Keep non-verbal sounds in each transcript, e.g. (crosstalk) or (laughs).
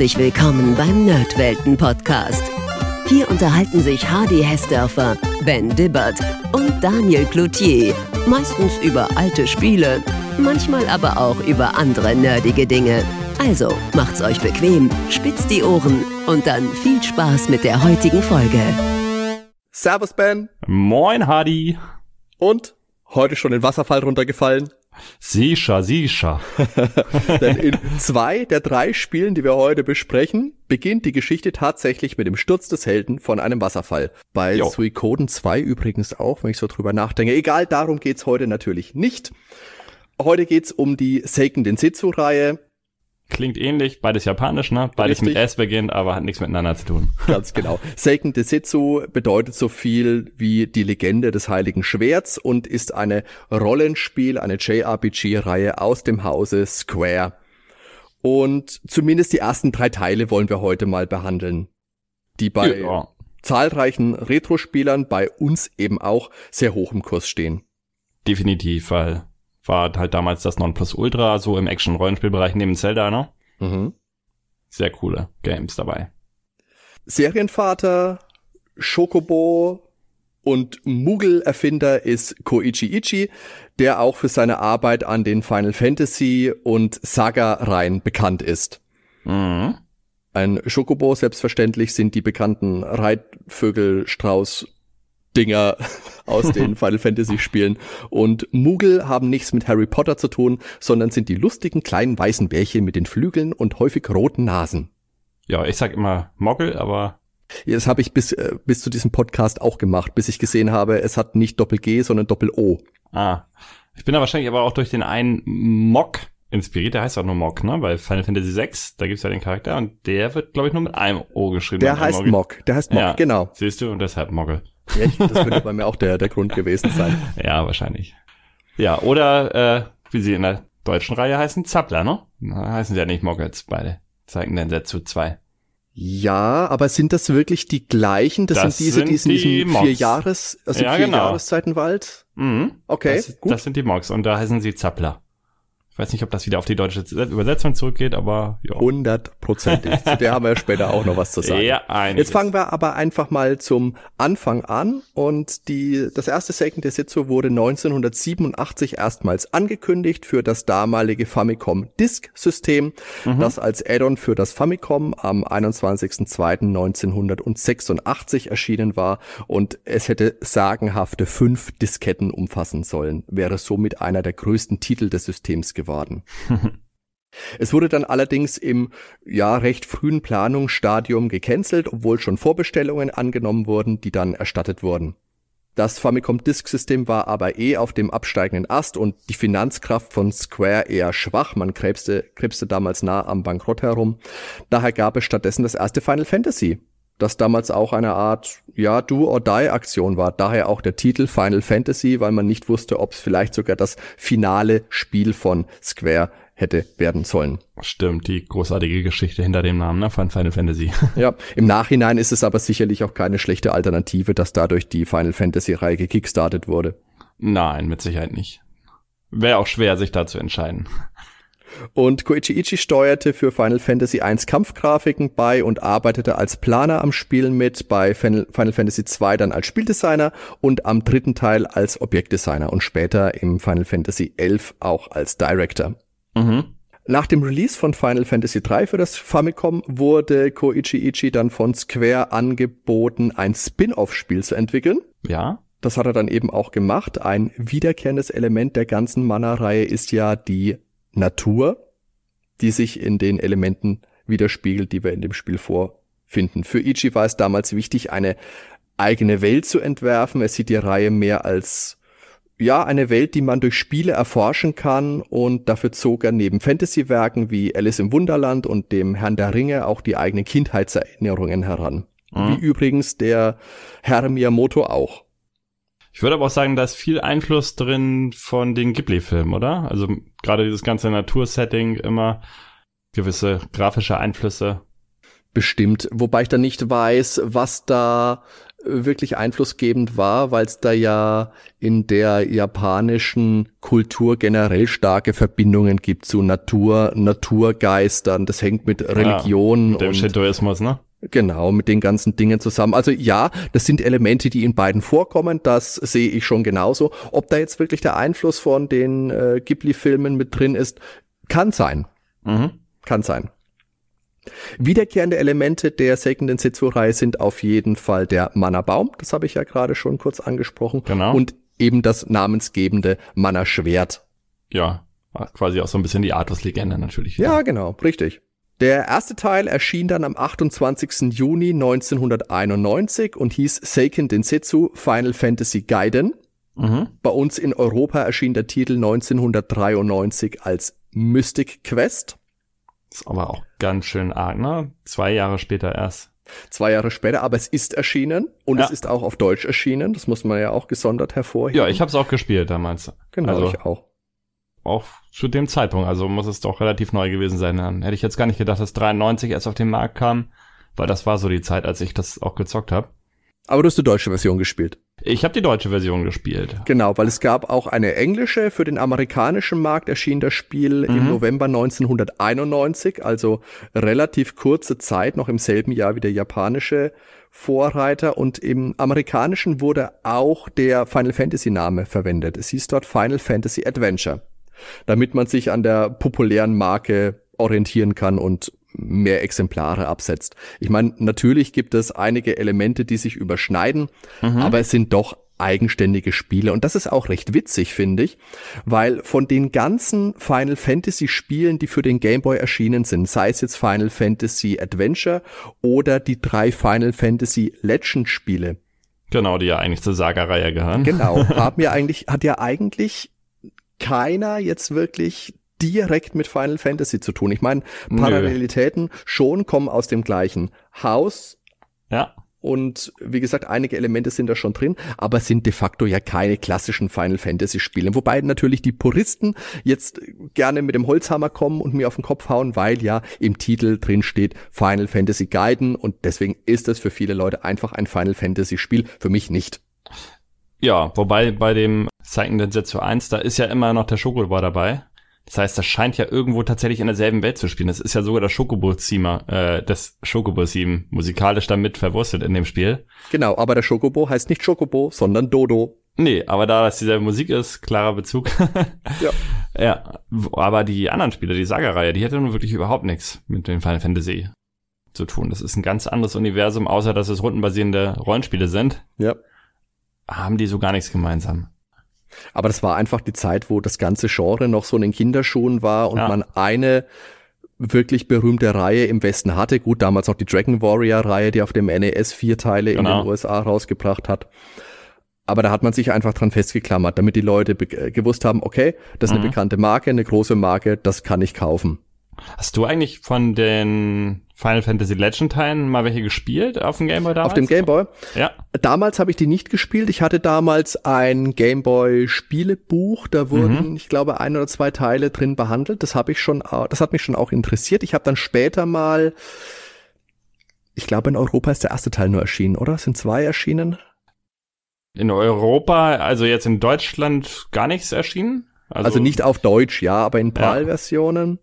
Herzlich willkommen beim Nerdwelten Podcast. Hier unterhalten sich Hardy Hessdörfer, Ben Dibbert und Daniel Cloutier. Meistens über alte Spiele, manchmal aber auch über andere nerdige Dinge. Also macht's euch bequem, spitzt die Ohren und dann viel Spaß mit der heutigen Folge. Servus Ben. Moin Hardy. Und heute schon den Wasserfall runtergefallen. Sicher, sicher. (laughs) Denn in zwei der drei Spielen, die wir heute besprechen, beginnt die Geschichte tatsächlich mit dem Sturz des Helden von einem Wasserfall. Bei jo. Suikoden 2 übrigens auch, wenn ich so drüber nachdenke. Egal, darum geht's heute natürlich nicht. Heute geht's um die Seiken Densetsu-Reihe. Klingt ähnlich, beides japanisch, ne? Beides Richtig. mit S beginnt, aber hat nichts miteinander zu tun. (laughs) Ganz genau. Seiken Desetsu bedeutet so viel wie die Legende des Heiligen Schwerts und ist eine Rollenspiel, eine JRPG-Reihe aus dem Hause Square. Und zumindest die ersten drei Teile wollen wir heute mal behandeln. Die bei ja. zahlreichen Retro-Spielern, bei uns eben auch, sehr hoch im Kurs stehen. Definitiv, weil war halt damals das Nonplusultra, so im Action-Rollenspielbereich neben Zelda, ne? Mhm. Sehr coole Games dabei. Serienvater, Shokobo und Mughal-Erfinder ist Koichi Ichi, der auch für seine Arbeit an den Final Fantasy und Saga-Reihen bekannt ist. Mhm. Ein Schokobo selbstverständlich sind die bekannten Reitvögel, Strauß, Dinger aus (laughs) den Final Fantasy Spielen. Und Moogle haben nichts mit Harry Potter zu tun, sondern sind die lustigen kleinen weißen Bärchen mit den Flügeln und häufig roten Nasen. Ja, ich sag immer Moggle, aber das habe ich bis, äh, bis zu diesem Podcast auch gemacht, bis ich gesehen habe, es hat nicht Doppel-G, sondern Doppel-O. Ah. Ich bin da wahrscheinlich aber auch durch den einen Mock inspiriert, der heißt auch nur Mock, ne? Bei Final Fantasy 6, da gibt's ja den Charakter und der wird, glaube ich, nur mit einem O geschrieben. Der heißt Mock, der heißt Mock, ja, genau. Siehst du, und deshalb Moggle. Ja, ich, das könnte bei mir auch der, der Grund gewesen sein. (laughs) Ja, wahrscheinlich. Ja, oder äh, wie sie in der deutschen Reihe heißen, Zappler, ne? Na, heißen sie ja nicht Moggles, beide. Zeigen den Setsu 2. Ja, aber sind das wirklich die gleichen? Das, das sind diese, die in diesem vier Jahres, also ja, vier genau. Jahreszeitenwald? Mhm. Okay, das, gut. Das sind die Mogs und da heißen sie Zappler weiß nicht, ob das wieder auf die deutsche Übersetzung zurückgeht, aber ja. Hundertprozentig. Zu der haben wir später auch noch was zu sagen. Ja, einiges. Jetzt fangen wir aber einfach mal zum Anfang an und die, das erste Seiken Desetsu wurde 1987 erstmals angekündigt für das damalige Famicom Disk System, mhm. das als Add-on für das Famicom am 21.02.1986 erschienen war und es hätte sagenhafte fünf Disketten umfassen sollen, wäre somit einer der größten Titel des Systems geworden geworden. Es wurde dann allerdings im ja recht frühen Planungsstadium gecancelt, obwohl schon Vorbestellungen angenommen wurden, die dann erstattet wurden. Das Famicom Disk System war aber eh auf dem absteigenden Ast und die Finanzkraft von Square eher schwach. Man krebste, krebste damals nah am Bankrott herum. Daher gab es stattdessen das erste Final Fantasy, das damals auch eine Art, ja, Do-or-Die-Aktion war. Daher auch der Titel Final Fantasy, weil man nicht wusste, ob es vielleicht sogar das finale Spiel von Square hätte werden sollen. Stimmt, die großartige Geschichte hinter dem Namen ne, von Final Fantasy. (laughs) Ja, im Nachhinein ist es aber sicherlich auch keine schlechte Alternative, dass dadurch die Final Fantasy-Reihe gekickstartet wurde. Nein, mit Sicherheit nicht. Wäre auch schwer, sich da zu entscheiden. Und Koichi Ichi steuerte für Final Fantasy I Kampfgrafiken bei und arbeitete als Planer am Spiel mit, bei Final Fantasy II dann als Spieldesigner und am dritten Teil als Objektdesigner und später im Final Fantasy XI auch als Director. Mhm. Nach dem Release von Final Fantasy III für das Famicom wurde Koichi Ichi dann von Square angeboten, ein Spin-off-Spiel zu entwickeln. Ja. Das hat er dann eben auch gemacht. Ein wiederkehrendes Element der ganzen Mana-Reihe ist ja die Natur, die sich in den Elementen widerspiegelt, die wir in dem Spiel vorfinden. Für Ichi war es damals wichtig, eine eigene Welt zu entwerfen. Er sieht die Reihe mehr als ja, eine Welt, die man durch Spiele erforschen kann und dafür zog er neben Fantasy-Werken wie Alice im Wunderland und dem Herrn der Ringe auch die eigenen Kindheitserinnerungen heran. Mhm. Wie übrigens der Herr Miyamoto auch. Ich würde aber auch sagen, da ist viel Einfluss drin von den Ghibli-Filmen, oder? Also gerade dieses ganze Natursetting, immer gewisse grafische Einflüsse. Bestimmt, wobei ich da nicht weiß, was da wirklich einflussgebend war, weil es da ja in der japanischen Kultur generell starke Verbindungen gibt zu Natur, Naturgeistern. Das hängt mit Religion ja, mit dem und Shintoismus, ne? Genau, mit den ganzen Dingen zusammen. Also ja, das sind Elemente, die in beiden vorkommen, das sehe ich schon genauso. Ob da jetzt wirklich der Einfluss von den äh, Ghibli-Filmen mit drin ist, kann sein. Mhm. Kann sein. Wiederkehrende Elemente der Seiken Densetsu-Reihe sind auf jeden Fall der Mana-Baum, das habe ich ja gerade schon kurz angesprochen, Genau. und eben das namensgebende Mana-Schwert. Ja, quasi auch so ein bisschen die Artus-Legende natürlich. Ja, genau, richtig. Der erste Teil erschien dann am 28. Juni 1991 und hieß Seiken Densetsu Final Fantasy Gaiden. Mhm. Bei uns in Europa erschien der Titel 1993 als Mystic Quest. Ist aber auch ganz schön arg, ne? Zwei Jahre später erst. Zwei Jahre später, aber es ist erschienen und Ja. es ist auch auf Deutsch erschienen. Das muss man ja auch gesondert hervorheben. Ja, ich habe es auch gespielt damals. genau, also- ich auch. Auch zu dem Zeitpunkt, also muss es doch relativ neu gewesen sein. Dann hätte ich jetzt gar nicht gedacht, dass 93 erst auf den Markt kam, weil das war so die Zeit, als ich das auch gezockt habe. Aber du hast die deutsche Version gespielt. Ich habe die deutsche Version gespielt. Genau, weil es gab auch eine englische. Für den amerikanischen Markt erschien das Spiel im Mhm. November 1991, also relativ kurze Zeit, noch im selben Jahr wie der japanische Vorreiter. Und im amerikanischen wurde auch der Final Fantasy Name verwendet. Es hieß dort Final Fantasy Adventure, damit man sich an der populären Marke orientieren kann und mehr Exemplare absetzt. Ich meine, natürlich gibt es einige Elemente, die sich überschneiden, aber es sind doch eigenständige Spiele. Und das ist auch recht witzig, finde ich, weil von den ganzen Final Fantasy Spielen, die für den Game Boy erschienen sind, sei es jetzt Final Fantasy Adventure oder die drei Final Fantasy Legend Spiele, Genau, die ja eigentlich zur Saga-Reihe gehören. genau, (laughs) haben ja eigentlich, hat ja eigentlich keiner jetzt wirklich direkt mit Final Fantasy zu tun. Ich meine, Nö. Parallelitäten schon kommen aus dem gleichen Haus, Ja, und wie gesagt, einige Elemente sind da schon drin, aber sind de facto ja keine klassischen Final Fantasy Spiele. Wobei natürlich die Puristen jetzt gerne mit dem Holzhammer kommen und mir auf den Kopf hauen, weil ja im Titel drin steht Final Fantasy Gaiden und deswegen ist es für viele Leute einfach ein Final Fantasy Spiel, für mich nicht. ja, wobei bei dem Seiken Densetsu 1, da ist ja immer noch der Schokobar dabei. Das heißt, das scheint ja irgendwo tatsächlich in derselben Welt zu spielen. Das ist ja sogar das Schokobo-Thema, äh, das Schokobo-Theme musikalisch damit verwurstet in dem Spiel. Genau, aber der Schokobo heißt nicht Schokobo, sondern Dodo. Nee, aber da das dieselbe Musik ist, klarer Bezug. (laughs) Ja. Ja, aber die anderen Spiele, die Saga-Reihe, die hätte nun wirklich überhaupt nichts mit dem Final Fantasy zu tun. Das ist ein ganz anderes Universum, außer dass es rundenbasierende Rollenspiele sind, Ja. haben die so gar nichts gemeinsam. Aber das war einfach die Zeit, wo das ganze Genre noch so in den Kinderschuhen war und Ja. man eine wirklich berühmte Reihe im Westen hatte. Gut, damals noch die Dragon Warrior Reihe, die auf dem NES vier Teile in Genau. den USA rausgebracht hat. Aber da hat man sich einfach dran festgeklammert, damit die Leute äh, gewusst haben, okay, das ist eine Mhm. bekannte Marke, eine große Marke, das kann ich kaufen. Hast du eigentlich von den Final Fantasy Legend Teilen mal welche gespielt auf dem Game Boy damals? Auf dem Game Boy. Ja. Damals habe ich die nicht gespielt. Ich hatte damals ein Game Boy Spielebuch. Da wurden, ich glaube, ein oder zwei Teile drin behandelt. Das habe ich schon, das hat mich schon auch interessiert. Ich habe dann später mal, ich glaube, in Europa ist der erste Teil nur erschienen, oder? Sind zwei erschienen? In Europa, also jetzt in Deutschland gar nichts erschienen? Also, nicht auf Deutsch, ja, aber in PAL-Versionen.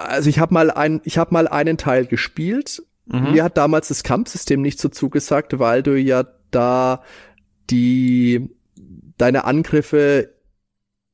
Also ich habe mal ein, ich habe mal einen Teil gespielt. Mhm. Mir hat damals das Kampfsystem nicht so zugesagt, weil du ja da die deine Angriffe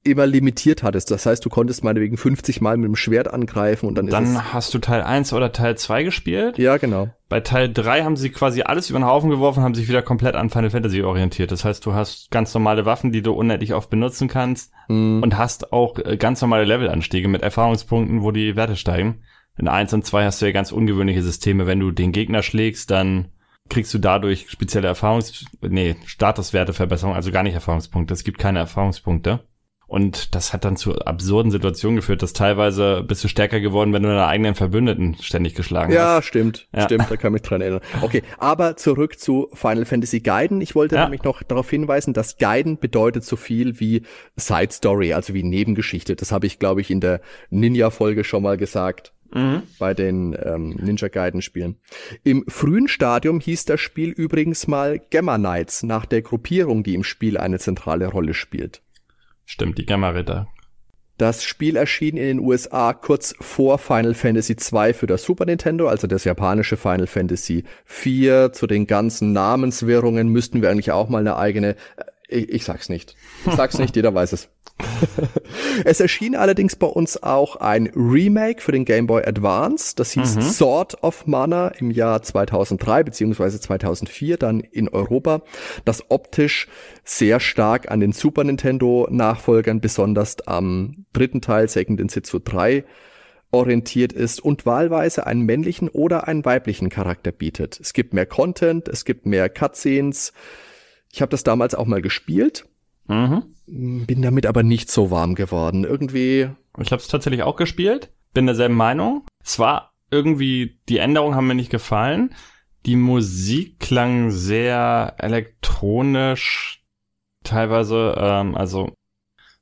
immer limitiert hattest. Das heißt, du konntest meinetwegen 50 Mal mit dem Schwert angreifen und dann, ist Dann hast du Teil 1 oder Teil 2 gespielt. es. Ja, genau. Bei Teil 3 haben sie quasi alles über den Haufen geworfen, haben sich wieder komplett an Final Fantasy orientiert. Das heißt, du hast ganz normale Waffen, die du unendlich oft benutzen kannst Hm. und hast auch äh, ganz normale Levelanstiege mit Erfahrungspunkten, wo die Werte steigen. In 1 und 2 hast du ja ganz ungewöhnliche Systeme. Wenn du den Gegner schlägst, dann kriegst du dadurch spezielle Erfahrungs... Nee, Statuswerteverbesserung, also gar nicht Erfahrungspunkte. Es gibt keine Erfahrungspunkte. Und das hat dann zu absurden Situationen geführt, dass teilweise bist du stärker geworden, wenn du deine eigenen Verbündeten ständig geschlagen Ja, hast. stimmt, Ja. stimmt, da kann mich dran erinnern. Okay, aber zurück zu Final Fantasy Gaiden. Ich wollte Ja. nämlich noch darauf hinweisen, dass Gaiden bedeutet so viel wie Side Story, also wie Nebengeschichte. Das habe ich, glaube ich, in der Ninja-Folge schon mal gesagt. Mhm. Bei den ähm, Ninja Gaiden Spielen. Im frühen Stadium hieß das Spiel übrigens mal Gamma Knights nach der Gruppierung, die im Spiel eine zentrale Rolle spielt. Stimmt, die Gamma Ritter. Das Spiel erschien in den USA kurz vor Final Fantasy II für das Super Nintendo, also das japanische Final Fantasy IV. Zu den ganzen Namenswährungen müssten wir eigentlich auch mal eine eigene. Äh, ich, ich sag's nicht. Ich sag's nicht, jeder weiß es. (laughs) (laughs) es erschien allerdings bei uns auch ein Remake für den Game Boy Advance. Das hieß mhm. Sword of Mana im Jahr 2003 beziehungsweise 2004 dann in Europa, das optisch sehr stark an den Super Nintendo Nachfolgern, besonders am dritten Teil Second in Situ 3 orientiert ist und wahlweise einen männlichen oder einen weiblichen Charakter bietet. Es gibt mehr Content, es gibt mehr Cutscenes. Ich habe das damals auch mal gespielt Mhm. Bin damit aber nicht so warm geworden. Irgendwie. Ich habe es tatsächlich auch gespielt. Bin derselben Meinung. Es war irgendwie, die Änderungen haben mir nicht gefallen. Die Musik klang sehr elektronisch, teilweise, ähm, also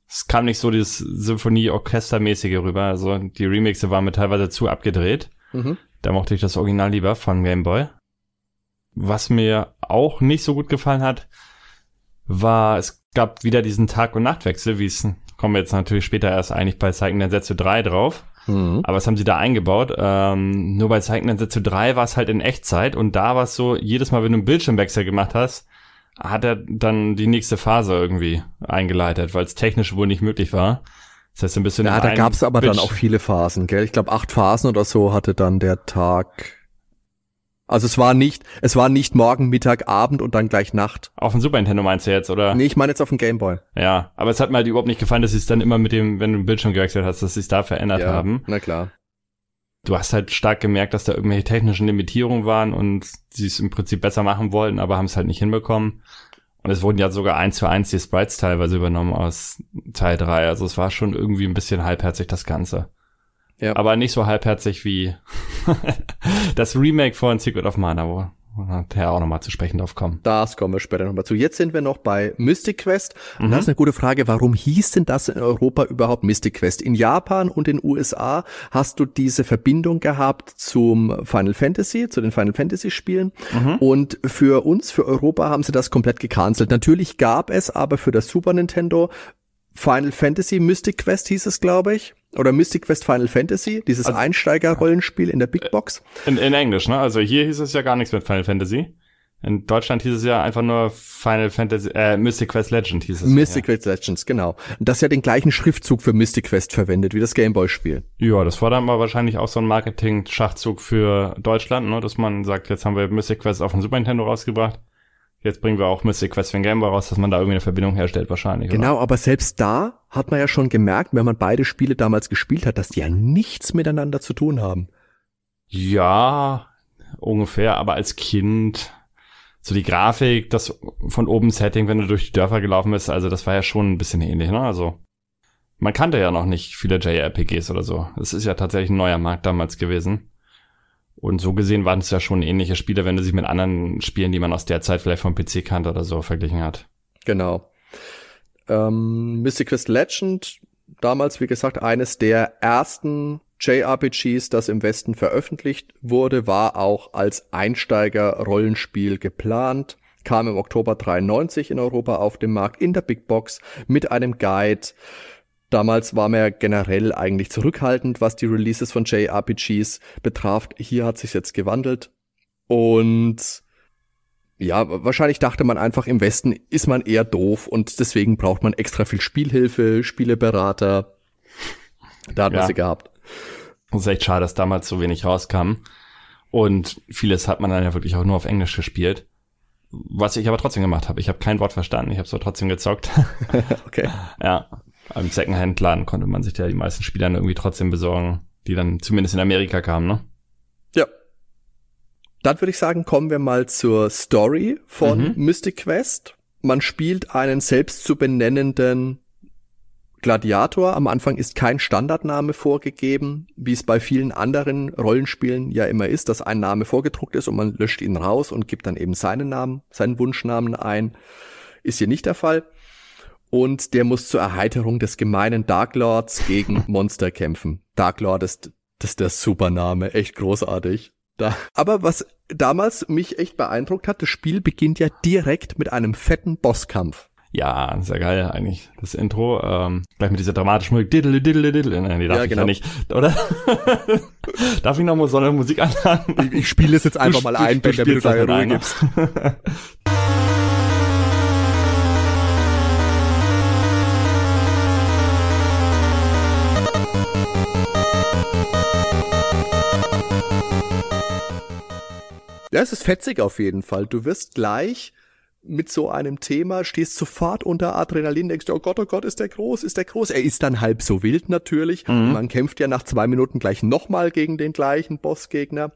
es kam nicht so dieses Symphonie-Orchestermäßige rüber. Also die Remixe waren mir teilweise zu abgedreht. Mhm. Da mochte ich das Original lieber von Game Boy. Was mir auch nicht so gut gefallen hat, war, es gab wieder diesen Tag- und Nachtwechsel, wie es kommen wir jetzt natürlich später erst eigentlich bei Zeichen der Sätze 3 drauf. Mhm. Aber was haben sie da eingebaut? Ähm, nur bei Zeichen der Sätze 3 war es halt in Echtzeit und da war es so, jedes Mal, wenn du einen Bildschirmwechsel gemacht hast, hat er dann die nächste Phase irgendwie eingeleitet, weil es technisch wohl nicht möglich war. Das heißt, ein bisschen. Ja, da gab es aber Bild dann auch viele Phasen, gell? Ich glaube, acht Phasen oder so hatte dann der Tag also es war nicht, es war nicht morgen, Mittag, Abend und dann gleich Nacht. Auf dem Super Nintendo meinst du jetzt, oder? Nee, ich meine jetzt auf dem Game Boy. Ja, aber es hat mir halt überhaupt nicht gefallen, dass sie es dann immer mit dem, wenn du den Bildschirm gewechselt hast, dass sie es da verändert ja, haben. Na klar. Du hast halt stark gemerkt, dass da irgendwelche technischen Limitierungen waren und sie es im Prinzip besser machen wollten, aber haben es halt nicht hinbekommen. Und es wurden ja sogar eins zu eins die Sprites teilweise übernommen aus Teil 3. Also es war schon irgendwie ein bisschen halbherzig, das Ganze. Ja. Aber nicht so halbherzig wie (laughs) das Remake von Secret of Mana, wo ja auch nochmal zu sprechen drauf kommen. Das kommen wir später nochmal zu. Jetzt sind wir noch bei Mystic Quest. Und mhm. das ist eine gute Frage, warum hieß denn das in Europa überhaupt Mystic Quest? In Japan und in USA hast du diese Verbindung gehabt zum Final Fantasy, zu den Final Fantasy Spielen. Mhm. Und für uns, für Europa, haben sie das komplett gecancelt. Natürlich gab es aber für das Super Nintendo Final Fantasy Mystic Quest hieß es, glaube ich. Oder Mystic Quest Final Fantasy, dieses also, Einsteiger-Rollenspiel in der Big Box. In, in Englisch, ne? Also hier hieß es ja gar nichts mit Final Fantasy. In Deutschland hieß es ja einfach nur Final Fantasy, äh, Mystic Quest Legend hieß es. Mystic ja. Quest Legends, genau. Und das ja den gleichen Schriftzug für Mystic Quest verwendet, wie das Gameboy-Spiel. Ja, das war dann mal wahrscheinlich auch so ein Marketing-Schachzug für Deutschland, ne? dass man sagt, jetzt haben wir Mystic Quest auf dem Super Nintendo rausgebracht. Jetzt bringen wir auch Mystic Quest für den Game Boy raus, dass man da irgendwie eine Verbindung herstellt wahrscheinlich. Genau, oder? aber selbst da hat man ja schon gemerkt, wenn man beide Spiele damals gespielt hat, dass die ja nichts miteinander zu tun haben. Ja, ungefähr, aber als Kind so die Grafik, das von oben Setting, wenn du durch die Dörfer gelaufen bist, also das war ja schon ein bisschen ähnlich, ne? Also man kannte ja noch nicht viele JRPGs oder so. Es ist ja tatsächlich ein neuer Markt damals gewesen. Und so gesehen waren es ja schon ähnliche Spiele, wenn du sie mit anderen Spielen, die man aus der Zeit vielleicht vom PC kannte oder so, verglichen hat. Genau. Ähm, Mystic Quest Legend, damals, wie gesagt, eines der ersten JRPGs, das im Westen veröffentlicht wurde, war auch als Einsteiger-Rollenspiel geplant, kam im Oktober 93 in Europa auf den Markt in der Big Box mit einem Guide, Damals war man ja generell eigentlich zurückhaltend, was die Releases von JRPGs betraf. Hier hat sich jetzt gewandelt. Und ja, wahrscheinlich dachte man einfach, im Westen ist man eher doof und deswegen braucht man extra viel Spielhilfe, Spieleberater. Da hat ja. man sie gehabt. Das ist echt schade, dass damals so wenig rauskam. Und vieles hat man dann ja wirklich auch nur auf Englisch gespielt. Was ich aber trotzdem gemacht habe. Ich habe kein Wort verstanden, ich habe so trotzdem gezockt. (laughs) okay. Ja. Im Secondhand-Laden konnte man sich ja die meisten Spiele dann irgendwie trotzdem besorgen, die dann zumindest in Amerika kamen, ne? Ja. Dann würde ich sagen, kommen wir mal zur Story von mhm. Mystic Quest. Man spielt einen selbst zu benennenden Gladiator. Am Anfang ist kein Standardname vorgegeben, wie es bei vielen anderen Rollenspielen ja immer ist, dass ein Name vorgedruckt ist und man löscht ihn raus und gibt dann eben seinen Namen, seinen Wunschnamen ein. Ist hier nicht der Fall und der muss zur Erheiterung des gemeinen Dark Lords gegen (laughs) Monster kämpfen. Dark Lord ist Das ist der super Name, echt großartig. Da. Aber was damals mich echt beeindruckt hat, das Spiel beginnt ja direkt mit einem fetten Bosskampf. Ja, sehr geil eigentlich. Das Intro, ähm, gleich mit dieser dramatischen Musik. Diddle, diddle, diddle. Nein, die darf Ja, ich genau. ja nicht, oder? (laughs) darf ich noch mal so eine Musik anhaben? Ich, ich spiele es jetzt einfach Du- mal du- ein, du du das deine mit Ruhe gibst. (laughs) Ja, es ist fetzig auf jeden Fall. Du wirst gleich mit so einem Thema, stehst sofort unter Adrenalin, denkst, oh Gott, oh Gott, ist der groß, ist der groß. Er ist dann halb so wild natürlich. Mhm. Man kämpft ja nach zwei Minuten gleich nochmal gegen den gleichen Bossgegner.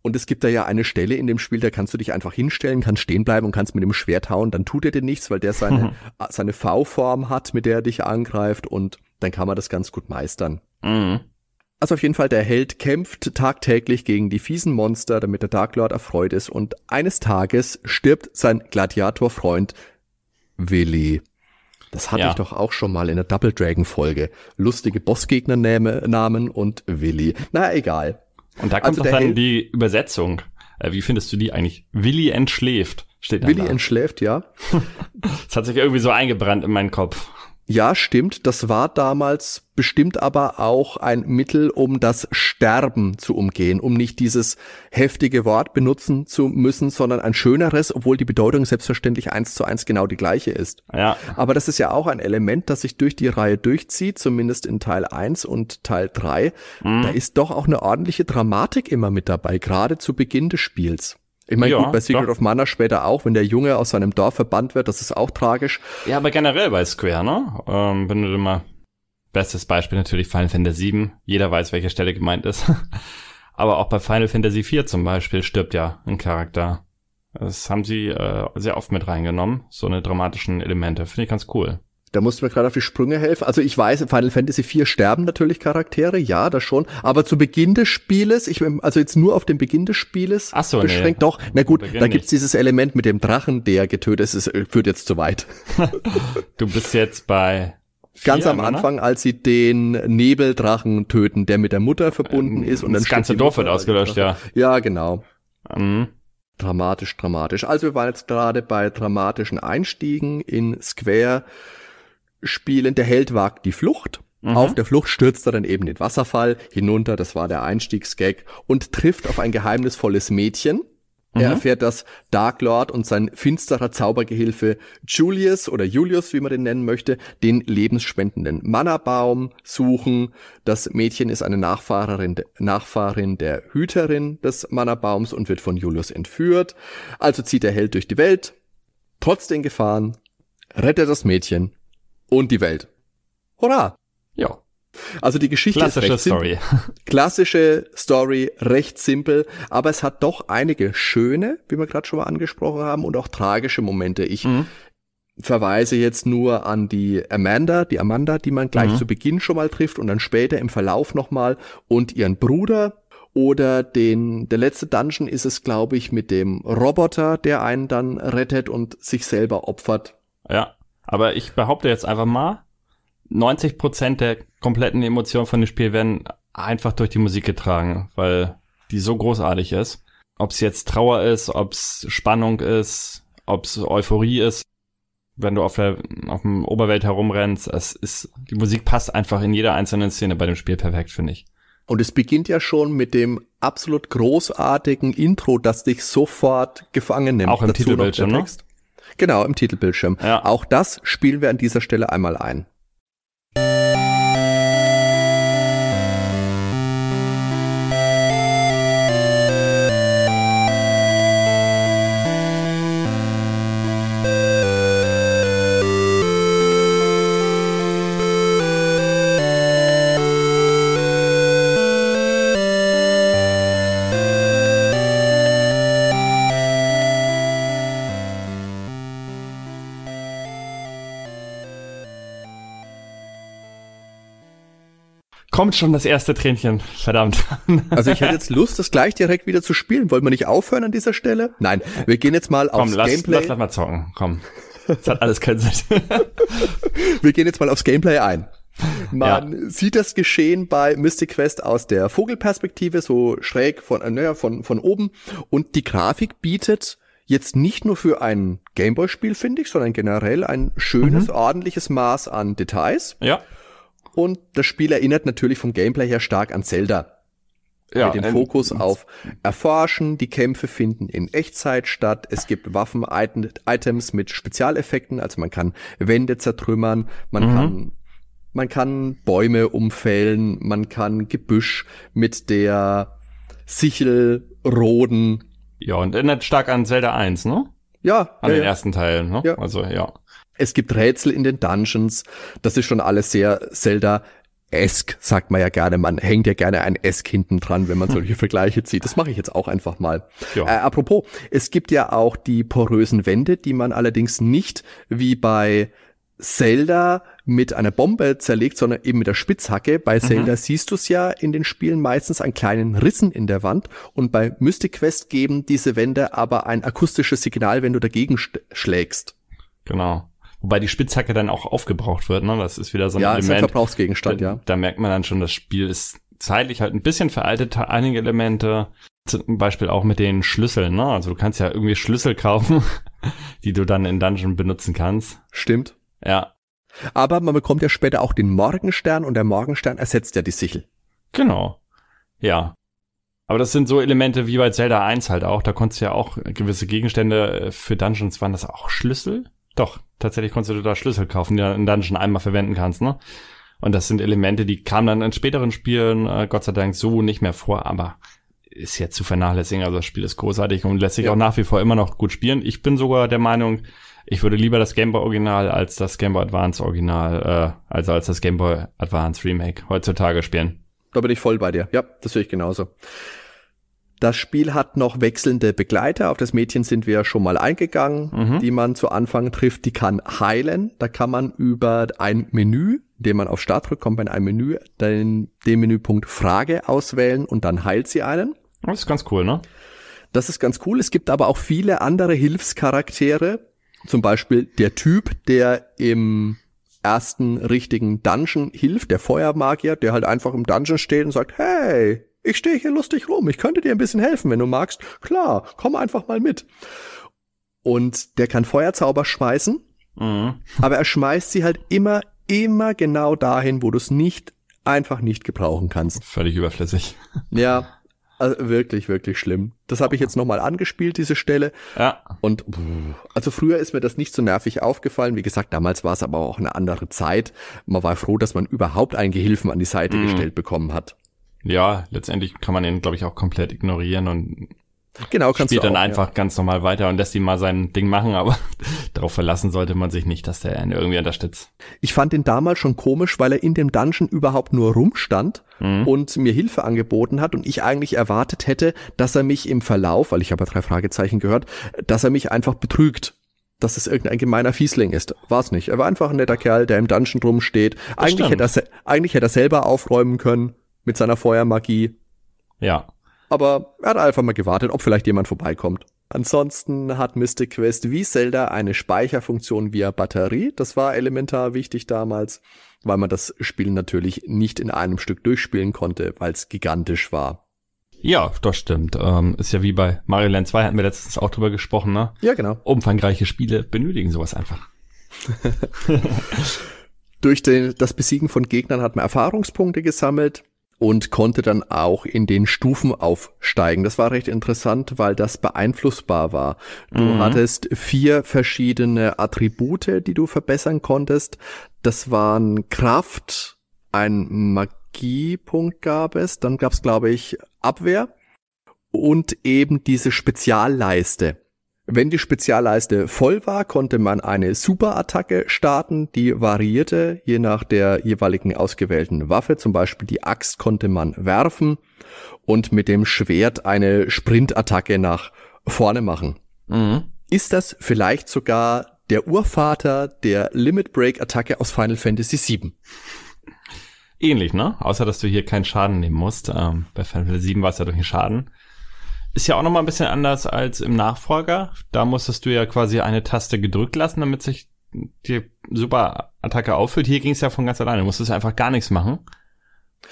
Und es gibt da ja eine Stelle in dem Spiel, da kannst du dich einfach hinstellen, kannst stehen bleiben und kannst mit dem Schwert hauen. Dann tut er dir nichts, weil der seine, seine V-Form hat, mit der er dich angreift und dann kann man das ganz gut meistern. Mhm. Also auf jeden Fall, der Held kämpft tagtäglich gegen die fiesen Monster, damit der Dark Lord erfreut ist und eines Tages stirbt sein Gladiatorfreund Willi. Das hatte Ja. ich doch auch schon mal in der Double Dragon Folge. Lustige Bossgegnernamen und Willi. Na, egal. Und da kommt Also dann Held- die Übersetzung. Äh, wie findest du die eigentlich? Willi entschläft, steht Willi da. entschläft, ja. (laughs) Das hat sich irgendwie so eingebrannt in meinen Kopf. Ja, stimmt. Das war damals bestimmt aber auch ein Mittel, um das Sterben zu umgehen, um nicht dieses heftige Wort benutzen zu müssen, sondern ein schöneres, obwohl die Bedeutung selbstverständlich eins zu eins genau die gleiche ist. Ja, Aber das ist ja auch ein Element, das sich durch die Reihe durchzieht, zumindest in Teil 1 und Teil 3. Da ist doch auch eine ordentliche Dramatik immer mit dabei, gerade zu Beginn des Spiels. Ich meine, Ja, gut, bei Secret doch. of Mana später auch, wenn der Junge aus seinem Dorf verbannt wird, das ist auch tragisch. Ja, aber generell bei Square, ne? Ähm, wenn du mal, bestes Beispiel natürlich Final Fantasy VII. Jeder weiß, welche Stelle gemeint ist. (laughs) aber auch bei Final Fantasy IV zum Beispiel stirbt ja ein Charakter. Das haben sie äh, sehr oft mit reingenommen, so eine dramatischen Elemente. Finde ich ganz cool. Da musst du mir gerade auf die Sprünge helfen. Also ich weiß, in Final Fantasy IV sterben natürlich Charaktere, ja, das schon. Aber zu Beginn des Spieles, ich also jetzt nur auf den Beginn des Spieles Ach so, nee. beschränkt, doch. Na gut, Beginn da gibt's nicht. dieses Element mit dem Drachen, der getötet ist, es äh, führt jetzt zu weit. (laughs) Du bist jetzt bei (laughs) Ganz am? Anfang, als sie den Nebeldrachen töten, der mit der Mutter verbunden ist und dann Ähm, das ganze stirbt die Dorf wird ausgelöscht, ja. Ja, genau. Mhm. Dramatisch, dramatisch. Also wir waren jetzt gerade bei dramatischen Einstiegen in Square-Spielen. Der Held wagt die Flucht. Mhm. Auf der Flucht stürzt er dann eben den Wasserfall hinunter, das war der Einstiegsgag, und trifft auf ein geheimnisvolles Mädchen. Er Mhm. erfährt, dass Dark Lord und sein finsterer Zaubergehilfe Julius oder Julius, wie man den nennen möchte, den lebensspendenden Mannerbaum suchen. Das Mädchen ist eine Nachfahrerin, Nachfahrin der Hüterin des Mannerbaums und wird von Julius entführt. Also zieht der Held durch die Welt, trotz den Gefahren, rettet das Mädchen und die Welt. Hurra! Ja, Also die Geschichte ist klassische recht simpel. Story. (laughs) Klassische Story, recht simpel, aber es hat doch einige schöne, wie wir gerade schon mal angesprochen haben, und auch tragische Momente. Ich Mhm. verweise jetzt nur an die Amanda, die Amanda, die man gleich Mhm. zu Beginn schon mal trifft und dann später im Verlauf nochmal und ihren Bruder. Oder den, der letzte Dungeon ist es, glaube ich, mit dem Roboter, der einen dann rettet und sich selber opfert. Ja, aber ich behaupte jetzt einfach mal, 90% der kompletten Emotionen von dem Spiel werden einfach durch die Musik getragen, weil die so großartig ist. Ob es jetzt Trauer ist, ob es Spannung ist, ob es Euphorie ist, wenn du auf der auf dem Oberwelt herumrennst, es ist die Musik passt einfach in jeder einzelnen Szene bei dem Spiel perfekt, finde ich. Und es beginnt ja schon mit dem absolut großartigen Intro, das dich sofort gefangen nimmt. Auch im Dazu Titelbildschirm, ne? Text. Genau, im Titelbildschirm. Ja. Auch das spielen wir an dieser Stelle einmal ein. Kommt schon das erste Tränchen, verdammt. (laughs) Also ich hätte jetzt Lust, das gleich direkt wieder zu spielen. Wollen wir nicht aufhören an dieser Stelle? Nein, wir gehen jetzt mal Komm, aufs lass, Gameplay. lass, lass mal zocken, komm. Das hat alles keinen Sinn. (laughs) Wir gehen jetzt mal aufs Gameplay ein. Man ja. sieht das Geschehen bei Mystic Quest aus der Vogelperspektive, so schräg von, äh, naja, von, von oben. Und die Grafik bietet jetzt nicht nur für ein Gameboy-Spiel, finde ich, sondern generell ein schönes, mhm. ordentliches Maß an Details. Ja. Und das Spiel erinnert natürlich vom Gameplay her stark an Zelda. Ja, mit dem Fokus auf Erforschen, die Kämpfe finden in Echtzeit statt, es gibt Waffen, Items mit Spezialeffekten, also man kann Wände zertrümmern, man mhm. kann man kann Bäume umfällen, man kann Gebüsch mit der Sichel roden. Ja, und erinnert stark an Zelda 1, ne? Ja. An ja, den ja. ersten Teil, ne? Ja. Also, ja. Es gibt Rätsel in den Dungeons. Das ist schon alles sehr Zelda Esk, sagt man ja gerne. Man hängt ja gerne ein Esk hinten dran, wenn man solche Vergleiche zieht. Das mache ich jetzt auch einfach mal. Ja. Äh, apropos, es gibt ja auch die porösen Wände, die man allerdings nicht wie bei Zelda mit einer Bombe zerlegt, sondern eben mit der Spitzhacke. Bei mhm. Zelda siehst du es ja in den Spielen meistens an kleinen Rissen in der Wand und bei Mystic Quest geben diese Wände aber ein akustisches Signal, wenn du dagegen schlägst. Genau. Wobei die Spitzhacke dann auch aufgebraucht wird, ne? Das ist wieder so ein ja, Element. Ja, ein Verbrauchsgegenstand, da, ja. Da merkt man dann schon, das Spiel ist zeitlich halt ein bisschen veraltet, einige Elemente. Zum Beispiel auch mit den Schlüsseln, ne? Also du kannst ja irgendwie Schlüssel kaufen, (laughs) die du dann in Dungeon benutzen kannst. Stimmt. Ja. Aber man bekommt ja später auch den Morgenstern und der Morgenstern ersetzt ja die Sichel. Genau. Ja. Aber das sind so Elemente wie bei Zelda 1 halt auch. Da konntest du ja auch gewisse Gegenstände äh, für Dungeons, waren das auch Schlüssel? Doch, tatsächlich konntest du da Schlüssel kaufen, die du in Dungeon einmal verwenden kannst, ne? Und das sind Elemente, die kamen dann in späteren Spielen, äh, Gott sei Dank, so nicht mehr vor, aber ist jetzt zu vernachlässigen. Also das Spiel ist großartig und lässt sich ja. auch nach wie vor immer noch gut spielen. Ich bin sogar der Meinung, ich würde lieber das Game Boy Original als das Game Boy Advance Original, äh, also als das Game Boy Advance Remake heutzutage spielen. Da bin ich voll bei dir. Ja, das sehe ich genauso. Das Spiel hat noch wechselnde Begleiter. Auf das Mädchen sind wir schon mal eingegangen, mhm. die man zu Anfang trifft. Die kann heilen. Da kann man über ein Menü, indem man auf Start drückt, kommt man in ein Menü, den, den Menüpunkt Frage auswählen und dann heilt sie einen. Das ist ganz cool, ne? Das ist ganz cool. Es gibt aber auch viele andere Hilfscharaktere. Zum Beispiel der Typ, der im ersten richtigen Dungeon hilft, der Feuermagier, der halt einfach im Dungeon steht und sagt, hey, ich stehe hier lustig rum, ich könnte dir ein bisschen helfen, wenn du magst. Klar, komm einfach mal mit. Und der kann Feuerzauber schmeißen, mhm. aber er schmeißt sie halt immer, immer genau dahin, wo du es nicht, einfach nicht gebrauchen kannst. Völlig überflüssig. (laughs) Ja, also wirklich, wirklich schlimm. Das habe ich jetzt nochmal angespielt, diese Stelle. Ja. Und also früher ist mir das nicht so nervig aufgefallen. Wie gesagt, damals war es aber auch eine andere Zeit. Man war froh, dass man überhaupt einen Gehilfen an die Seite mhm. gestellt bekommen hat. Ja, letztendlich kann man ihn, glaube ich, auch komplett ignorieren und Genau, kannst spielt dann auch, einfach ja. ganz normal weiter und lässt ihn mal sein Ding machen, aber (laughs) darauf verlassen sollte man sich nicht, dass der ihn irgendwie unterstützt. Ich fand ihn damals schon komisch, weil er in dem Dungeon überhaupt nur rumstand mhm. und mir Hilfe angeboten hat und ich eigentlich erwartet hätte, dass er mich im Verlauf, weil ich habe ja drei Fragezeichen gehört, dass er mich einfach betrügt dass es irgendein gemeiner Fiesling ist. War es nicht. Er war einfach ein netter Kerl, der im Dungeon rumsteht. Eigentlich hätte, er, eigentlich hätte er selber aufräumen können mit seiner Feuermagie. Ja. Aber er hat einfach mal gewartet, ob vielleicht jemand vorbeikommt. Ansonsten hat Mystic Quest wie Zelda eine Speicherfunktion via Batterie. Das war elementar wichtig damals, weil man das Spiel natürlich nicht in einem Stück durchspielen konnte, weil es gigantisch war. Ja, das stimmt. Ähm, ist ja wie bei Mario Land 2 hatten wir letztens auch drüber gesprochen, ne? Ja, genau. Umfangreiche Spiele benötigen sowas einfach. (laughs) Durch den, das Besiegen von Gegnern hat man Erfahrungspunkte gesammelt und konnte dann auch in den Stufen aufsteigen. Das war recht interessant, weil das beeinflussbar war. Du mhm. hattest vier verschiedene Attribute, die du verbessern konntest. Das waren Kraft, ein Magiepunkt gab es, dann gab es, glaube ich, Abwehr und eben diese Spezialleiste. Wenn die Spezialleiste voll war, konnte man eine Superattacke starten, die variierte je nach der jeweiligen ausgewählten Waffe. Zum Beispiel die Axt konnte man werfen und mit dem Schwert eine Sprintattacke nach vorne machen. Mhm. Ist das vielleicht sogar der Urvater der Limit Break Attacke aus Final Fantasy VII? Ähnlich, ne? Außer, dass du hier keinen Schaden nehmen musst. Ähm, bei Final Fantasy VII war es ja durch den Schaden. Ist ja auch nochmal ein bisschen anders als im Nachfolger. Da musstest du ja quasi eine Taste gedrückt lassen, damit sich die super Attacke auffüllt. Hier ging es ja von ganz alleine. Du musstest einfach gar nichts machen.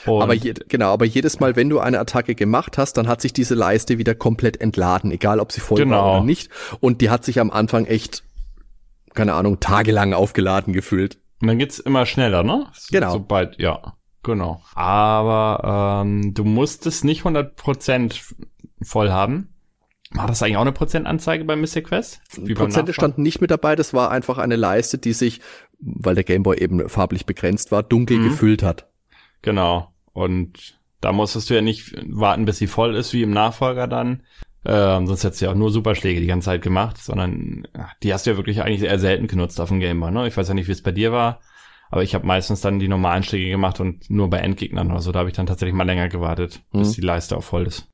Und aber je, genau, aber jedes Mal, wenn du eine Attacke gemacht hast, dann hat sich diese Leiste wieder komplett entladen, egal ob sie voll genau. war oder nicht. Und die hat sich am Anfang echt, keine Ahnung, tagelang aufgeladen gefühlt. Und dann geht's immer schneller, ne? Genau. Sobald, ja, genau. Aber ähm, du musstest nicht 100% voll haben. War das eigentlich auch eine Prozentanzeige bei Mystic Quest? Wie Prozente standen nicht mit dabei, das war einfach eine Leiste, die sich, weil der Gameboy eben farblich begrenzt war, dunkel mhm. gefüllt hat. Genau. Und da musstest du ja nicht warten, bis sie voll ist, wie im Nachfolger dann. Ähm, sonst hättest du ja auch nur Superschläge die ganze Zeit gemacht, sondern die hast du ja wirklich eigentlich eher selten genutzt auf dem Gameboy. Ne? Ich weiß ja nicht, wie es bei dir war, aber ich habe meistens dann die normalen Schläge gemacht und nur bei Endgegnern oder so. Da habe ich dann tatsächlich mal länger gewartet, mhm. bis die Leiste auch voll ist.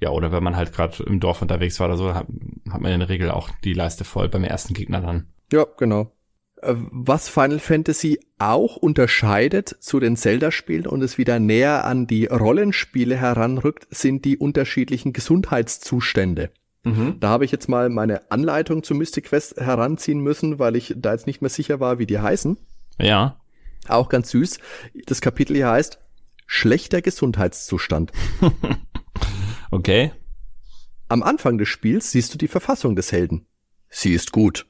Ja, oder wenn man halt gerade im Dorf unterwegs war oder so, hat, hat man in der Regel auch die Leiste voll beim ersten Gegner dann. Ja, genau. Äh, was Final Fantasy auch unterscheidet zu den Zelda-Spielen und es wieder näher an die Rollenspiele heranrückt, sind die unterschiedlichen Gesundheitszustände. Mhm. Da habe ich jetzt mal meine Anleitung zu Mystic Quest heranziehen müssen, weil ich da jetzt nicht mehr sicher war, wie die heißen. Ja. Auch ganz süß. Das Kapitel hier heißt schlechter Gesundheitszustand. (laughs) okay. Am Anfang des Spiels siehst du die Verfassung des Helden. Sie ist gut.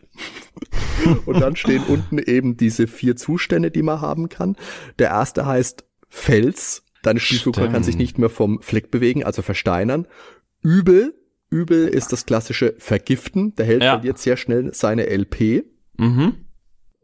(laughs) und dann stehen unten eben diese vier Zustände, die man haben kann. Der erste heißt Fels. Deine Spielfigur kann sich nicht mehr vom Fleck bewegen, also versteinern. Übel. Übel ist das klassische Vergiften. Der Held ja. verliert sehr schnell seine LP. Mhm.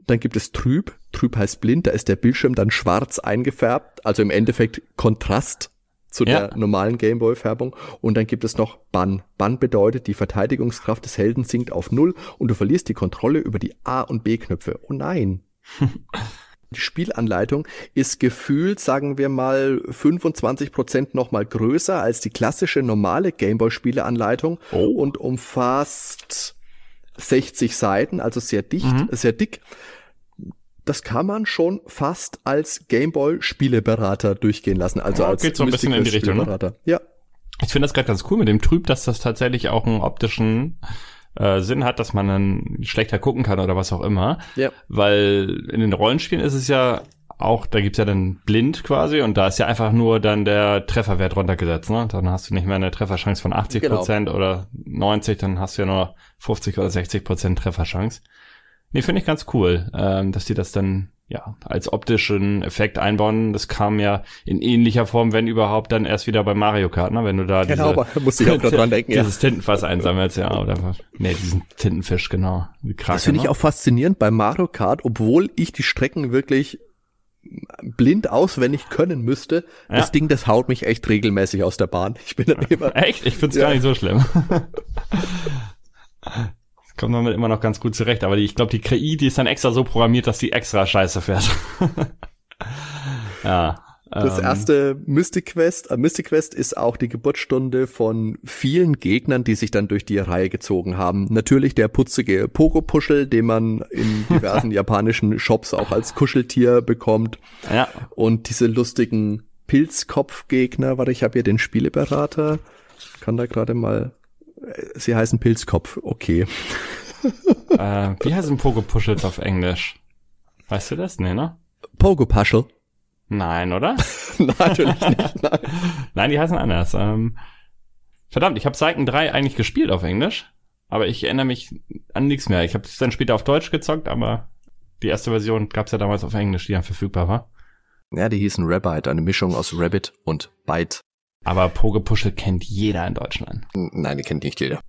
Dann gibt es Trüb. Trüb heißt blind. Da ist der Bildschirm dann schwarz eingefärbt. Also im Endeffekt Kontrast zu ja. der normalen Gameboy-Färbung. Und dann gibt es noch Bann. Bann bedeutet, die Verteidigungskraft des Helden sinkt auf Null und du verlierst die Kontrolle über die A- und B-Knöpfe. Oh nein. (laughs) die Spielanleitung ist gefühlt, sagen wir mal, 25 Prozent noch mal größer als die klassische normale Gameboy-Spieleanleitung oh. und umfasst 60 Seiten, also sehr dicht, mhm. sehr dick das kann man schon fast als Gameboy-Spieleberater durchgehen lassen. Also als geht so ein bisschen in die Richtung. Ne? Ja. Ich finde das gerade ganz cool mit dem Trüb, dass das tatsächlich auch einen optischen äh, Sinn hat, dass man dann schlechter gucken kann oder was auch immer. Ja. Weil in den Rollenspielen ist es ja auch, da gibt's ja dann blind quasi und da ist ja einfach nur dann der Trefferwert runtergesetzt. Ne? Dann hast du nicht mehr eine Trefferchance von 80 Prozent genau. oder 90, dann hast du ja nur 50 oder 60 Prozent Trefferchance. Nee, finde ich ganz cool, ähm, dass die das dann ja als optischen Effekt einbauen. Das kam ja in ähnlicher Form, wenn überhaupt, dann erst wieder bei Mario Kart, ne? Wenn du da genau, diese, muss ich auch dran denken, dieses ja. Tintenfass einsammelst, ja, oder nee, diesen Tintenfisch, genau. Krake, das finde ich ne? auch faszinierend bei Mario Kart, obwohl ich die Strecken wirklich blind auswendig können müsste. Ja. Das Ding, das haut mich echt regelmäßig aus der Bahn. Ich bin dann (laughs) immer. Echt? Ich find's ja. gar nicht so schlimm. (laughs) kommt man immer noch ganz gut zurecht. Aber die, ich glaube, die KI, die ist dann extra so programmiert, dass die extra scheiße fährt. (laughs) ja. Das ähm, erste Mystic Quest, äh, Mystic Quest ist auch die Geburtsstunde von vielen Gegnern, die sich dann durch die Reihe gezogen haben. Natürlich der putzige Pogo-Puschel, den man in (laughs) diversen japanischen Shops auch als Kuscheltier bekommt. Ja. Und diese lustigen Pilzkopfgegner, warte, ich habe hier den Spieleberater. Kann da gerade mal Sie heißen Pilzkopf, okay. (laughs) äh, wie heißen Pogo-Puschels auf Englisch? Weißt du das? Nee, ne? Pogo-Puschel. Nein, oder? (laughs) Natürlich nicht, nein. (laughs) nein, die heißen anders. Ähm, verdammt, ich habe Seiten 3 eigentlich gespielt auf Englisch, aber ich erinnere mich an nichts mehr. Ich habe es dann später auf Deutsch gezockt, aber die erste Version gab es ja damals auf Englisch, die dann verfügbar war. Ja, die hießen Rabbit, eine Mischung aus Rabbit und Byte. Aber Pogepuschel kennt jeder in Deutschland. Nein, die kennt nicht jeder.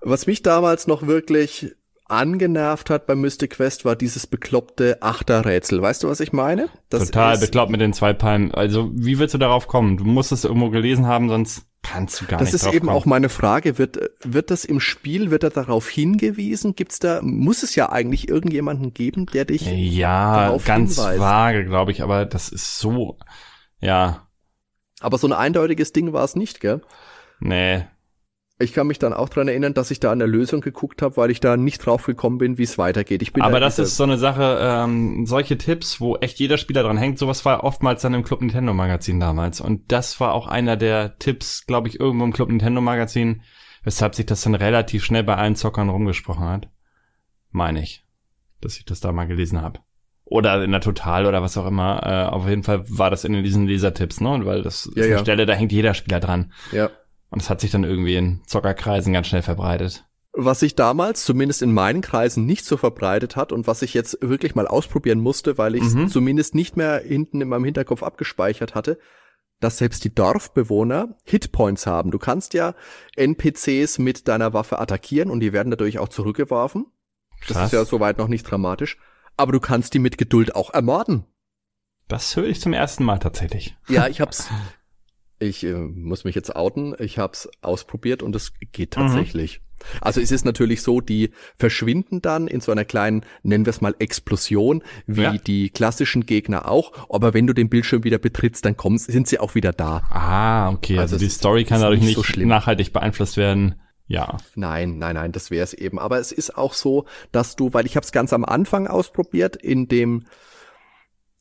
Was mich damals noch wirklich angenervt hat bei Mystic Quest war dieses bekloppte Achterrätsel. Weißt du, was ich meine? Das Total bekloppt mit den zwei Palmen. Also, wie willst du darauf kommen? Du musst es irgendwo gelesen haben, sonst kannst du gar das nicht Das ist eben kommen. auch meine Frage. Wird, wird das im Spiel, wird da darauf hingewiesen? Gibt's da, muss es ja eigentlich irgendjemanden geben, der dich Ja, ganz hinweist? vage, glaube ich, aber das ist so, ja, aber so ein eindeutiges Ding war es nicht, gell? Nee. Ich kann mich dann auch dran erinnern, dass ich da an der Lösung geguckt habe, weil ich da nicht drauf gekommen bin, wie es weitergeht. Ich bin Aber das ist so eine Sache, ähm, solche Tipps, wo echt jeder Spieler dran hängt, sowas war oftmals dann im Club Nintendo Magazin damals. Und das war auch einer der Tipps, glaube ich, irgendwo im Club Nintendo Magazin, weshalb sich das dann relativ schnell bei allen Zockern rumgesprochen hat. Meine ich. dass ich das da mal gelesen habe. Oder in der Total oder was auch immer. Äh, auf jeden Fall war das in diesen Lesertipps, ne? Weil das Ja, ist eine ja. Stelle, da hängt jeder Spieler dran. Ja. Und das hat sich dann irgendwie in Zockerkreisen ganz schnell verbreitet. Was sich damals zumindest in meinen Kreisen nicht so verbreitet hat und was ich jetzt wirklich mal ausprobieren musste, weil ich es Mhm. zumindest nicht mehr hinten in meinem Hinterkopf abgespeichert hatte, dass selbst die Dorfbewohner Hitpoints haben. Du kannst ja NPCs mit deiner Waffe attackieren und die werden dadurch auch zurückgeworfen. Das Krass. ist ja soweit noch nicht dramatisch. Aber du kannst die mit Geduld auch ermorden. Das höre ich zum ersten Mal tatsächlich. Ja, (laughs) ich hab's. Ich äh, muss mich jetzt outen. Ich hab's ausprobiert und es geht Mhm. tatsächlich. Also es ist natürlich so, die verschwinden dann in so einer kleinen, nennen wir es mal Explosion, wie Ja. die klassischen Gegner auch. Aber wenn du den Bildschirm wieder betrittst, dann kommen, sind sie auch wieder da. Ah, okay. Also, Also die Story kann dadurch nicht nicht so schlimm. nachhaltig beeinflusst werden. Ja. Nein, nein, nein, das wäre es eben. Aber es ist auch so, dass du, weil ich habe es ganz am Anfang ausprobiert, in dem,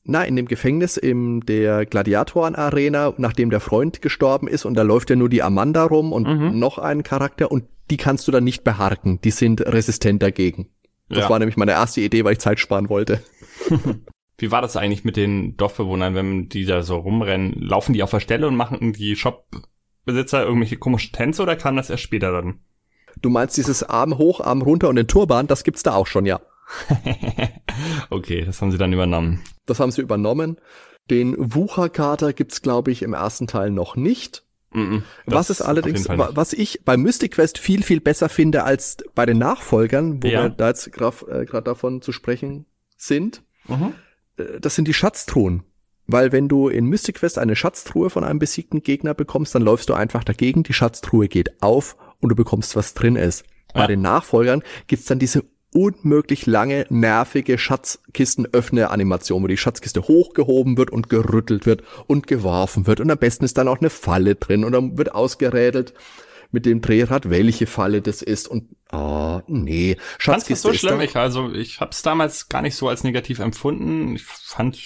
na, in dem Gefängnis in der Gladiatoren-Arena, nachdem der Freund gestorben ist und da läuft ja nur die Amanda rum und Mhm. noch ein Charakter und die kannst du dann nicht beharken. Die sind resistent dagegen. Das Ja. war nämlich meine erste Idee, weil ich Zeit sparen wollte. (laughs) Wie war das eigentlich mit den Dorfbewohnern, wenn die da so rumrennen? Laufen die auf der Stelle und machen die Shopbesitzer irgendwelche komischen Tänze oder kam das erst später dann? Du meinst dieses Arm hoch, Arm runter und den Turban, das gibt's da auch schon, ja. (laughs) okay, das haben sie dann übernommen. Das haben sie übernommen. Den Wucherkater gibt's, glaube ich, im ersten Teil noch nicht. Mhm, Was das ist allerdings, was ich bei Mystic Quest viel, viel besser finde als bei den Nachfolgern, wo Ja. wir da jetzt gerade äh, davon zu sprechen sind, Mhm. äh, das sind die Schatztruhen. Weil wenn du in Mystic Quest eine Schatztruhe von einem besiegten Gegner bekommst, dann läufst du einfach dagegen, die Schatztruhe geht auf und du bekommst, was drin ist. Bei Ja. den Nachfolgern gibt's dann diese unmöglich lange, nervige Schatzkisten-Öffne-Animation, wo die Schatzkiste hochgehoben wird und gerüttelt wird und geworfen wird. Und am besten ist dann auch eine Falle drin und dann wird ausgerädelt mit dem Drehrad, welche Falle das ist. Und, oh, nee, Fandst du das Schatzkiste so ist schlimm? Ich, also, ich habe es damals gar nicht so als negativ empfunden. Ich fand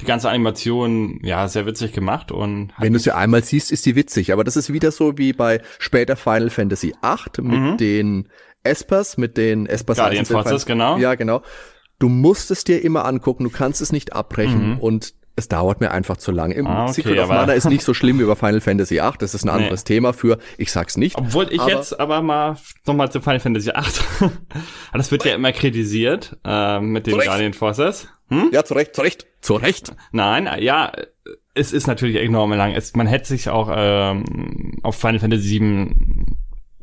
die ganze Animation, ja, sehr witzig gemacht und Wenn du sie einmal siehst, ist sie witzig. Aber das ist wieder so wie bei später Final Fantasy VIII mit Mhm. den Espers, mit den Espers. Guardian den Forces, genau. Ja, genau. Du musst es dir immer angucken, du kannst es nicht abbrechen Mhm. und es dauert mir einfach zu lang. Im Ah, okay, Secret of Mana ist (laughs) nicht so schlimm wie bei Final Fantasy VIII. Das ist ein Nee. anderes Thema für, ich sag's nicht. Obwohl ich Aber- jetzt aber mal nochmal zu Final Fantasy 8. (laughs) das wird ja immer kritisiert äh, mit den. Guardian Forces. Hm? Ja, zu Recht, zu Recht, zu Recht. Nein, ja, es ist natürlich enorm lang. Es, man hätte sich auch ähm, auf Final Fantasy 7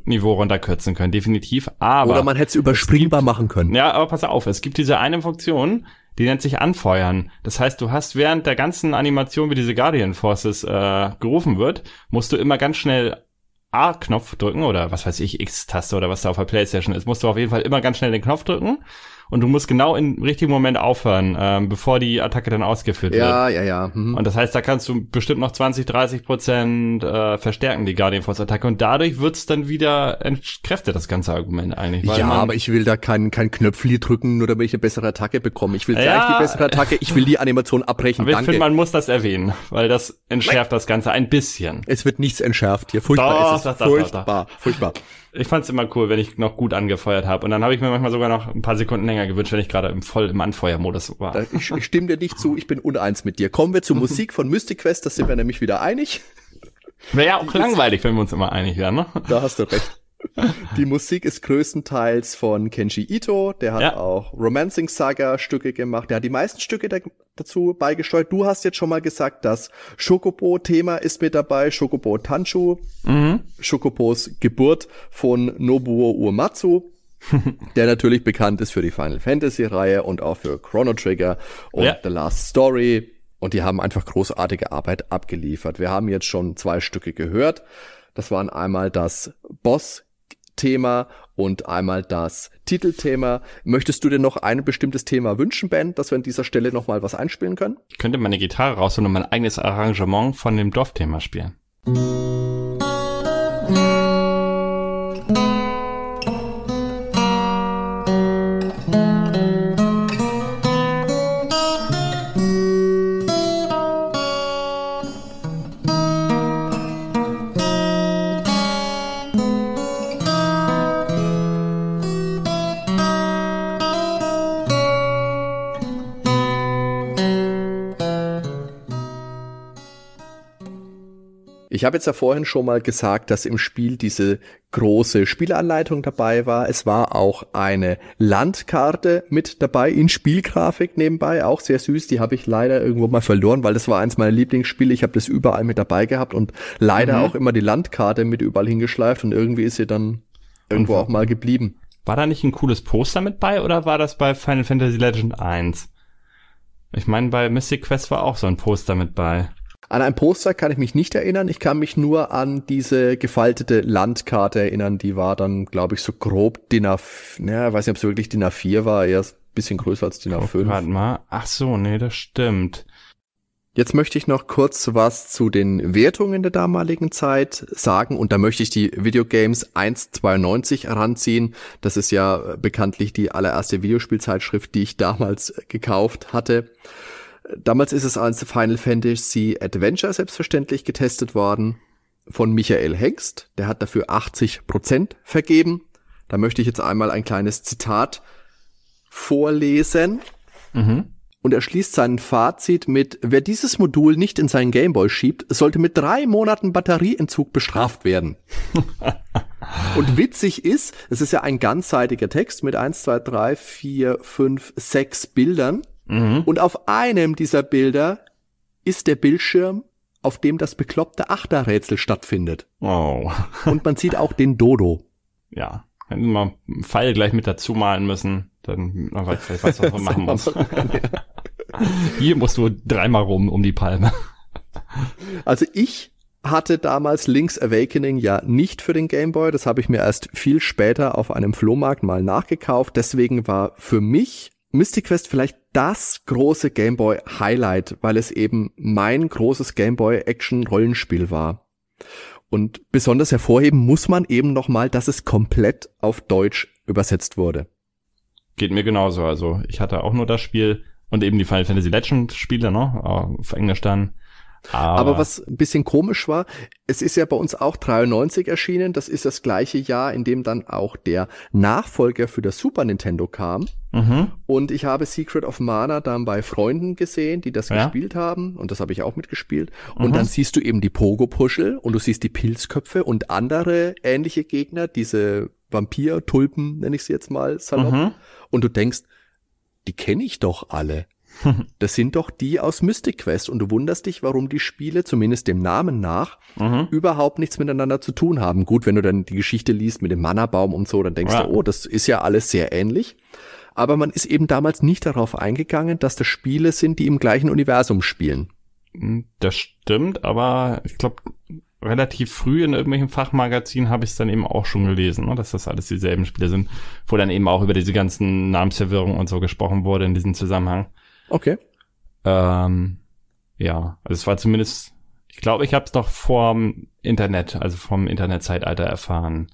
Niveau runterkürzen können, definitiv. Aber Oder man hätte es überspringbar machen können. ja, aber pass auf, es gibt diese eine Funktion, die nennt sich Anfeuern. Das heißt, du hast während der ganzen Animation, wie diese Guardian Forces äh, gerufen wird, musst du immer ganz schnell A-Knopf drücken oder was weiß ich, X-Taste oder was da auf der Playstation ist, musst du auf jeden Fall immer ganz schnell den Knopf drücken und du musst genau im richtigen Moment aufhören, ähm, bevor die Attacke dann ausgeführt wird. Ja, ja, ja. Mhm. Und das heißt, da kannst du bestimmt noch 20, 30 Prozent äh, verstärken, die Guardian Force Attacke. Und dadurch wird's dann wieder entkräftet, das ganze Argument eigentlich. Ja, aber ich will da kein, kein Knöpfli drücken, nur damit ich eine bessere Attacke bekomme. Ich will gleich Ja. die bessere Attacke, ich will die Animation abbrechen. aber ich finde, man muss das erwähnen, weil das entschärft das Ganze ein bisschen. es wird nichts entschärft hier. Furchtbar Doch, ist es. doch, doch, furchtbar, furchtbar. Ich fand's immer cool, wenn ich noch gut angefeuert habe. Und dann habe ich mir manchmal sogar noch ein paar Sekunden länger gewünscht, wenn ich gerade im voll im Anfeuermodus war. Da- Ich, ich stimme dir nicht zu, ich bin uneins mit dir. Kommen wir zur Musik von Mystic Quest, da sind wir nämlich wieder einig. Wäre ja auch langweilig, wenn wir uns immer einig wären, ne? Da hast du recht. (laughs) Die Musik ist größtenteils von Kenji Ito, der hat Ja. auch Romancing Saga Stücke gemacht. Der hat die meisten Stücke da, dazu beigesteuert. Du hast jetzt schon mal gesagt, das Shokobo Thema ist mit dabei, Shokobo Tanchu, Mhm. Shokobos Geburt von Nobuo Uematsu, (laughs) der natürlich bekannt ist für die Final Fantasy Reihe und auch für Chrono Trigger und Ja. The Last Story. Und die haben einfach großartige Arbeit abgeliefert. Wir haben jetzt schon zwei Stücke gehört. Das waren einmal das Boss-Thema und einmal das Titelthema. Möchtest du dir noch ein bestimmtes Thema wünschen, Ben, dass wir an dieser Stelle noch mal was einspielen können? Ich könnte meine Gitarre rausholen und mein eigenes Arrangement von dem Dorfthema spielen. Ich habe jetzt ja vorhin schon mal gesagt, dass im Spiel diese große Spielanleitung dabei war. Es war auch eine Landkarte mit dabei in Spielgrafik nebenbei, auch sehr süß. Die habe ich leider irgendwo mal verloren, weil das war eins meiner Lieblingsspiele. Ich habe das überall mit dabei gehabt und leider mhm. auch immer die Landkarte mit überall hingeschleift und irgendwie ist sie dann irgendwo auch mal geblieben. War da nicht ein cooles Poster mit bei oder war das bei Final Fantasy Legend 1? Ich meine, bei Mystic Quest war auch so ein Poster mit bei. An ein Poster kann ich mich nicht erinnern. Ich kann mich nur an diese gefaltete Landkarte erinnern. Die war dann, glaube ich, so grob DIN A, naja, weiß nicht, ob es wirklich DIN A4 war, eher ein bisschen größer als DIN A5. Warte mal. Ach so, nee, das stimmt. Jetzt möchte ich noch kurz was zu den Wertungen der damaligen Zeit sagen und da möchte ich die Videogames 192 heranziehen. Das ist ja bekanntlich die allererste Videospielzeitschrift, die ich damals gekauft hatte. Damals ist es als Final Fantasy Adventure selbstverständlich getestet worden von Michael Hengst. Der hat dafür 80 Prozent vergeben. Da möchte ich jetzt einmal ein kleines Zitat vorlesen. Mhm. Und er schließt sein Fazit mit, wer dieses Modul nicht in seinen Gameboy schiebt, sollte mit drei Monaten Batterieentzug bestraft werden. (laughs) Und witzig ist, es ist ja ein ganzseitiger Text mit eins, zwei, drei, vier, fünf, sechs Bildern. Mhm. Und auf einem dieser Bilder ist der Bildschirm, auf dem das bekloppte Achterrätsel stattfindet. Oh. Und man sieht auch den Dodo. Ja. Hätten wir einen Pfeil gleich mit dazu malen müssen, dann weiß vielleicht, was man (laughs) machen muss. (laughs) Hier musst du dreimal rum um die Palme. Also ich hatte damals Link's Awakening ja nicht für den Game Boy. Das habe ich mir erst viel später auf einem Flohmarkt mal nachgekauft. Deswegen war für mich Mystic Quest vielleicht das große Gameboy Highlight, weil es eben mein großes Gameboy Action Rollenspiel war. Und besonders hervorheben muss man eben nochmal, dass es komplett auf Deutsch übersetzt wurde. Geht mir genauso. Also ich hatte auch nur das Spiel und eben die Final Fantasy Legend Spiele, ne? Auf Englisch dann. Aber, Aber, was ein bisschen komisch war, es ist ja bei uns auch 93 erschienen. Das ist das gleiche Jahr, in dem dann auch der Nachfolger für das Super Nintendo kam. Mhm. Und ich habe Secret of Mana dann bei Freunden gesehen, die das ja. gespielt haben. Und das habe ich auch mitgespielt. Und mhm. dann siehst du eben die Pogo-Puschel und du siehst die Pilzköpfe und andere ähnliche Gegner, diese Vampir-Tulpen, nenne ich sie jetzt mal salopp. Mhm. Und du denkst, die kenne ich doch alle. (laughs) Das sind doch die aus Mystic Quest und du wunderst dich, warum die Spiele, zumindest dem Namen nach, mhm. überhaupt nichts miteinander zu tun haben. Gut, wenn du dann die Geschichte liest mit dem Mannerbaum und so, dann denkst ja. du, oh, das ist ja alles sehr ähnlich. Aber man ist eben damals nicht darauf eingegangen, dass das Spiele sind, die im gleichen Universum spielen. Hm, das stimmt, aber ich glaube, relativ früh in irgendwelchen Fachmagazinen habe ich es dann eben auch schon gelesen, ne, dass das alles dieselben Spiele sind, wo dann eben auch über diese ganzen Namensverwirrung und so gesprochen wurde in diesem Zusammenhang. Okay. Ähm, ja, also es war zumindest, ich glaube, ich habe es doch vorm Internet, also vom Internetzeitalter erfahren.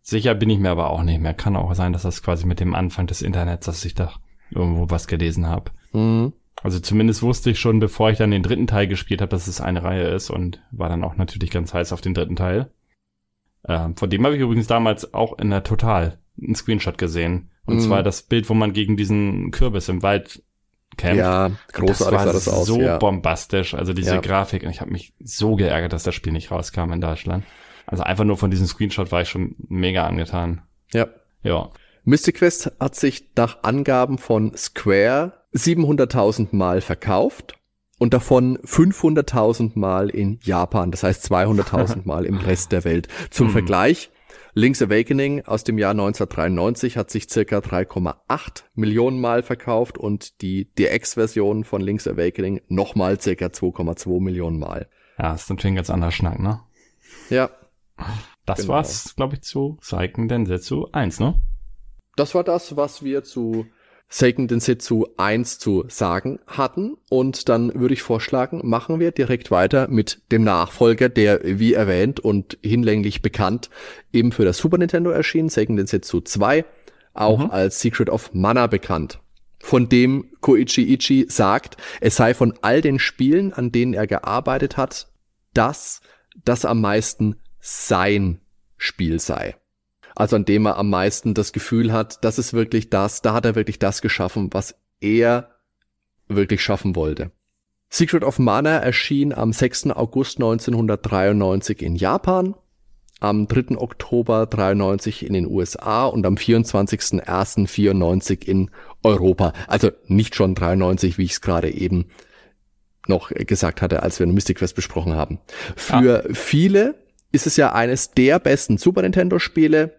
Sicher bin ich mir aber auch nicht mehr. Kann auch sein, dass das quasi mit dem Anfang des Internets, dass ich da irgendwo was gelesen habe. Mhm. Also zumindest wusste ich schon, bevor ich dann den dritten Teil gespielt habe, dass es eine Reihe ist und war dann auch natürlich ganz heiß auf den dritten Teil. Ähm, von dem habe ich übrigens damals auch in der Total einen Screenshot gesehen. Und mhm. zwar das Bild, wo man gegen diesen Kürbis im Wald kämpft. Ja, großartig das sah das aus. So ja. bombastisch, also diese ja. Grafik. Und ich habe mich so geärgert, dass das Spiel nicht rauskam in Deutschland. Also einfach nur von diesem Screenshot war ich schon mega angetan. Ja. Ja. Mystic Quest hat sich nach Angaben von Square 700.000 Mal verkauft und davon 500.000 Mal in Japan, das heißt 200.000 (laughs) Mal im Rest der Welt. Zum hm. Vergleich, Link's Awakening aus dem Jahr 1993 hat sich circa 3,8 Millionen Mal verkauft und die DX-Version von Link's Awakening nochmal circa 2,2 Millionen Mal. Ja, ist natürlich ein ganz anderer Schnack, ne? Ja. Das genau. war's, glaube ich, zu Seiken Densetsu 1, ne? Das war das, was wir zu Seiken Densetsu 1 zu sagen hatten. Und dann würde ich vorschlagen, machen wir direkt weiter mit dem Nachfolger, der, wie erwähnt und hinlänglich bekannt, eben für das Super Nintendo erschien, Seiken Densetsu 2, auch mhm. als Secret of Mana bekannt. Von dem Koichi Ichi sagt, es sei von all den Spielen, an denen er gearbeitet hat, das, das am meisten sein Spiel sei also an dem er am meisten das Gefühl hat, das ist wirklich das, da hat er wirklich das geschaffen, was er wirklich schaffen wollte. Secret of Mana erschien am 6. August 1993 in Japan, am 3. Oktober 93 in den USA und am 24.01.94 in Europa. Also nicht schon 93, wie ich es gerade eben noch gesagt hatte, als wir Mystic Quest besprochen haben. Für ah. viele ist es ja eines der besten Super Nintendo Spiele.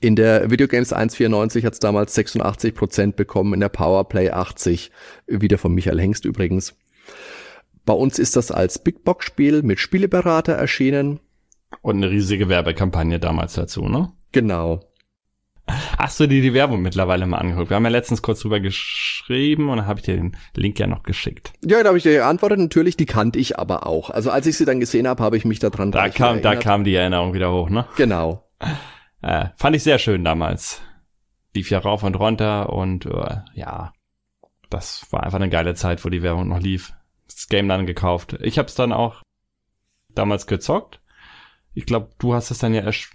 In der Videogames 194 hat es damals 86 Prozent bekommen, in der Powerplay 80, wieder von Michael Hengst übrigens. Bei uns ist das als Big Box Spiel mit Spieleberater erschienen. Und eine riesige Werbekampagne damals dazu, ne? Genau. Hast du dir die Werbung mittlerweile mal angeguckt? Wir haben ja letztens kurz drüber geschrieben und dann habe ich dir den Link ja noch geschickt. Ja, da habe ich dir geantwortet. Natürlich, die kannte ich aber auch. Also als ich sie dann gesehen habe, habe ich mich daran da kam, erinnert. Da kam die Erinnerung wieder hoch, ne? Genau. Äh, fand ich sehr schön damals. Lief ja rauf und runter und äh, ja, das war einfach eine geile Zeit, wo die Werbung noch lief. Das Game dann gekauft. Ich habe es dann auch damals gezockt ich glaube, du hast es dann ja erst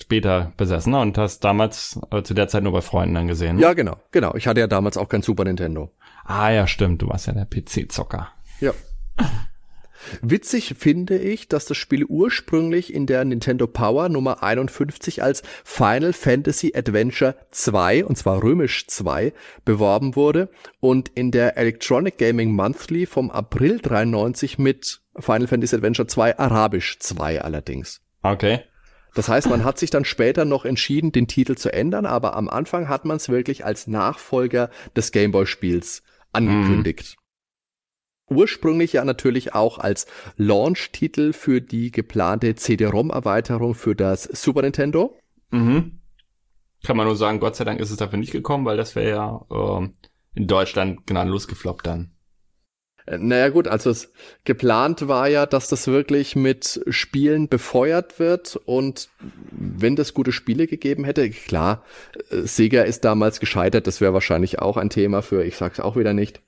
später besessen ne? und hast damals äh, zu der Zeit nur bei Freunden dann gesehen. Ne? Ja, genau, genau. Ich hatte ja damals auch kein Super Nintendo. Ah ja, stimmt. Du warst ja der PC-Zocker. Ja. Witzig finde ich, dass das Spiel ursprünglich in der Nintendo Power Nummer 51 als Final Fantasy Adventure 2, und zwar römisch 2, beworben wurde und in der Electronic Gaming Monthly vom April 93 mit Final Fantasy Adventure 2 Arabisch 2 allerdings. Okay. Das heißt, man hat sich dann später noch entschieden, den Titel zu ändern, aber am Anfang hat man es wirklich als Nachfolger des Gameboy-Spiels angekündigt. Ursprünglich ja natürlich auch als Launch-Titel für die geplante CD-ROM-Erweiterung für das Super Nintendo. Mhm. Kann man nur sagen, Gott sei Dank ist es dafür nicht gekommen, weil das wäre ja äh, in Deutschland gnadenlos gefloppt dann. Naja gut, also es geplant war ja, dass das wirklich mit Spielen befeuert wird und wenn das gute Spiele gegeben hätte, klar, äh, Sega ist damals gescheitert, das wäre wahrscheinlich auch ein Thema für, ich sag's auch wieder nicht.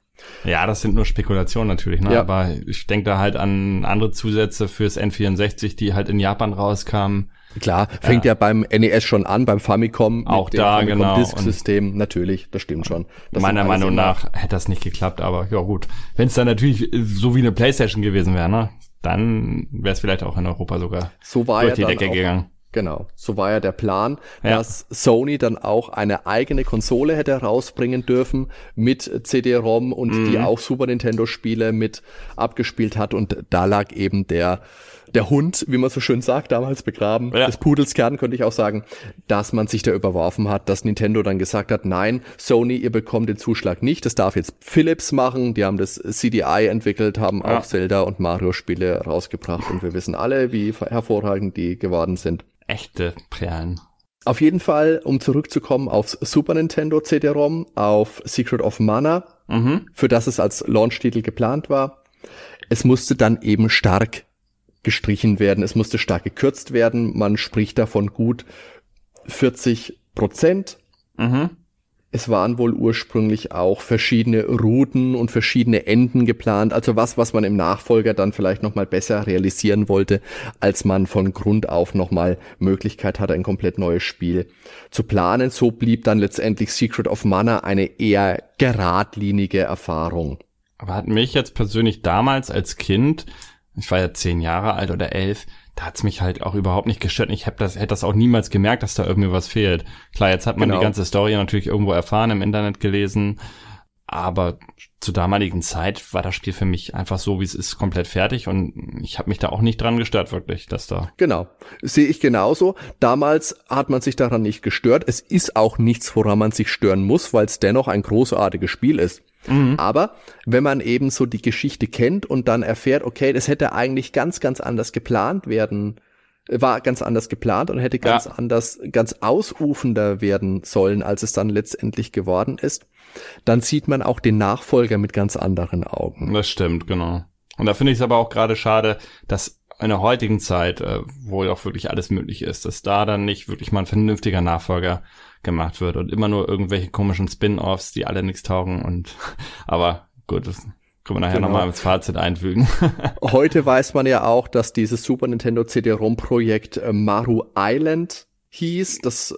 Ja, das sind nur Spekulationen natürlich, ne? Ja. Aber ich denke da halt an andere Zusätze fürs N64, die halt in Japan rauskamen. Klar, fängt ja. ja beim NES schon an, beim Famicom. Auch da, Famicom genau. Disk-System, natürlich, das stimmt schon. Das meiner Meinung nach hätte das nicht geklappt, aber ja gut. Wenn es dann natürlich so wie eine Playstation gewesen wäre, ne? Dann wäre es vielleicht auch in Europa sogar so war durch die Decke gegangen. Genau, so war ja der Plan, ja. dass Sony dann auch eine eigene Konsole hätte rausbringen dürfen mit CD-ROM und mhm. die auch Super Nintendo Spiele mit abgespielt hat und da lag eben der der Hund, wie man so schön sagt, damals begraben, ja. des Pudels Kern könnte ich auch sagen, dass man sich da überworfen hat, dass Nintendo dann gesagt hat, nein, Sony, ihr bekommt den Zuschlag nicht, das darf jetzt Philips machen, die haben das CDI entwickelt, haben ja. auch Zelda und Mario Spiele rausgebracht und wir wissen alle, wie hervorragend die geworden sind echte Perlen. Auf jeden Fall, um zurückzukommen aufs Super Nintendo CD-ROM, auf Secret of Mana, mhm. für das es als Launch-Titel geplant war. Es musste dann eben stark gestrichen werden, es musste stark gekürzt werden. Man spricht davon gut 40 Prozent. Mhm. Es waren wohl ursprünglich auch verschiedene Routen und verschiedene Enden geplant, also was, was man im Nachfolger dann vielleicht nochmal besser realisieren wollte, als man von Grund auf nochmal Möglichkeit hatte, ein komplett neues Spiel zu planen. So blieb dann letztendlich Secret of Mana eine eher geradlinige Erfahrung. Aber hat mich jetzt persönlich damals als Kind, ich war ja zehn Jahre alt oder elf, da hat's mich halt auch überhaupt nicht gestört. Ich hab das, hätte das auch niemals gemerkt, dass da irgendwie was fehlt. Klar, jetzt hat man genau. die ganze Story natürlich irgendwo erfahren, im Internet gelesen. Aber zur damaligen Zeit war das Spiel für mich einfach so, wie es ist, komplett fertig und ich habe mich da auch nicht dran gestört, wirklich, dass da. Genau, sehe ich genauso. Damals hat man sich daran nicht gestört. Es ist auch nichts, woran man sich stören muss, weil es dennoch ein großartiges Spiel ist. Mhm. Aber wenn man eben so die Geschichte kennt und dann erfährt, okay, das hätte eigentlich ganz, ganz anders geplant werden, war ganz anders geplant und hätte ganz ja. anders, ganz ausufender werden sollen, als es dann letztendlich geworden ist, dann sieht man auch den Nachfolger mit ganz anderen Augen. Das stimmt, genau. Und da finde ich es aber auch gerade schade, dass in der heutigen Zeit, äh, wo ja auch wirklich alles möglich ist, dass da dann nicht wirklich mal ein vernünftiger Nachfolger gemacht wird und immer nur irgendwelche komischen Spin-offs, die alle nichts taugen und (laughs) aber gut, das können wir nachher genau. nochmal ins Fazit einfügen. (laughs) Heute weiß man ja auch, dass dieses Super Nintendo CD-ROM-Projekt äh, Maru Island hieß. Das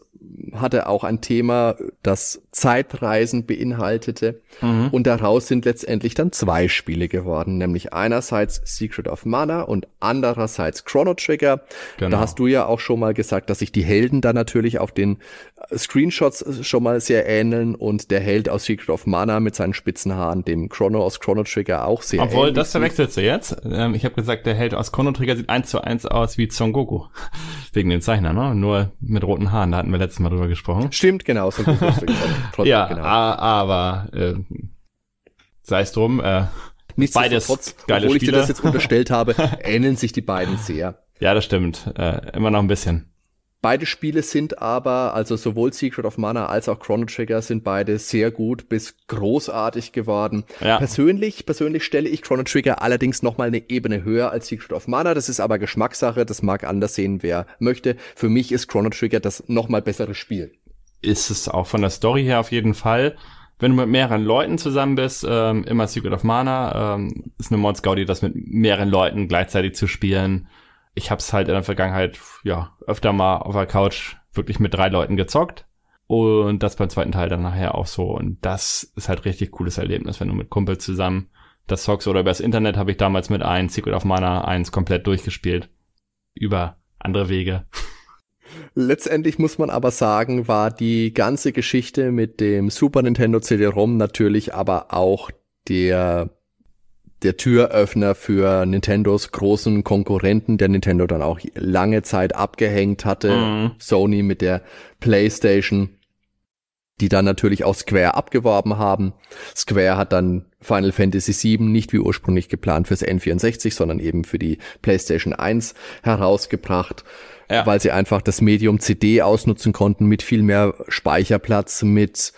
hatte auch ein Thema, das Zeitreisen beinhaltete. Mhm. Und daraus sind letztendlich dann zwei Spiele geworden, nämlich einerseits Secret of Mana und andererseits Chrono Trigger. Genau. Da hast du ja auch schon mal gesagt, dass sich die Helden da natürlich auf den Screenshots schon mal sehr ähneln und der Held aus Secret of Mana mit seinen spitzen Haaren dem Chrono aus Chrono Trigger auch sehr Obwohl, ähnlich. das verwechselst du jetzt. Ähm, ich habe gesagt, der Held aus Chrono Trigger sieht eins zu eins aus wie Son Goku. (laughs) Wegen dem Zeichner, ne? Nur mit roten Haaren, da hatten wir letztes Mal drüber gesprochen. Stimmt, genau. Goku (laughs) trotzdem, ja, genau. aber äh, sei es drum, äh, beides geile obwohl ich dir das jetzt unterstellt habe, (laughs) ähneln sich die beiden sehr. Ja, das stimmt. Äh, immer noch ein bisschen. Beide Spiele sind aber, also sowohl Secret of Mana als auch Chrono Trigger sind beide sehr gut bis großartig geworden. Ja. Persönlich, persönlich stelle ich Chrono Trigger allerdings nochmal eine Ebene höher als Secret of Mana. Das ist aber Geschmackssache. Das mag anders sehen, wer möchte. Für mich ist Chrono Trigger das nochmal bessere Spiel. Ist es auch von der Story her auf jeden Fall. Wenn du mit mehreren Leuten zusammen bist, ähm, immer Secret of Mana, ähm, ist eine Mod Gaudi, das mit mehreren Leuten gleichzeitig zu spielen. Ich habe es halt in der Vergangenheit ja öfter mal auf der Couch wirklich mit drei Leuten gezockt. Und das beim zweiten Teil dann nachher auch so. Und das ist halt richtig cooles Erlebnis, wenn du mit Kumpels zusammen das zockst. Oder übers Internet habe ich damals mit einem Secret of Mana 1 komplett durchgespielt. Über andere Wege. (laughs) Letztendlich muss man aber sagen, war die ganze Geschichte mit dem Super Nintendo CD-ROM natürlich aber auch der der Türöffner für Nintendos großen Konkurrenten, der Nintendo dann auch lange Zeit abgehängt hatte. Mhm. Sony mit der PlayStation, die dann natürlich auch Square abgeworben haben. Square hat dann Final Fantasy VII nicht wie ursprünglich geplant fürs N64, sondern eben für die PlayStation 1 herausgebracht. Ja. weil sie einfach das Medium CD ausnutzen konnten mit viel mehr Speicherplatz, mit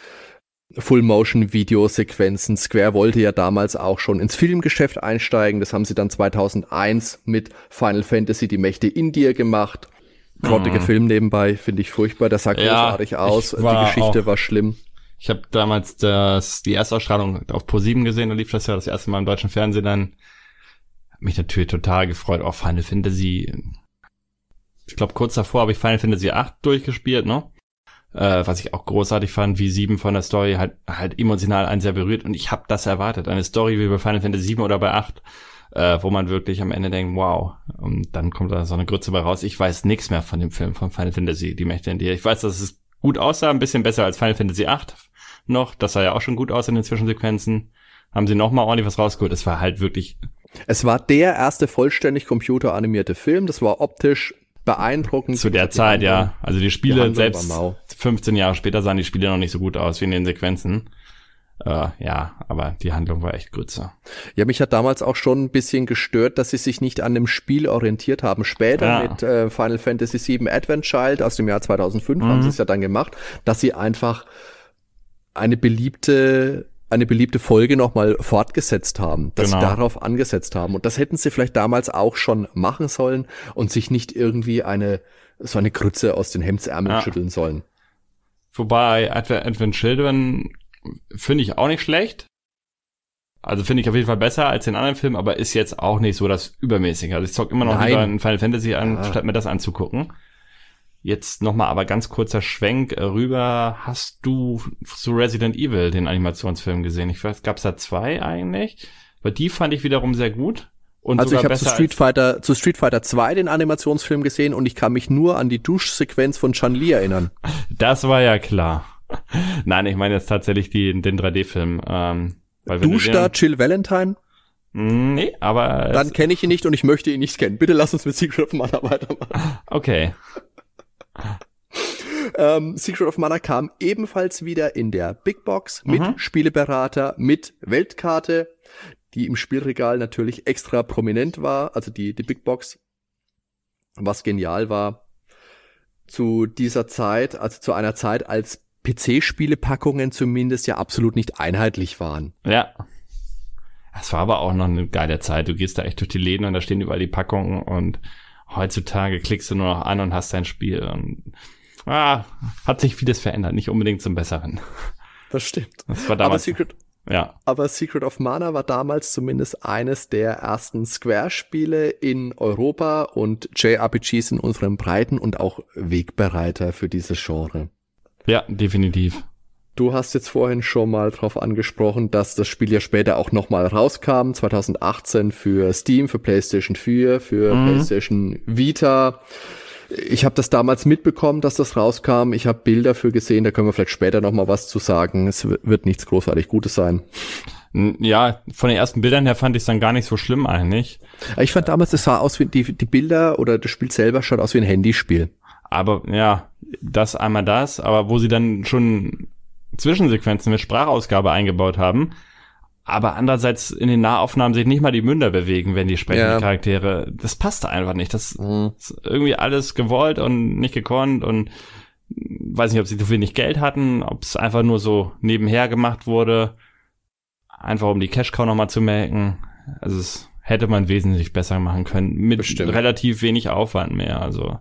Full-Motion-Video-Sequenzen. Square wollte ja damals auch schon ins Filmgeschäft einsteigen. Das haben sie dann 2001 mit Final Fantasy Die Mächte in dir gemacht. Grottiger mhm. Film nebenbei, finde ich furchtbar. Der sah großartig ja, aus. Die Geschichte auch, war schlimm. Ich habe damals das, die Erstausstrahlung auf Pro7 gesehen. Da lief das ja das erste Mal im deutschen Fernsehen. Dann hab mich natürlich total gefreut. Auch Final Fantasy. Ich glaube, kurz davor habe ich Final Fantasy 8 durchgespielt, ne? äh, was ich auch großartig fand, wie sieben von der Story halt halt emotional einen sehr berührt und ich habe das erwartet, eine Story wie bei Final Fantasy 7 oder bei 8, äh, wo man wirklich am Ende denkt, wow, und dann kommt da so eine Grütze bei raus. Ich weiß nichts mehr von dem Film von Final Fantasy, die Mächte in dir. Ich weiß, dass es gut aussah, ein bisschen besser als Final Fantasy 8 noch, das sah ja auch schon gut aus in den Zwischensequenzen. Haben sie noch mal ordentlich was rausgeholt. Es war halt wirklich es war der erste vollständig computeranimierte Film. Das war optisch beeindruckend. Zu der Zeit, ja. Also die Spiele die selbst 15 Jahre später sahen die Spiele noch nicht so gut aus wie in den Sequenzen. Uh, ja, aber die Handlung war echt grütze. Ja, mich hat damals auch schon ein bisschen gestört, dass sie sich nicht an dem Spiel orientiert haben. Später ja. mit äh, Final Fantasy VII Advent Child aus dem Jahr 2005 mhm. haben sie es ja dann gemacht, dass sie einfach eine beliebte eine beliebte Folge nochmal fortgesetzt haben, dass genau. sie darauf angesetzt haben. Und das hätten sie vielleicht damals auch schon machen sollen und sich nicht irgendwie eine, so eine Krütze aus den Hemdsärmeln ja. schütteln sollen. Wobei Advent, Children finde ich auch nicht schlecht. Also finde ich auf jeden Fall besser als den anderen Film, aber ist jetzt auch nicht so das Übermäßige. Also ich zock immer noch Nein. lieber in Final Fantasy an, ja. statt mir das anzugucken. Jetzt nochmal aber ganz kurzer Schwenk rüber. Hast du zu Resident Evil den Animationsfilm gesehen? Ich weiß, gab's da zwei eigentlich? Weil die fand ich wiederum sehr gut. Und also ich habe zu Street Fighter zu Street Fighter 2 den Animationsfilm gesehen und ich kann mich nur an die Duschsequenz von Chan Li erinnern. (laughs) Das war ja klar. (laughs) Nein, ich meine jetzt tatsächlich die, den 3D-Film. Ähm, Dusch da Chill Valentine? Nee, aber. Dann kenne ich ihn nicht und ich möchte ihn nicht kennen. Bitte lass uns mit Secret of Mana weitermachen. Okay ähm, Secret of Mana kam ebenfalls wieder in der Big Box mit mhm. Spieleberater, mit Weltkarte, die im Spielregal natürlich extra prominent war, also die, die Big Box, was genial war. Zu dieser Zeit, also zu einer Zeit, als PC-Spielepackungen zumindest ja absolut nicht einheitlich waren. Ja. Es war aber auch noch eine geile Zeit. Du gehst da echt durch die Läden und da stehen überall die Packungen und heutzutage klickst du nur noch an und hast dein Spiel. Und, ah, hat sich vieles verändert, nicht unbedingt zum Besseren. Das stimmt. Das war damals, aber Secret, ja. Aber Secret of Mana war damals zumindest eines der ersten Square-Spiele in Europa und JRPGs in unseren Breiten und auch Wegbereiter für dieses Genre. Ja, definitiv. Du hast jetzt vorhin schon mal drauf angesprochen, dass das Spiel ja später auch nochmal rauskam, 2018 für Steam, für PlayStation 4, für mhm. PlayStation Vita. Ich habe das damals mitbekommen, dass das rauskam. Ich habe Bilder für gesehen, da können wir vielleicht später nochmal was zu sagen. Es wird nichts großartig Gutes sein. Ja, von den ersten Bildern her fand ich es dann gar nicht so schlimm eigentlich. Ich fand damals, es sah aus wie die, die Bilder oder das Spiel selber schaut aus wie ein Handyspiel. Aber ja, das einmal das, aber wo sie dann schon Zwischensequenzen mit Sprachausgabe eingebaut haben, aber andererseits in den Nahaufnahmen sich nicht mal die Münder bewegen, wenn die sprechenden ja. Charaktere, das passte einfach nicht. Das mhm. ist irgendwie alles gewollt und nicht gekonnt und weiß nicht, ob sie zu wenig Geld hatten, ob es einfach nur so nebenher gemacht wurde, einfach um die Cash-Cow nochmal zu melken. Also es hätte man wesentlich besser machen können, mit Bestimmt. relativ wenig Aufwand mehr, also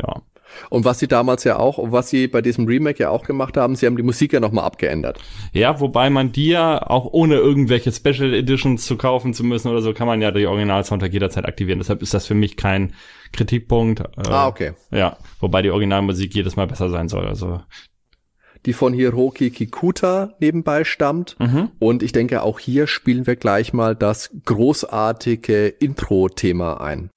ja. Und was sie damals ja auch, was sie bei diesem Remake ja auch gemacht haben, sie haben die Musik ja nochmal abgeändert. Ja, wobei man die ja auch ohne irgendwelche Special Editions zu kaufen zu müssen oder so, kann man ja die Original-Soundtrack jederzeit aktivieren. Deshalb ist das für mich kein Kritikpunkt. Äh, ah, okay. Ja, wobei die Originalmusik jedes Mal besser sein soll. Also die von Hiroki Kikuta nebenbei stammt. Mhm. Und ich denke, auch hier spielen wir gleich mal das großartige Intro-Thema ein.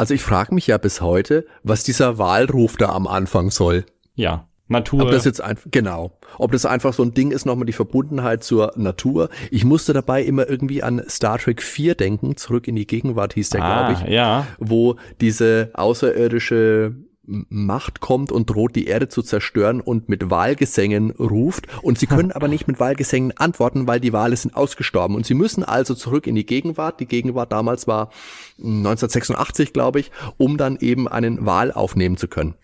Also ich frage mich ja bis heute, was dieser Wahlruf da am Anfang soll. Ja, Natur. Ob das jetzt einfach, genau. Ob das einfach so ein Ding ist, nochmal die Verbundenheit zur Natur. Ich musste dabei immer irgendwie an Star Trek 4 denken, zurück in die Gegenwart hieß der, ah, glaube ich. Ja. Wo diese außerirdische Macht kommt und droht die Erde zu zerstören und mit Wahlgesängen ruft. Und sie können (laughs) aber nicht mit Wahlgesängen antworten, weil die Wale sind ausgestorben. Und sie müssen also zurück in die Gegenwart. Die Gegenwart damals war 1986, glaube ich, um dann eben einen Wahl aufnehmen zu können.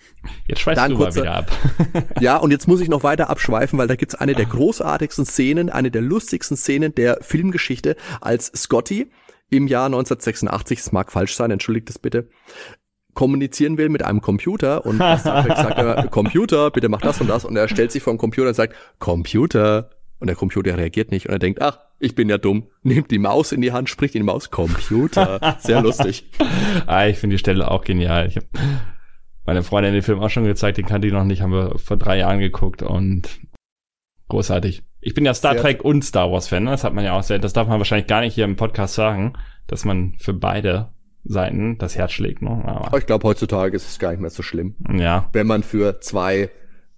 Jetzt schweißt dann du kurze, mal wieder ab. (laughs) ja, und jetzt muss ich noch weiter abschweifen, weil da gibt's eine der großartigsten Szenen, eine der lustigsten Szenen der Filmgeschichte, als Scotty im Jahr 1986, es mag falsch sein, entschuldigt es bitte, kommunizieren will mit einem Computer und Star Trek sagt er, Computer, bitte mach das und das und er stellt sich vor den Computer und sagt, Computer. Und der Computer reagiert nicht und er denkt, ach, ich bin ja dumm. Nimmt die Maus in die Hand, spricht in die Maus, Computer. Sehr lustig. (laughs) ah, ich finde die Stelle auch genial. Ich habe meine Freundin den Film auch schon gezeigt, den kannte ich noch nicht, haben wir vor drei Jahren geguckt und großartig. Ich bin ja Star sehr Trek und Star Wars Fan, ne? das hat man ja auch sehr, das darf man wahrscheinlich gar nicht hier im Podcast sagen, dass man für beide Seiten das Herz schlägt. Ne? Aber ich glaube, heutzutage ist es gar nicht mehr so schlimm. Ja. Wenn man für zwei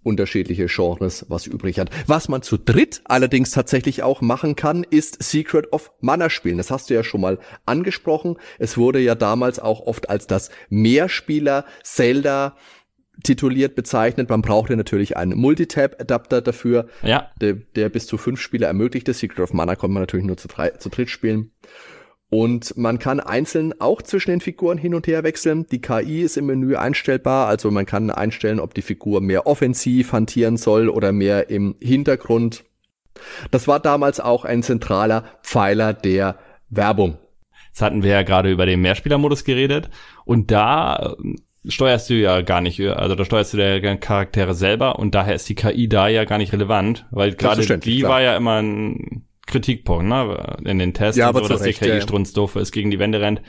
unterschiedliche Genres was übrig hat. Was man zu dritt allerdings tatsächlich auch machen kann, ist Secret of Mana spielen. Das hast du ja schon mal angesprochen. Es wurde ja damals auch oft als das Mehrspieler Zelda tituliert bezeichnet. Man brauchte natürlich einen Multitap-Adapter dafür, ja. der, der bis zu fünf Spieler ermöglichte. Secret of Mana konnte man natürlich nur zu, drei, zu dritt spielen. Und man kann einzeln auch zwischen den Figuren hin und her wechseln. Die KI ist im Menü einstellbar, also man kann einstellen, ob die Figur mehr offensiv hantieren soll oder mehr im Hintergrund. Das war damals auch ein zentraler Pfeiler der Werbung. Jetzt hatten wir ja gerade über den Mehrspielermodus geredet und da äh, steuerst du ja gar nicht, also da steuerst du der Charaktere selber und daher ist die KI da ja gar nicht relevant, weil gerade die klar. war ja immer ein Kritikpunkt, ne? In den Tests, ja, so, dass Recht, die KI ja. strunzdoof ist, gegen die Wände rennt.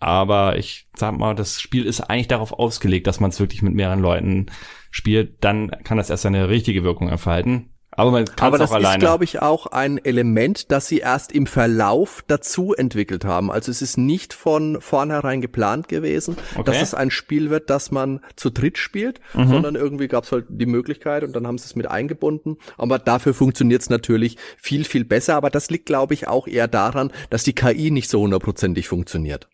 Aber ich sag mal, das Spiel ist eigentlich darauf ausgelegt, dass man es wirklich mit mehreren Leuten spielt. Dann kann das erst eine richtige Wirkung entfalten. Aber man kann Aber das auch ist, glaube ich, auch ein Element, das sie erst im Verlauf dazu entwickelt haben. Also es ist nicht von vornherein geplant gewesen, okay. dass es ein Spiel wird, das man zu dritt spielt, mhm. sondern irgendwie gab es halt die Möglichkeit und dann haben sie es mit eingebunden. Aber dafür funktioniert es natürlich viel, viel besser. Aber das liegt, glaube ich, auch eher daran, dass die KI nicht so hundertprozentig funktioniert.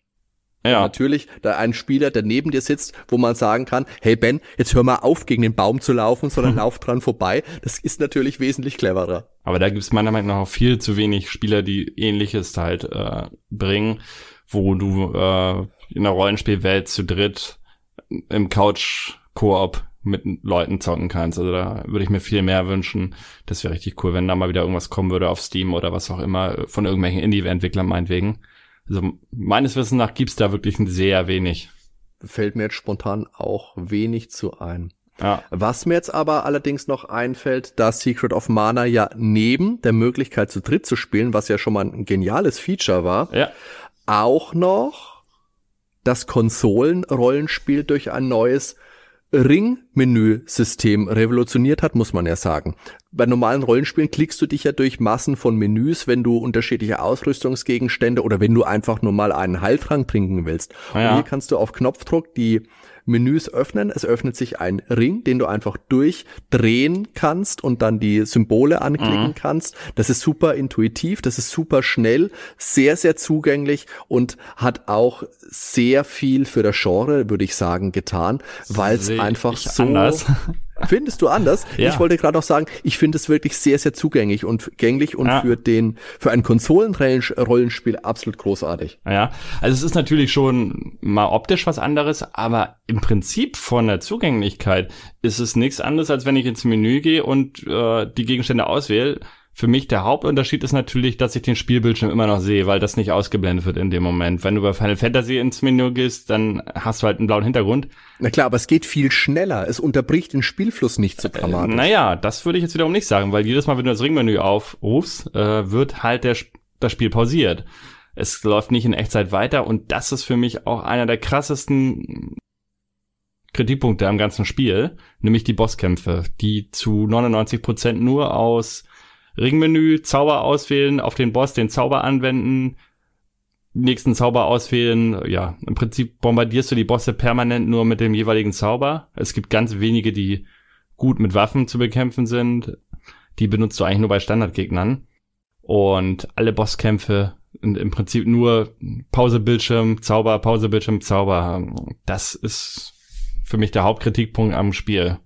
Ja. natürlich da ein Spieler, der neben dir sitzt, wo man sagen kann, hey Ben, jetzt hör mal auf, gegen den Baum zu laufen, sondern (laughs) lauf dran vorbei. Das ist natürlich wesentlich cleverer. Aber da gibt es meiner Meinung nach auch viel zu wenig Spieler, die ähnliches halt äh, bringen. wo du äh, in der Rollenspielwelt zu dritt im Couch-Koop mit Leuten zocken kannst. Also da würde ich mir viel mehr wünschen. Das wäre richtig cool, wenn da mal wieder irgendwas kommen würde auf Steam oder was auch immer von irgendwelchen Indie-Entwicklern meinetwegen. Also meines Wissens nach gibt's da wirklich sehr wenig. Fällt mir jetzt spontan auch wenig zu ein. Ja. Was mir jetzt aber allerdings noch einfällt, da Secret of Mana ja neben der Möglichkeit zu dritt zu spielen, was ja schon mal ein geniales Feature war, ja. auch noch das Konsolenrollenspiel durch ein neues Ring-Menü-System revolutioniert hat, muss man ja sagen. Bei normalen Rollenspielen klickst du dich ja durch Massen von Menüs, wenn du unterschiedliche Ausrüstungsgegenstände oder wenn du einfach nur mal einen Heiltrank trinken willst. Ja. Und hier kannst du auf Knopfdruck die Menüs öffnen. Es öffnet sich ein Ring, den du einfach durchdrehen kannst und dann die Symbole anklicken mhm. kannst. Das ist super intuitiv, das ist super schnell, sehr, sehr zugänglich und hat auch sehr viel für das Genre, würde ich sagen, getan, weil es einfach so anders. (laughs) Findest du anders? (laughs) Ja. Ich wollte gerade auch sagen, ich finde es wirklich sehr, sehr zugänglich und gänglich und ja. für den, für ein Konsolenrollenspiel absolut großartig. Ja, also es ist natürlich schon mal optisch was anderes, aber im Prinzip von der Zugänglichkeit ist es nichts anderes, als wenn ich ins Menü gehe und äh, die Gegenstände auswähle für mich der Hauptunterschied ist natürlich, dass ich den Spielbildschirm immer noch sehe, weil das nicht ausgeblendet wird in dem Moment. Wenn du bei Final Fantasy ins Menü gehst, dann hast du halt einen blauen Hintergrund. Na klar, aber es geht viel schneller. Es unterbricht den Spielfluss nicht so dramatisch. Äh, naja, das würde ich jetzt wiederum nicht sagen, weil jedes Mal, wenn du das Ringmenü aufrufst, äh, wird halt der, das Spiel pausiert. Es läuft nicht in Echtzeit weiter und das ist für mich auch einer der krassesten Kritikpunkte am ganzen Spiel, nämlich die Bosskämpfe, die zu 99 Prozent nur aus Ringmenü, Zauber auswählen, auf den Boss den Zauber anwenden, nächsten Zauber auswählen. Ja, im Prinzip bombardierst du die Bosse permanent nur mit dem jeweiligen Zauber. Es gibt ganz wenige, die gut mit Waffen zu bekämpfen sind. Die benutzt du eigentlich nur bei Standardgegnern. Und alle Bosskämpfe im Prinzip nur Pausebildschirm, Zauber, Pausebildschirm, Zauber. Das ist für mich der Hauptkritikpunkt am Spiel.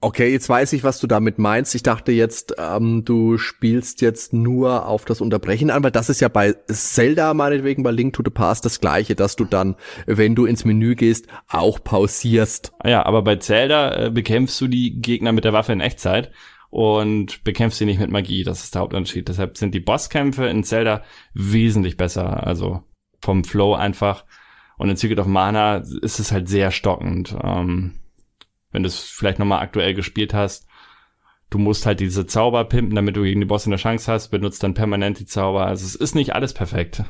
Okay, jetzt weiß ich, was du damit meinst. Ich dachte jetzt, ähm, du spielst jetzt nur auf das Unterbrechen an, weil das ist ja bei Zelda meinetwegen bei Link to the Past das gleiche, dass du dann, wenn du ins Menü gehst, auch pausierst. Ja, aber bei Zelda äh, bekämpfst du die Gegner mit der Waffe in Echtzeit und bekämpfst sie nicht mit Magie. Das ist der Hauptunterschied. Deshalb sind die Bosskämpfe in Zelda wesentlich besser. Also vom Flow einfach. Und in Secret of Mana ist es halt sehr stockend. Ähm, wenn du es vielleicht nochmal aktuell gespielt hast, du musst halt diese Zauber pimpen, damit du gegen die Bosse eine Chance hast, benutzt dann permanent die Zauber. Also es ist nicht alles perfekt.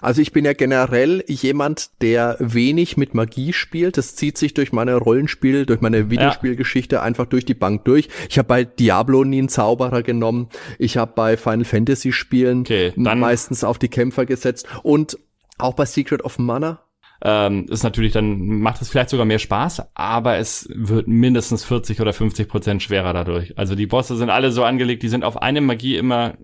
Also ich bin ja generell jemand, der wenig mit Magie spielt. Das zieht sich durch meine Rollenspiel, durch meine Videospielgeschichte ja. einfach durch die Bank durch. Ich habe bei Diablo nie einen Zauberer genommen. Ich habe bei Final Fantasy Spielen okay, meistens auf die Kämpfer gesetzt und auch bei Secret of Mana ähm, ist natürlich dann, macht es vielleicht sogar mehr Spaß, aber es wird mindestens 40 oder 50 Prozent schwerer dadurch. Also die Bosse sind alle so angelegt, die sind auf eine Magie immer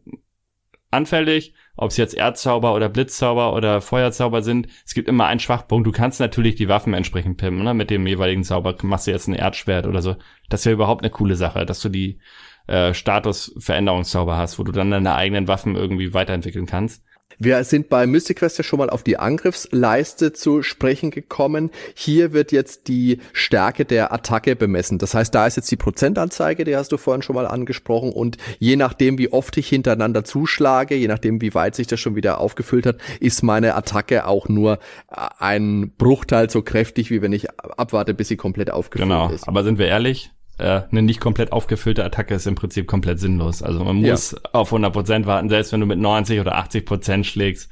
anfällig, ob es jetzt Erdzauber oder Blitzzauber oder Feuerzauber sind. Es gibt immer einen Schwachpunkt. Du kannst natürlich die Waffen entsprechend pimpen, ne? Mit dem jeweiligen Zauber machst du jetzt ein Erdschwert oder so. Das ist ja überhaupt eine coole Sache, dass du die äh, Statusveränderungszauber hast, wo du dann deine eigenen Waffen irgendwie weiterentwickeln kannst. Wir sind bei Mystic Quest ja schon mal auf die Angriffsleiste zu sprechen gekommen. Hier wird jetzt die Stärke der Attacke bemessen. Das heißt, da ist jetzt die Prozentanzeige, die hast du vorhin schon mal angesprochen. Und je nachdem, wie oft ich hintereinander zuschlage, je nachdem, wie weit sich das schon wieder aufgefüllt hat, ist meine Attacke auch nur ein Bruchteil so kräftig, wie wenn ich abwarte, bis sie komplett aufgefüllt genau. ist. Genau, aber sind wir ehrlich, äh, eine nicht komplett aufgefüllte Attacke ist im Prinzip komplett sinnlos. Also man muss ja. auf 100% warten, selbst wenn du mit 90 oder 80% schlägst,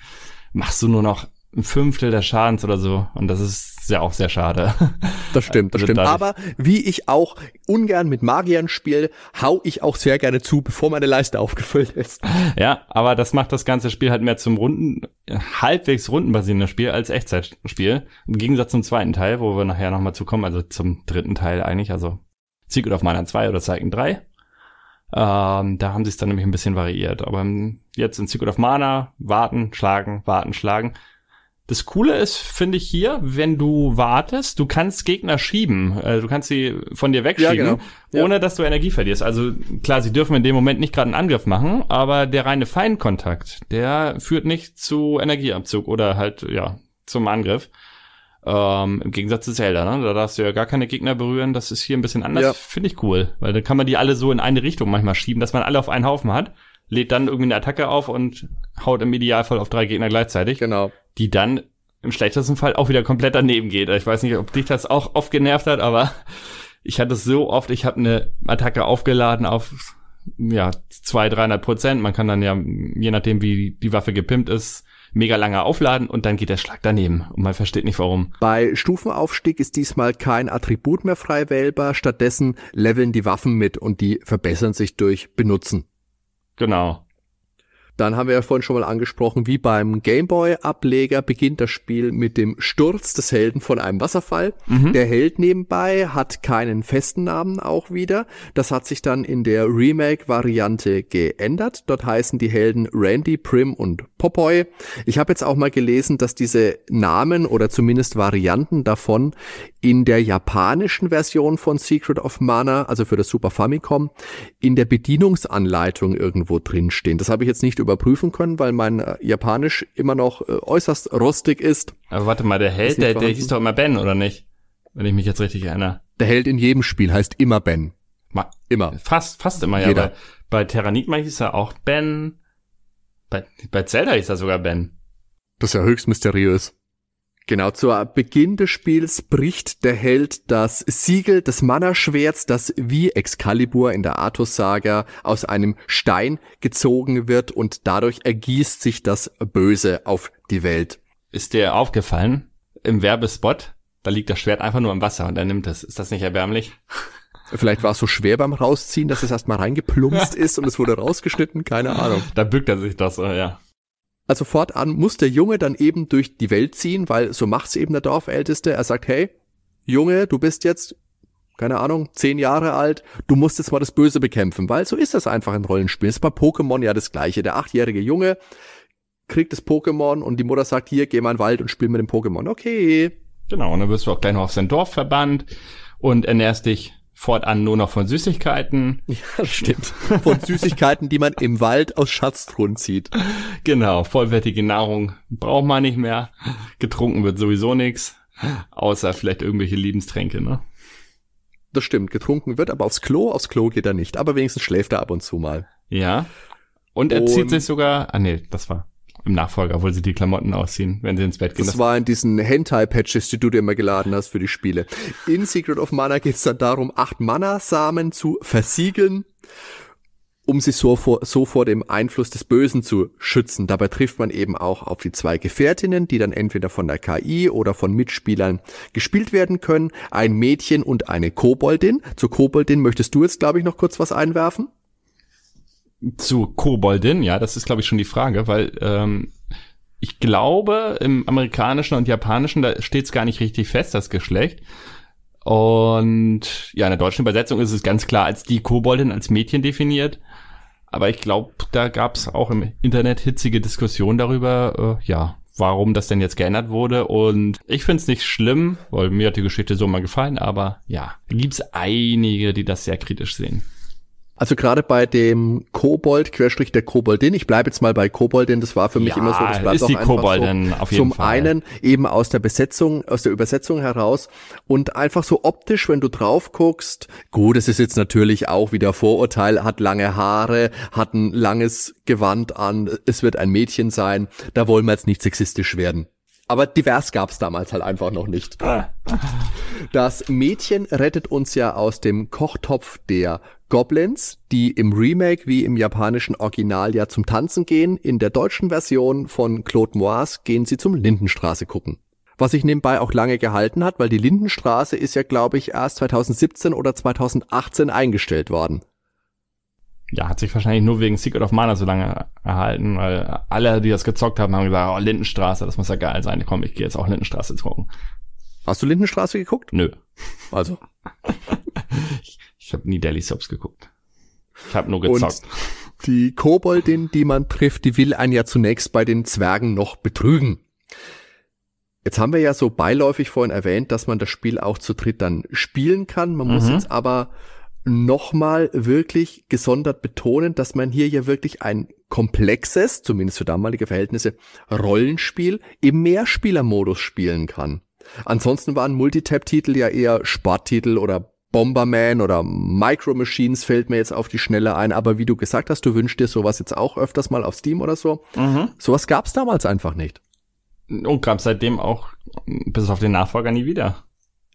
machst du nur noch ein Fünftel des Schadens oder so. Und das ist ja auch sehr schade. Das stimmt, das also stimmt. Aber wie ich auch ungern mit Magiern spiele, hau ich auch sehr gerne zu, bevor meine Leiste aufgefüllt ist. Ja, aber das macht das ganze Spiel halt mehr zum runden, halbwegs rundenbasierenden Spiel als Echtzeitspiel. Im Gegensatz zum zweiten Teil, wo wir nachher nochmal zu kommen, also zum dritten Teil eigentlich, also Secret of Mana 2 oder Zeichen 3. Ähm, da haben sie es dann nämlich ein bisschen variiert. Aber jetzt in Secret of Mana, warten, schlagen, warten, schlagen. Das Coole ist, finde ich hier, wenn du wartest, du kannst Gegner schieben. Äh, du kannst sie von dir wegschieben, ja, genau. ja. ohne dass du Energie verlierst. Also klar, sie dürfen in dem Moment nicht gerade einen Angriff machen, aber der reine Feinkontakt, der führt nicht zu Energieabzug oder halt, ja, zum Angriff. Ähm, Im Gegensatz zu Zelda, ne? Da darfst du ja gar keine Gegner berühren. Das ist hier ein bisschen anders. Ja. Finde ich cool. Weil dann kann man die alle so in eine Richtung manchmal schieben, dass man alle auf einen Haufen hat, lädt dann irgendwie eine Attacke auf und haut im Idealfall auf drei Gegner gleichzeitig. Genau die dann im schlechtesten Fall auch wieder komplett daneben geht. Ich weiß nicht, ob dich das auch oft genervt hat, aber (laughs) ich hatte es so oft, ich habe eine Attacke aufgeladen auf ja, 200, 300 Prozent. Man kann dann ja, je nachdem wie die Waffe gepimpt ist, mega lange aufladen und dann geht der Schlag daneben und man versteht nicht warum. Bei Stufenaufstieg ist diesmal kein Attribut mehr frei wählbar, stattdessen leveln die Waffen mit und die verbessern sich durch Benutzen. Genau. Dann haben wir ja vorhin schon mal angesprochen, wie beim Gameboy-Ableger beginnt das Spiel mit dem Sturz des Helden von einem Wasserfall. Mhm. Der Held nebenbei hat keinen festen Namen auch wieder. Das hat sich dann in der Remake-Variante geändert. Dort heißen die Helden Randy, Prim und Popeye. Ich habe jetzt auch mal gelesen, dass diese Namen oder zumindest Varianten davon in der japanischen Version von Secret of Mana, also für das Super Famicom, in der Bedienungsanleitung irgendwo drinstehen. Das habe ich jetzt nicht überprüfen können, weil mein äh, Japanisch immer noch äh, äußerst rostig ist. Aber warte mal, der Held, der, der hieß doch immer Ben, oder nicht? Wenn ich mich jetzt richtig erinnere. Der Held in jedem Spiel heißt immer Ben. Ma immer. Fast, fast immer, ja. Jeder. Bei, bei Terranigma hieß er auch Ben. Bei, bei Zelda hieß er sogar Ben. Das ist ja höchst mysteriös. Genau, zu Beginn des Spiels bricht der Held das Siegel des Mana-Schwerts, das wie Excalibur in der Artus-Saga aus einem Stein gezogen wird und dadurch ergießt sich das Böse auf die Welt. Ist dir aufgefallen, im Werbespot, da liegt das Schwert einfach nur im Wasser und er nimmt es. Ist das nicht erbärmlich? (laughs) Vielleicht war es so schwer beim Rausziehen, dass es erstmal reingeplumpst (laughs) ist und es wurde rausgeschnitten, keine Ahnung. Da bückt er sich das, ja. Also fortan muss der Junge dann eben durch die Welt ziehen, weil so macht's eben der Dorfälteste. Er sagt, hey, Junge, du bist jetzt, keine Ahnung, zehn Jahre alt, du musst jetzt mal das Böse bekämpfen, weil so ist das einfach in Rollenspielen. ist bei Pokémon ja das gleiche. Der achtjährige Junge kriegt das Pokémon und die Mutter sagt, hier, geh mal in den Wald und spiel mit dem Pokémon. Okay. Genau, und dann wirst du auch gleich noch auf sein Dorf verbannt und ernährst dich fortan nur noch von Süßigkeiten. Ja, stimmt. Von Süßigkeiten, die man im Wald aus Schatztruhen zieht. Genau, vollwertige Nahrung braucht man nicht mehr. Getrunken wird sowieso nichts, außer vielleicht irgendwelche Liebenstränke, ne? Das stimmt, getrunken wird, aber aufs Klo, aufs Klo geht er nicht. Aber wenigstens schläft er ab und zu mal. Ja. Und er und zieht sich sogar, ah nee, das war im Nachfolger, wo sie die Klamotten ausziehen, wenn sie ins Bett gehen. Das, das war in diesen Hentai-Patches, die du dir immer geladen hast für die Spiele. In Secret of Mana geht es dann darum, acht Mana-Samen zu versiegeln, um sie so vor, so vor dem Einfluss des Bösen zu schützen. Dabei trifft man eben auch auf die zwei Gefährtinnen, die dann entweder von der KI oder von Mitspielern gespielt werden können. Ein Mädchen und eine Koboldin. Zur Koboldin möchtest du jetzt, glaube ich, noch kurz was einwerfen? Zu Koboldin, ja, das ist glaube ich schon die Frage, weil ähm, ich glaube, im amerikanischen und japanischen, da steht es gar nicht richtig fest, das Geschlecht. Und ja, in der deutschen Übersetzung ist es ganz klar als die Koboldin, als Mädchen definiert. Aber ich glaube, da gab es auch im Internet hitzige Diskussionen darüber, äh, ja, warum das denn jetzt geändert wurde. Und ich finde es nicht schlimm, weil mir hat die Geschichte so mal gefallen, aber ja, gibt es einige, die das sehr kritisch sehen. Also gerade bei dem Kobold, Querstrich der Koboldin, ich bleibe jetzt mal bei Koboldin, das war für mich ja, immer so, das bleibt ist auch die einfach Koboldin so. auf jeden Zum Fall. einen eben aus der Besetzung, aus der Übersetzung heraus und einfach so optisch, wenn du drauf guckst, gut, es ist jetzt natürlich auch wieder Vorurteil, hat lange Haare, hat ein langes Gewand an, es wird ein Mädchen sein, da wollen wir jetzt nicht sexistisch werden. Aber divers gab's damals halt einfach noch nicht. Das Mädchen rettet uns ja aus dem Kochtopf der Goblins, die im Remake wie im japanischen Original ja zum Tanzen gehen. In der deutschen Version von Claude Moise gehen sie zum Lindenstraße gucken. Was sich nebenbei auch lange gehalten hat, weil die Lindenstraße ist ja, glaube ich, erst 2017 oder 2018 eingestellt worden. Ja, hat sich wahrscheinlich nur wegen Secret of Mana so lange erhalten, weil alle, die das gezockt haben, haben gesagt, oh, Lindenstraße, das muss ja geil sein. Komm, ich gehe jetzt auch Lindenstraße gucken. Hast du Lindenstraße geguckt? Nö. Also. (laughs) ich ich habe nie Daily Soaps geguckt. Ich habe nur gezockt. Und die Koboldin, die man trifft, die will einen ja zunächst bei den Zwergen noch betrügen. Jetzt haben wir ja so beiläufig vorhin erwähnt, dass man das Spiel auch zu dritt dann spielen kann. Man mhm. muss jetzt aber nochmal wirklich gesondert betonen, dass man hier ja wirklich ein komplexes, zumindest für damalige Verhältnisse, Rollenspiel im Mehrspielermodus spielen kann. Ansonsten waren Multitap-Titel ja eher Sporttitel oder Bomberman oder Micro Machines fällt mir jetzt auf die Schnelle ein, aber wie du gesagt hast, du wünschst dir sowas jetzt auch öfters mal auf Steam oder so. Mhm. Sowas gab's damals einfach nicht. Und gab seitdem auch bis auf den Nachfolger nie wieder.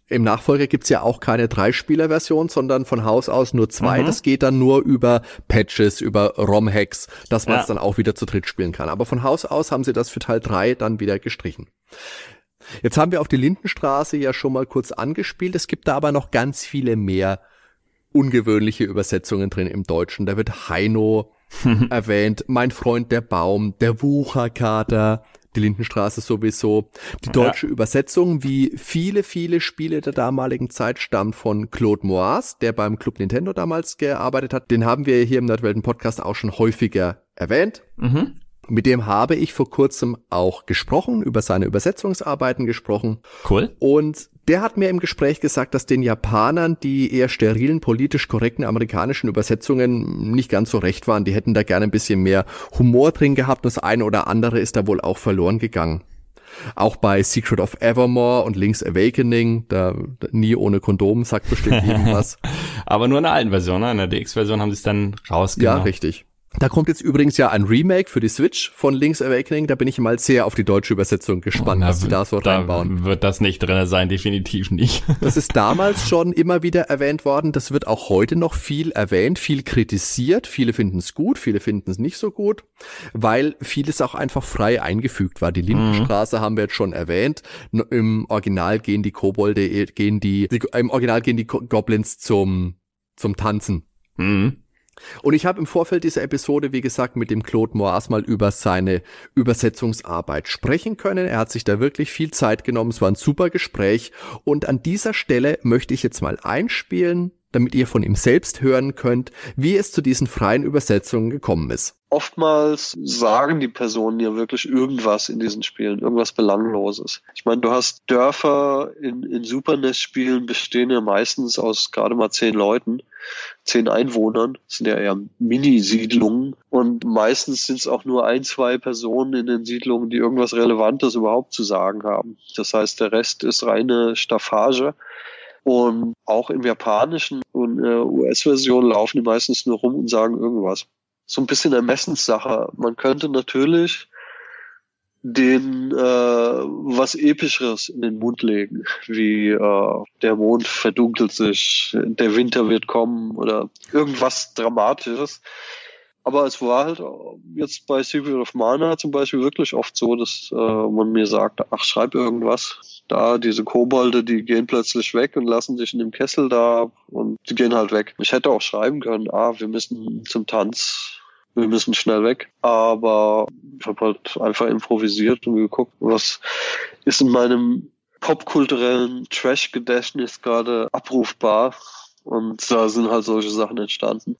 Im Nachfolger gibt's ja auch keine Drei-Spieler-Version, sondern von Haus aus nur zwei. Mhm. Das geht dann nur über Patches, über ROM-Hacks, dass man es ja. dann auch wieder zu dritt spielen kann. Aber von Haus aus haben sie das für Teil drei dann wieder gestrichen. Jetzt haben wir auf die Lindenstraße ja schon mal kurz angespielt. Es gibt da aber noch ganz viele mehr ungewöhnliche Übersetzungen drin im Deutschen. Da wird Heino (laughs) erwähnt, mein Freund der Baum, der Wucherkater, die Lindenstraße sowieso. Die deutsche ja. Übersetzung, wie viele, viele Spiele der damaligen Zeit, stammt von Claude Moaz, der beim Club Nintendo damals gearbeitet hat. Den haben wir hier im Nerdwelten Podcast auch schon häufiger erwähnt. Mhm. Mit dem habe ich vor kurzem auch gesprochen, über seine Übersetzungsarbeiten gesprochen. Cool. Und der hat mir im Gespräch gesagt, dass den Japanern die eher sterilen, politisch korrekten amerikanischen Übersetzungen nicht ganz so recht waren. Die hätten da gerne ein bisschen mehr Humor drin gehabt. Das eine oder andere ist da wohl auch verloren gegangen. Auch bei Secret of Evermore und Link's Awakening, da, da nie ohne Kondom, sagt bestimmt (laughs) irgendwas. Aber nur in der alten Version, ne? in der DX-Version haben sie es dann rausgenommen. Ja, richtig. Da kommt jetzt übrigens ja ein Remake für die Switch von Link's Awakening. Da bin ich mal sehr auf die deutsche Übersetzung gespannt, oh, was sie da so da reinbauen. Wird das nicht drin sein, definitiv nicht. (laughs) Das ist damals schon immer wieder erwähnt worden. Das wird auch heute noch viel erwähnt, viel kritisiert. Viele finden es gut, viele finden es nicht so gut, weil vieles auch einfach frei eingefügt war. Die Lindenstraße mhm. haben wir jetzt schon erwähnt. Im Original gehen die Kobolde, gehen die, die im Original gehen die Goblins zum, zum Tanzen. Mhm. Und ich habe im Vorfeld dieser Episode, wie gesagt, mit dem Claude Moas mal über seine Übersetzungsarbeit sprechen können. Er hat sich da wirklich viel Zeit genommen. Es war ein super Gespräch. Und an dieser Stelle möchte ich jetzt mal einspielen, damit ihr von ihm selbst hören könnt, wie es zu diesen freien Übersetzungen gekommen ist. Oftmals sagen die Personen ja wirklich irgendwas in diesen Spielen, irgendwas Belangloses. Ich meine, du hast Dörfer in, in Super NES-Spielen bestehen ja meistens aus gerade mal zehn Leuten, zehn Einwohnern. Das sind ja eher Mini-Siedlungen. Und meistens sind es auch nur ein, zwei Personen in den Siedlungen, die irgendwas Relevantes überhaupt zu sagen haben. Das heißt, der Rest ist reine Staffage. Und auch im japanischen und äh, US-Version laufen die meistens nur rum und sagen irgendwas. So ein bisschen Ermessenssache. Man könnte natürlich den äh, was Epischeres in den Mund legen, wie äh, der Mond verdunkelt sich, der Winter wird kommen oder irgendwas Dramatisches. Aber es war halt jetzt bei Secret of Mana zum Beispiel wirklich oft so, dass äh, man mir sagt, ach, schreib irgendwas. Da, diese Kobolde, die gehen plötzlich weg und lassen sich in dem Kessel da und die gehen halt weg. Ich hätte auch schreiben können, ah, wir müssen zum Tanz, wir müssen schnell weg. Aber ich habe halt einfach improvisiert und geguckt, was ist in meinem popkulturellen Trash-Gedächtnis gerade abrufbar. Und da sind halt solche Sachen entstanden.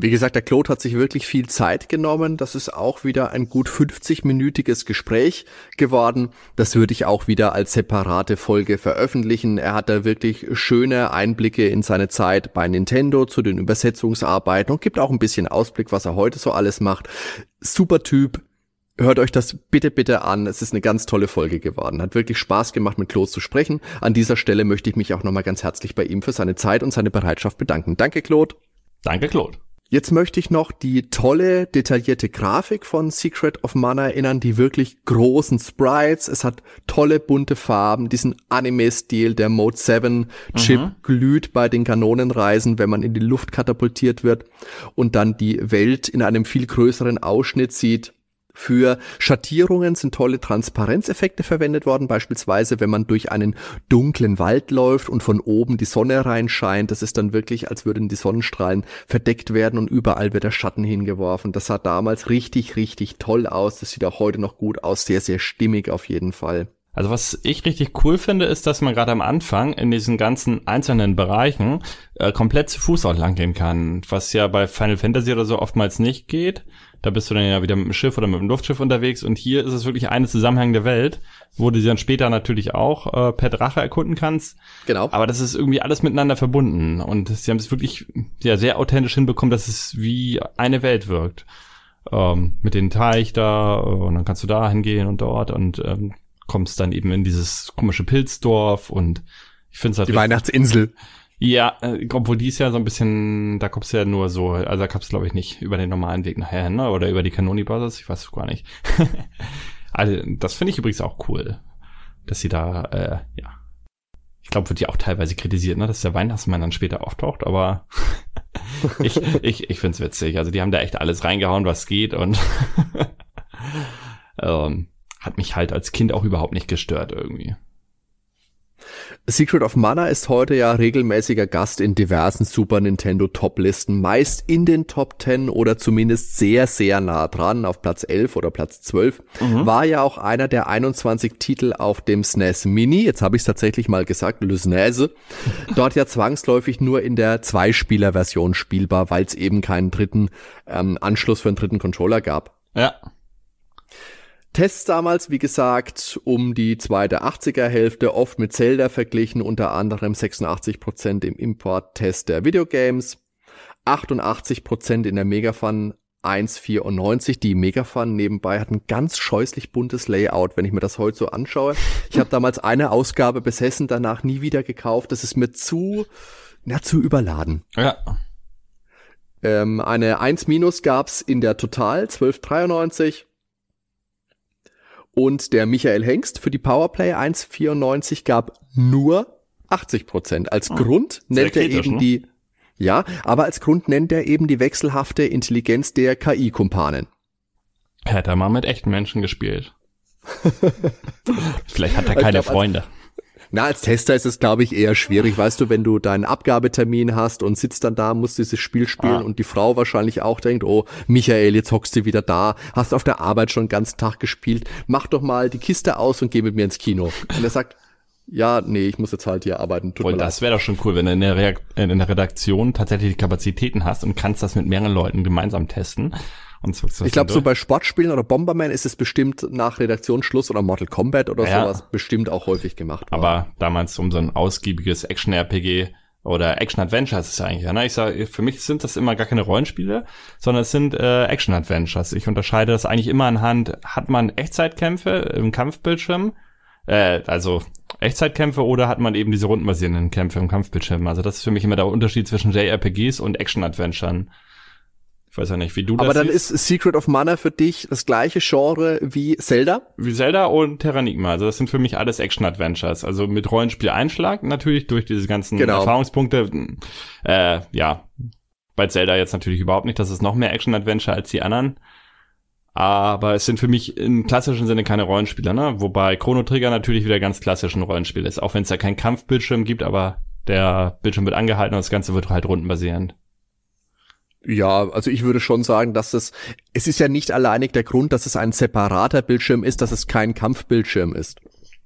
Wie gesagt, der Claude hat sich wirklich viel Zeit genommen. Das ist auch wieder ein gut 50-minütiges Gespräch geworden. Das würde ich auch wieder als separate Folge veröffentlichen. Er hat da wirklich schöne Einblicke in seine Zeit bei Nintendo zu den Übersetzungsarbeiten und gibt auch ein bisschen Ausblick, was er heute so alles macht. Super Typ, Hört euch das bitte, bitte an. Es ist eine ganz tolle Folge geworden. Hat wirklich Spaß gemacht, mit Claude zu sprechen. An dieser Stelle möchte ich mich auch nochmal ganz herzlich bei ihm für seine Zeit und seine Bereitschaft bedanken. Danke, Claude. Danke, Claude. Jetzt möchte ich noch die tolle, detaillierte Grafik von Secret of Mana erinnern, die wirklich großen Sprites. Es hat tolle, bunte Farben, diesen Anime-Stil, der Mode 7 Chip mhm. glüht bei den Kanonenreisen, wenn man in die Luft katapultiert wird und dann die Welt in einem viel größeren Ausschnitt sieht. Für Schattierungen sind tolle Transparenzeffekte verwendet worden, beispielsweise wenn man durch einen dunklen Wald läuft und von oben die Sonne reinscheint. Das ist dann wirklich, als würden die Sonnenstrahlen verdeckt werden und überall wird der Schatten hingeworfen. Das sah damals richtig, richtig toll aus. Das sieht auch heute noch gut aus. Sehr, sehr stimmig auf jeden Fall. Also was ich richtig cool finde, ist, dass man gerade am Anfang in diesen ganzen einzelnen Bereichen äh, komplett zu Fuß auch lang gehen kann, was ja bei Final Fantasy oder so oftmals nicht geht. Da bist du dann ja wieder mit dem Schiff oder mit dem Luftschiff unterwegs und hier ist es wirklich eine zusammenhängende Welt, wo du sie dann später natürlich auch äh, per Drache erkunden kannst. Genau. Aber das ist irgendwie alles miteinander verbunden und sie haben es wirklich ja sehr authentisch hinbekommen, dass es wie eine Welt wirkt. Ähm, mit den Teich da äh, und dann kannst du da hingehen und dort und ähm, kommst dann eben in dieses komische Pilzdorf und ich finde es halt Die Weihnachtsinsel. Ja, äh, obwohl die ist ja so ein bisschen, da kommst du ja nur so, also da kommst du glaube ich nicht über den normalen Weg nachher hin, ne? oder über die Canoni Brothers, ich weiß gar nicht. (laughs) also das finde ich übrigens auch cool, dass sie da, äh, ja, ich glaube, wird ja auch teilweise kritisiert, ne, dass der Weihnachtsmann dann später auftaucht, aber (laughs) ich, ich, ich find's witzig. Also die haben da echt alles reingehauen, was geht und (laughs) ähm, hat mich halt als Kind auch überhaupt nicht gestört irgendwie. Secret of Mana ist heute ja regelmäßiger Gast in diversen Super Nintendo Top-Listen, meist in den Top 10 oder zumindest sehr, sehr nah dran, auf Platz 11 oder Platz 12. War ja auch einer der 21 Titel auf dem SNES Mini, jetzt habe ich es tatsächlich mal gesagt, Le SNES, dort ja zwangsläufig nur in der Zweispieler-Version spielbar, weil es eben keinen dritten ähm, Anschluss für einen dritten Controller gab. Ja, Tests damals, wie gesagt, um die zweite 80er Hälfte, oft mit Zelda verglichen, unter anderem 86% im Import-Test der Videogames, 88% in der Megafun 1,94. Die Megafun nebenbei hat ein ganz scheußlich buntes Layout, wenn ich mir das heute so anschaue. Ich habe damals eine Ausgabe besessen, danach nie wieder gekauft. Das ist mir zu, na, zu überladen. ja. Ähm, eine 1 minus gab's in der Total 1293. Und der Michael Hengst für die Powerplay 194 gab nur 80 Prozent. Als Grund nennt er eben ne? die, ja, aber als Grund nennt er eben die wechselhafte Intelligenz der KI-Kumpanen. Hätte er mal mit echten Menschen gespielt. (laughs) Vielleicht hat er keine glaub, Freunde. Na, als Tester ist es, glaube ich, eher schwierig. Weißt du, wenn du deinen Abgabetermin hast und sitzt dann da, musst dieses Spiel spielen Ah. und die Frau wahrscheinlich auch denkt, oh, Michael, jetzt hockst du wieder da, hast auf der Arbeit schon den ganzen Tag gespielt, mach doch mal die Kiste aus und geh mit mir ins Kino. Und er sagt, ja, nee, ich muss jetzt halt hier arbeiten. Tut Wohl, das wäre doch schon cool, wenn du in der, Reak in der Redaktion tatsächlich die Kapazitäten hast und kannst das mit mehreren Leuten gemeinsam testen. Und zockst das Ich glaube, so bei Sportspielen oder Bomberman ist es bestimmt nach Redaktionsschluss oder Mortal Kombat oder Ja. sowas bestimmt auch häufig gemacht worden. Aber damals um so ein ausgiebiges Action-RPG oder Action-Adventures ist ja eigentlich, ne? Ich sage, für mich sind das immer gar keine Rollenspiele, sondern es sind äh, Action-Adventures. Ich unterscheide das eigentlich immer anhand, hat man Echtzeitkämpfe im Kampfbildschirm, äh, also Echtzeitkämpfe oder hat man eben diese rundenbasierenden Kämpfe im Kampfbildschirm. Also das ist für mich immer der Unterschied zwischen JRPGs und Action-Adventuren. Weiß ja nicht, wie du das Aber dann siehst. ist Secret of Mana für dich das gleiche Genre wie Zelda? wie Zelda und Terranigma. Also das sind für mich alles Action-Adventures. Also mit Rollenspiel-Einschlag natürlich durch diese ganzen Genau. Erfahrungspunkte. Äh, ja, bei Zelda jetzt natürlich überhaupt nicht. Das ist noch mehr Action-Adventure als die anderen. Aber es sind für mich im klassischen Sinne keine Rollenspiele, ne? Wobei Chrono Trigger natürlich wieder ganz klassisch ein Rollenspiel ist. Auch wenn es da keinen Kampfbildschirm gibt, aber der Bildschirm wird angehalten und das Ganze wird halt rundenbasierend. Ja, also ich würde schon sagen, dass es, es ist ja nicht alleinig der Grund, dass es ein separater Bildschirm ist, dass es kein Kampfbildschirm ist.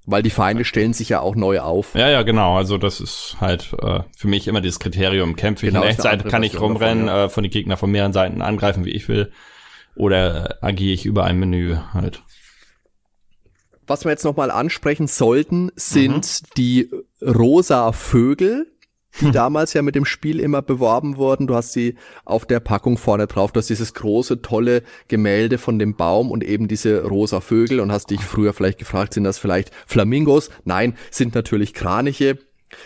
Weil die Feinde stellen sich ja auch neu auf. Ja, ja, genau. Also das ist halt äh, für mich immer dieses Kriterium. Kämpfe ich Genau, in ist eine Echtzeit, kann ich rumrennen, davon, äh, von den Gegner von mehreren Seiten angreifen, wie ich will. Oder agiere ich über ein Menü halt. Was wir jetzt nochmal ansprechen sollten, sind Mhm. die rosa Vögel, die damals ja mit dem Spiel immer beworben wurden. Du hast sie auf der Packung vorne drauf. Du hast dieses große, tolle Gemälde von dem Baum und eben diese rosa Vögel und hast dich früher vielleicht gefragt, sind das vielleicht Flamingos? Nein, sind natürlich Kraniche,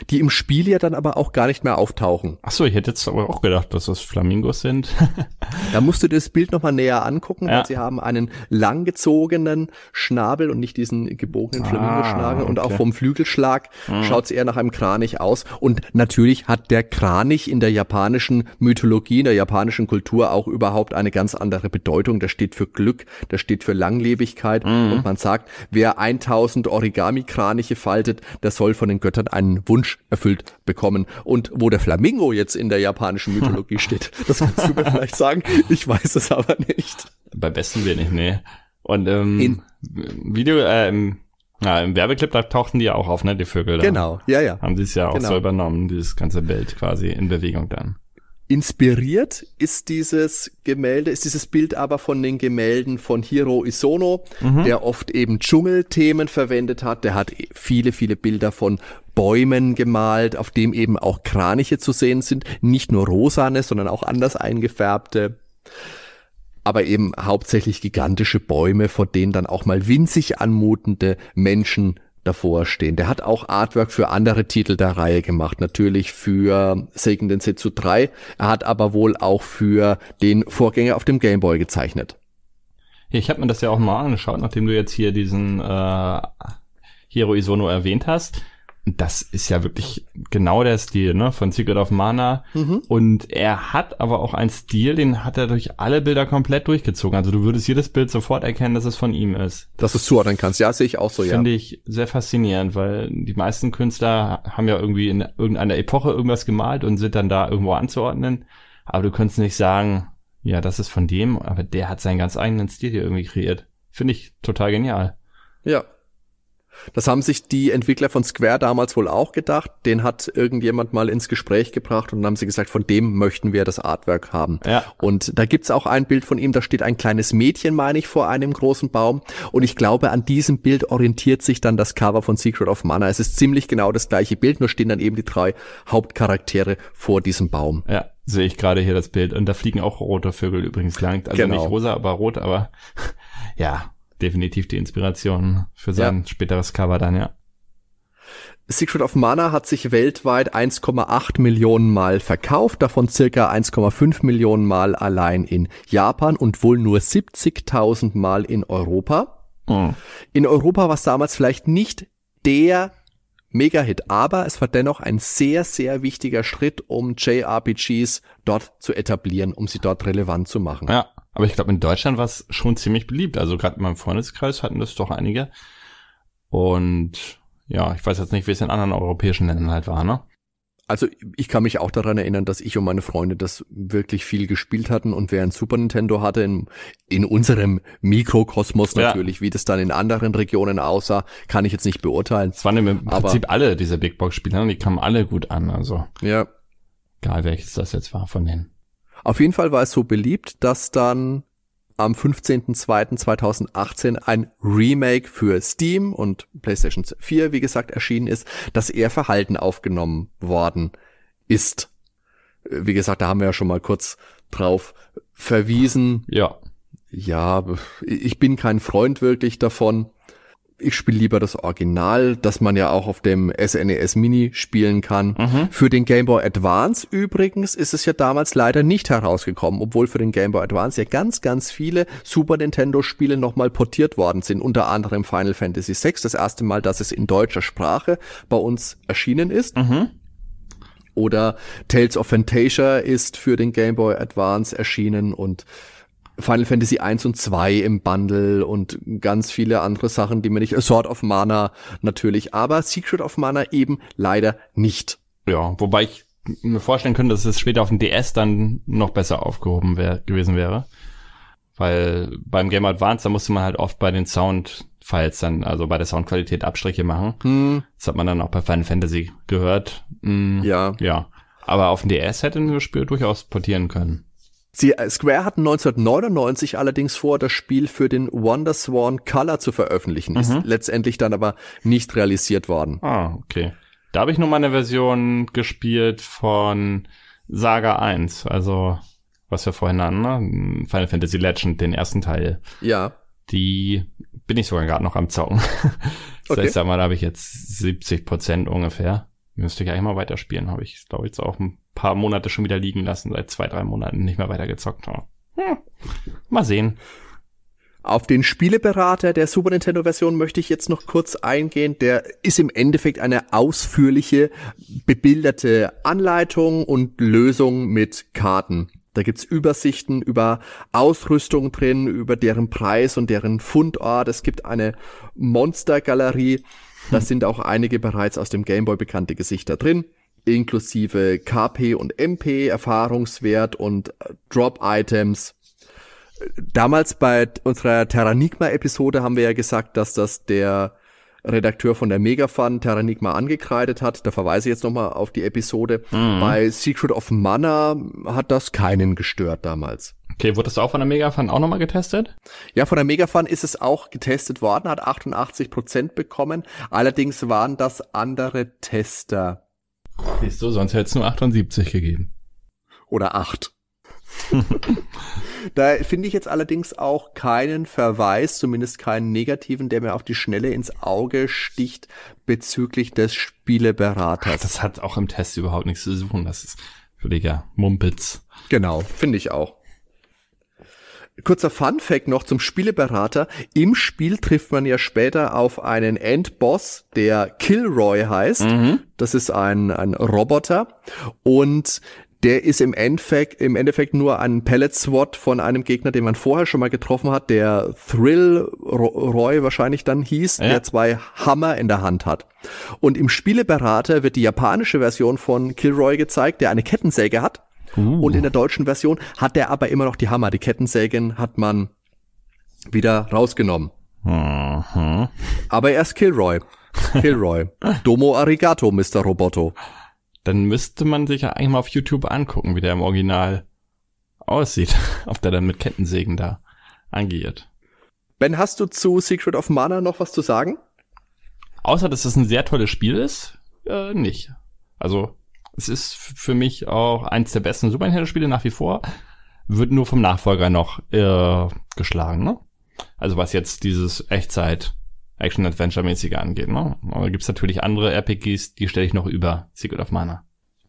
die im Spiel ja dann aber auch gar nicht mehr auftauchen. Ach so, ich hätte jetzt aber auch gedacht, dass das Flamingos sind. (laughs) Da musst du dir das Bild nochmal näher angucken, Ja. weil sie haben einen langgezogenen Schnabel und nicht diesen gebogenen Ah, Flamingoschnabel und auch okay. vom Flügelschlag schaut es eher nach einem Kranich aus. Und natürlich hat der Kranich in der japanischen Mythologie, in der japanischen Kultur auch überhaupt eine ganz andere Bedeutung. Der steht für Glück, der steht für Langlebigkeit und man sagt, wer 1000 Origami-Kraniche faltet, der soll von den Göttern einen Wunsch erfüllt bekommen. Und wo der Flamingo jetzt in der japanischen Mythologie (laughs) steht, das kannst du mir vielleicht sagen. Ich weiß es aber nicht. Bei besten nicht, nee. Und ähm, In- Video, äh, im, ja, im Werbeclip, da tauchten die ja auch auf, ne, die Vögel da. Genau, ja, ja. Haben sie es ja auch Genau. so übernommen, dieses ganze Bild quasi in Bewegung dann. Inspiriert ist dieses Gemälde, ist dieses Bild aber von den Gemälden von Hiro Isono, mhm. der oft eben Dschungelthemen verwendet hat. Der hat viele, viele Bilder von Bäumen gemalt, auf dem eben auch Kraniche zu sehen sind. Nicht nur rosane, sondern auch anders eingefärbte. Aber eben hauptsächlich gigantische Bäume, vor denen dann auch mal winzig anmutende Menschen davor stehen. Der hat auch Artwork für andere Titel der Reihe gemacht, natürlich für Seiken Densetsu 3. Er hat aber wohl auch für den Vorgänger auf dem Game Boy gezeichnet. Ich habe mir das ja auch mal angeschaut, nachdem du jetzt hier diesen äh, Hiro Isono erwähnt hast das ist ja wirklich genau der Stil, ne, von Secret of Mana. Mhm. Und er hat aber auch einen Stil, den hat er durch alle Bilder komplett durchgezogen. Also du würdest jedes Bild sofort erkennen, dass es von ihm ist. Dass du es zuordnen kannst. Ja, sehe ich auch so, ja. Finde ich sehr faszinierend, weil die meisten Künstler haben ja irgendwie in irgendeiner Epoche irgendwas gemalt und sind dann da irgendwo anzuordnen. Aber du könntest nicht sagen, ja, das ist von dem, aber der hat seinen ganz eigenen Stil hier irgendwie kreiert. Finde ich total genial. Ja, das haben sich die Entwickler von Square damals wohl auch gedacht. Den hat irgendjemand mal ins Gespräch gebracht und dann haben sie gesagt, von dem möchten wir das Artwork haben. Ja. Und da gibt's auch ein Bild von ihm, da steht ein kleines Mädchen, meine ich, vor einem großen Baum. Und ich glaube, an diesem Bild orientiert sich dann das Cover von Secret of Mana. Es ist ziemlich genau das gleiche Bild, nur stehen dann eben die drei Hauptcharaktere vor diesem Baum. Ja, sehe ich gerade hier das Bild. Und da fliegen auch rote Vögel übrigens lang. Also genau. nicht rosa, aber rot, aber (laughs) ja, definitiv die Inspiration für sein ja. späteres Cover dann, ja. Secret of Mana hat sich weltweit 1,8 Millionen Mal verkauft, davon circa 1,5 Millionen Mal allein in Japan und wohl nur 70.000 Mal in Europa. Mhm. In Europa war es damals vielleicht nicht der Mega-Hit, aber es war dennoch ein sehr, sehr wichtiger Schritt, um JRPGs dort zu etablieren, um sie dort relevant zu machen. Ja, aber ich glaube, in Deutschland war es schon ziemlich beliebt. Also gerade in meinem Freundeskreis hatten das doch einige. Und ja, ich weiß jetzt nicht, wie es in anderen europäischen Ländern halt war, ne? Also ich kann mich auch daran erinnern, dass ich und meine Freunde das wirklich viel gespielt hatten und wer ein Super Nintendo hatte, in, in unserem Mikrokosmos natürlich, ja. wie das dann in anderen Regionen aussah, kann ich jetzt nicht beurteilen. Es waren im Prinzip alle diese Big Box Spiele, ne? die kamen alle gut an, also. Ja. Egal welches das jetzt war von denen. Auf jeden Fall war es so beliebt, dass dann am 15.02.2018 ein Remake für Steam und PlayStation 4, wie gesagt, erschienen ist, das eher verhalten aufgenommen worden ist. Wie gesagt, da haben wir ja schon mal kurz drauf verwiesen. Ja. Ja, ich bin kein Freund wirklich davon ich spiele lieber das Original, das man ja auch auf dem SNES e Mini spielen kann. Mhm. Für den Game Boy Advance übrigens ist es ja damals leider nicht herausgekommen, obwohl für den Game Boy Advance ja ganz, ganz viele Super Nintendo Spiele nochmal portiert worden sind, unter anderem Final Fantasy VI, das erste Mal, dass es in deutscher Sprache bei uns erschienen ist. Mhm. Oder Tales of Fantasia ist für den Game Boy Advance erschienen und Final Fantasy 1 und 2 im Bundle und ganz viele andere Sachen, die mir nicht, Sword of Mana natürlich, aber Secret of Mana eben leider nicht. Ja, wobei ich mir vorstellen könnte, dass es später auf dem DS dann noch besser aufgehoben wär, gewesen wäre. Weil beim Game Advance, da musste man halt oft bei den Soundfiles dann, also bei der Soundqualität Abstriche machen. Hm. Das hat man dann auch bei Final Fantasy gehört. Hm, ja. Ja. Aber auf dem DS hätten wir das Spiel durchaus portieren können. Sie, äh, Square hatten 1999 allerdings vor, das Spiel für den Wonder Swan Color zu veröffentlichen, mhm. ist letztendlich dann aber nicht realisiert worden. Ah, okay. Da habe ich nur mal eine Version gespielt von Saga 1, also was wir vorhin hatten, ne? Final Fantasy Legend, den ersten Teil. Ja. Die bin ich sogar gerade noch am Zocken. das (laughs) okay. heißt, sag mal, da habe ich jetzt 70 Prozent ungefähr. Müsste ich eigentlich mal weiterspielen, habe ich, glaube ich, jetzt auch ein paar Monate schon wieder liegen lassen, seit zwei, drei Monaten nicht mehr weitergezockt. Hm. Mal sehen. Auf den Spieleberater der Super Nintendo Version möchte ich jetzt noch kurz eingehen. Der ist im Endeffekt eine ausführliche, bebilderte Anleitung und Lösung mit Karten. Da gibt's Übersichten über Ausrüstung drin, über deren Preis und deren Fundort. Es gibt eine Monstergalerie. Da sind auch einige bereits aus dem Gameboy bekannte Gesichter drin inklusive KP und MP, Erfahrungswert und äh, Drop-Items. Damals bei unserer Terranigma-Episode haben wir ja gesagt, dass das der Redakteur von der Megafun Terranigma angekreidet hat. Da verweise ich jetzt nochmal auf die Episode. Mhm. Bei Secret of Mana hat das keinen gestört damals. Okay, wurde das auch von der Megafun auch nochmal getestet? Ja, von der Megafun ist es auch getestet worden, hat 88 Prozent bekommen. Allerdings waren das andere Tester. Siehst du, sonst hätte es nur 78 gegeben. Oder 8. (laughs) da finde ich jetzt allerdings auch keinen Verweis, zumindest keinen negativen, der mir auf die Schnelle ins Auge sticht bezüglich des Spieleberaters. Ach, das hat auch im Test überhaupt nichts zu suchen. Das ist völliger Mumpitz. Genau, finde ich auch. Kurzer Fun Fact noch zum Spieleberater. Im Spiel trifft man ja später auf einen Endboss, der Kilroy heißt. Mhm. Das ist ein, ein Roboter. Und der ist im Endeffekt, im Endeffekt nur ein Pellet-Swat von einem Gegner, den man vorher schon mal getroffen hat, der Thrill Roy wahrscheinlich dann hieß, ja. der zwei Hammer in der Hand hat. Und im Spieleberater wird die japanische Version von Kilroy gezeigt, der eine Kettensäge hat. Uh. Und in der deutschen Version hat der aber immer noch die Hammer. Die Kettensägen hat man wieder rausgenommen. Mhm. Aber er ist Kilroy. Kilroy. (laughs) Domo arigato, Mr. Roboto dann müsste man sich ja eigentlich mal auf YouTube angucken, wie der im Original aussieht, (laughs) ob der dann mit Kettensägen da agiert. Ben, hast du zu Secret of Mana noch was zu sagen? Außer, dass es ein sehr tolles Spiel ist, äh, nicht. Also, es ist für mich auch eins der besten Super Nintendo-Spiele nach wie vor. Wird nur vom Nachfolger noch äh, geschlagen, ne? Also was jetzt dieses Echtzeit Action-Adventure-mäßige angeht. Ne? Aber gibt's natürlich andere RPGs, die stelle ich noch über Secret of Mana.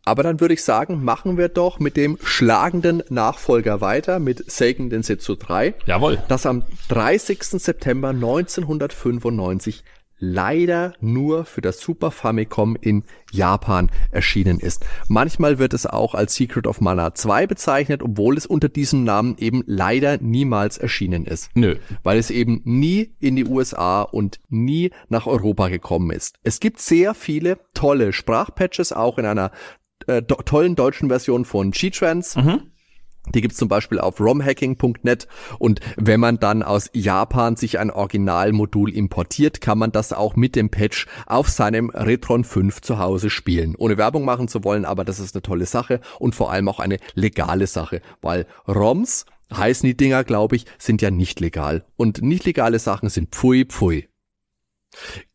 Aber dann würde ich sagen, machen wir doch mit dem schlagenden Nachfolger weiter, mit Seiken Densetsu 3. Jawohl. Das am 30. September 1995 leider nur für das Super Famicom in Japan erschienen ist. Manchmal wird es auch als Secret of Mana 2 bezeichnet, obwohl es unter diesem Namen eben leider niemals erschienen ist. Nö. Weil es eben nie in die USA und nie nach Europa gekommen ist. Es gibt sehr viele tolle Sprachpatches, auch in einer äh, tollen deutschen Version von G-Trans. Mhm die gibt's zum Beispiel auf romhacking.net und wenn man dann aus Japan sich ein Originalmodul importiert, kann man das auch mit dem Patch auf seinem Retron 5 zu Hause spielen. Ohne Werbung machen zu wollen, aber das ist eine tolle Sache und vor allem auch eine legale Sache, weil ROMs, heißen die Dinger, glaube ich, sind ja nicht legal. Und nicht legale Sachen sind pfui pfui.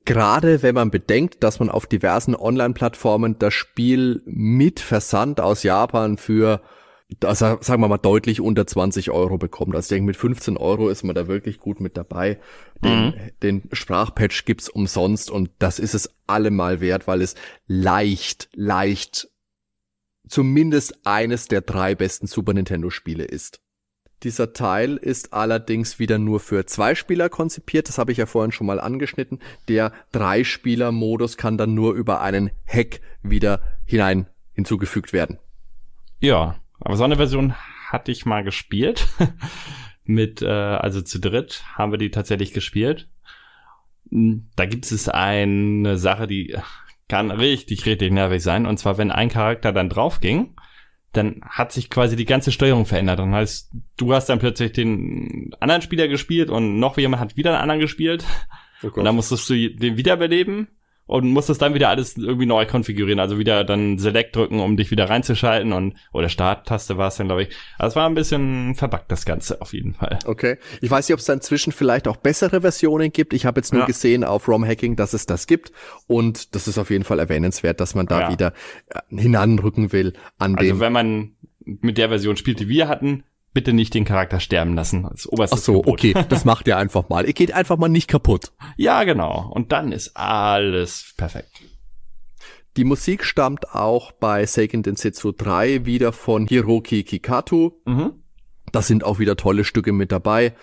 Gerade wenn man bedenkt, dass man auf diversen Online-Plattformen das Spiel mit Versand aus Japan für also sagen wir mal deutlich unter 20 Euro bekommt. Also ich denke, mit 15 Euro ist man da wirklich gut mit dabei. Den, mhm. den Sprachpatch gibt's umsonst und das ist es allemal wert, weil es leicht, leicht zumindest eines der drei besten Super Nintendo Spiele ist. Dieser Teil ist allerdings wieder nur für zwei Spieler konzipiert. Das habe ich ja vorhin schon mal angeschnitten. Der Drei-Spieler-Modus kann dann nur über einen Hack wieder hinein hinzugefügt werden. Ja, aber so eine Version hatte ich mal gespielt. (laughs) Mit, äh, also zu dritt haben wir die tatsächlich gespielt. Hm, da gibt es eine Sache, die kann richtig, richtig nervig sein. Und zwar, wenn ein Charakter dann drauf ging, dann hat sich quasi die ganze Steuerung verändert. Dann heißt, du hast dann plötzlich den anderen Spieler gespielt und noch jemand hat wieder einen anderen gespielt. Oh und dann musstest du den wiederbeleben und musst das dann wieder alles irgendwie neu konfigurieren, also wieder dann Select drücken, um dich wieder reinzuschalten und oder Starttaste war es dann, glaube ich. Also es war ein bisschen verbuggt das Ganze auf jeden Fall. Okay. Ich weiß nicht, ob es da inzwischen vielleicht auch bessere Versionen gibt. Ich habe jetzt nur ja. gesehen auf ROM Hacking, dass es das gibt und das ist auf jeden Fall erwähnenswert, dass man da ja. wieder äh, hinanrücken will an also dem. Also wenn man mit der Version spielt, die wir hatten, bitte nicht den Charakter sterben lassen. Als oberstes Ach so, Gebot. okay, das (laughs) macht ihr einfach mal. Ihr geht einfach mal nicht kaputt. Ja, genau. Und dann ist alles perfekt. Die Musik stammt auch bei Seiken Densetsu 3 wieder von Hiroki Kikatu. Mhm. Da sind auch wieder tolle Stücke mit dabei.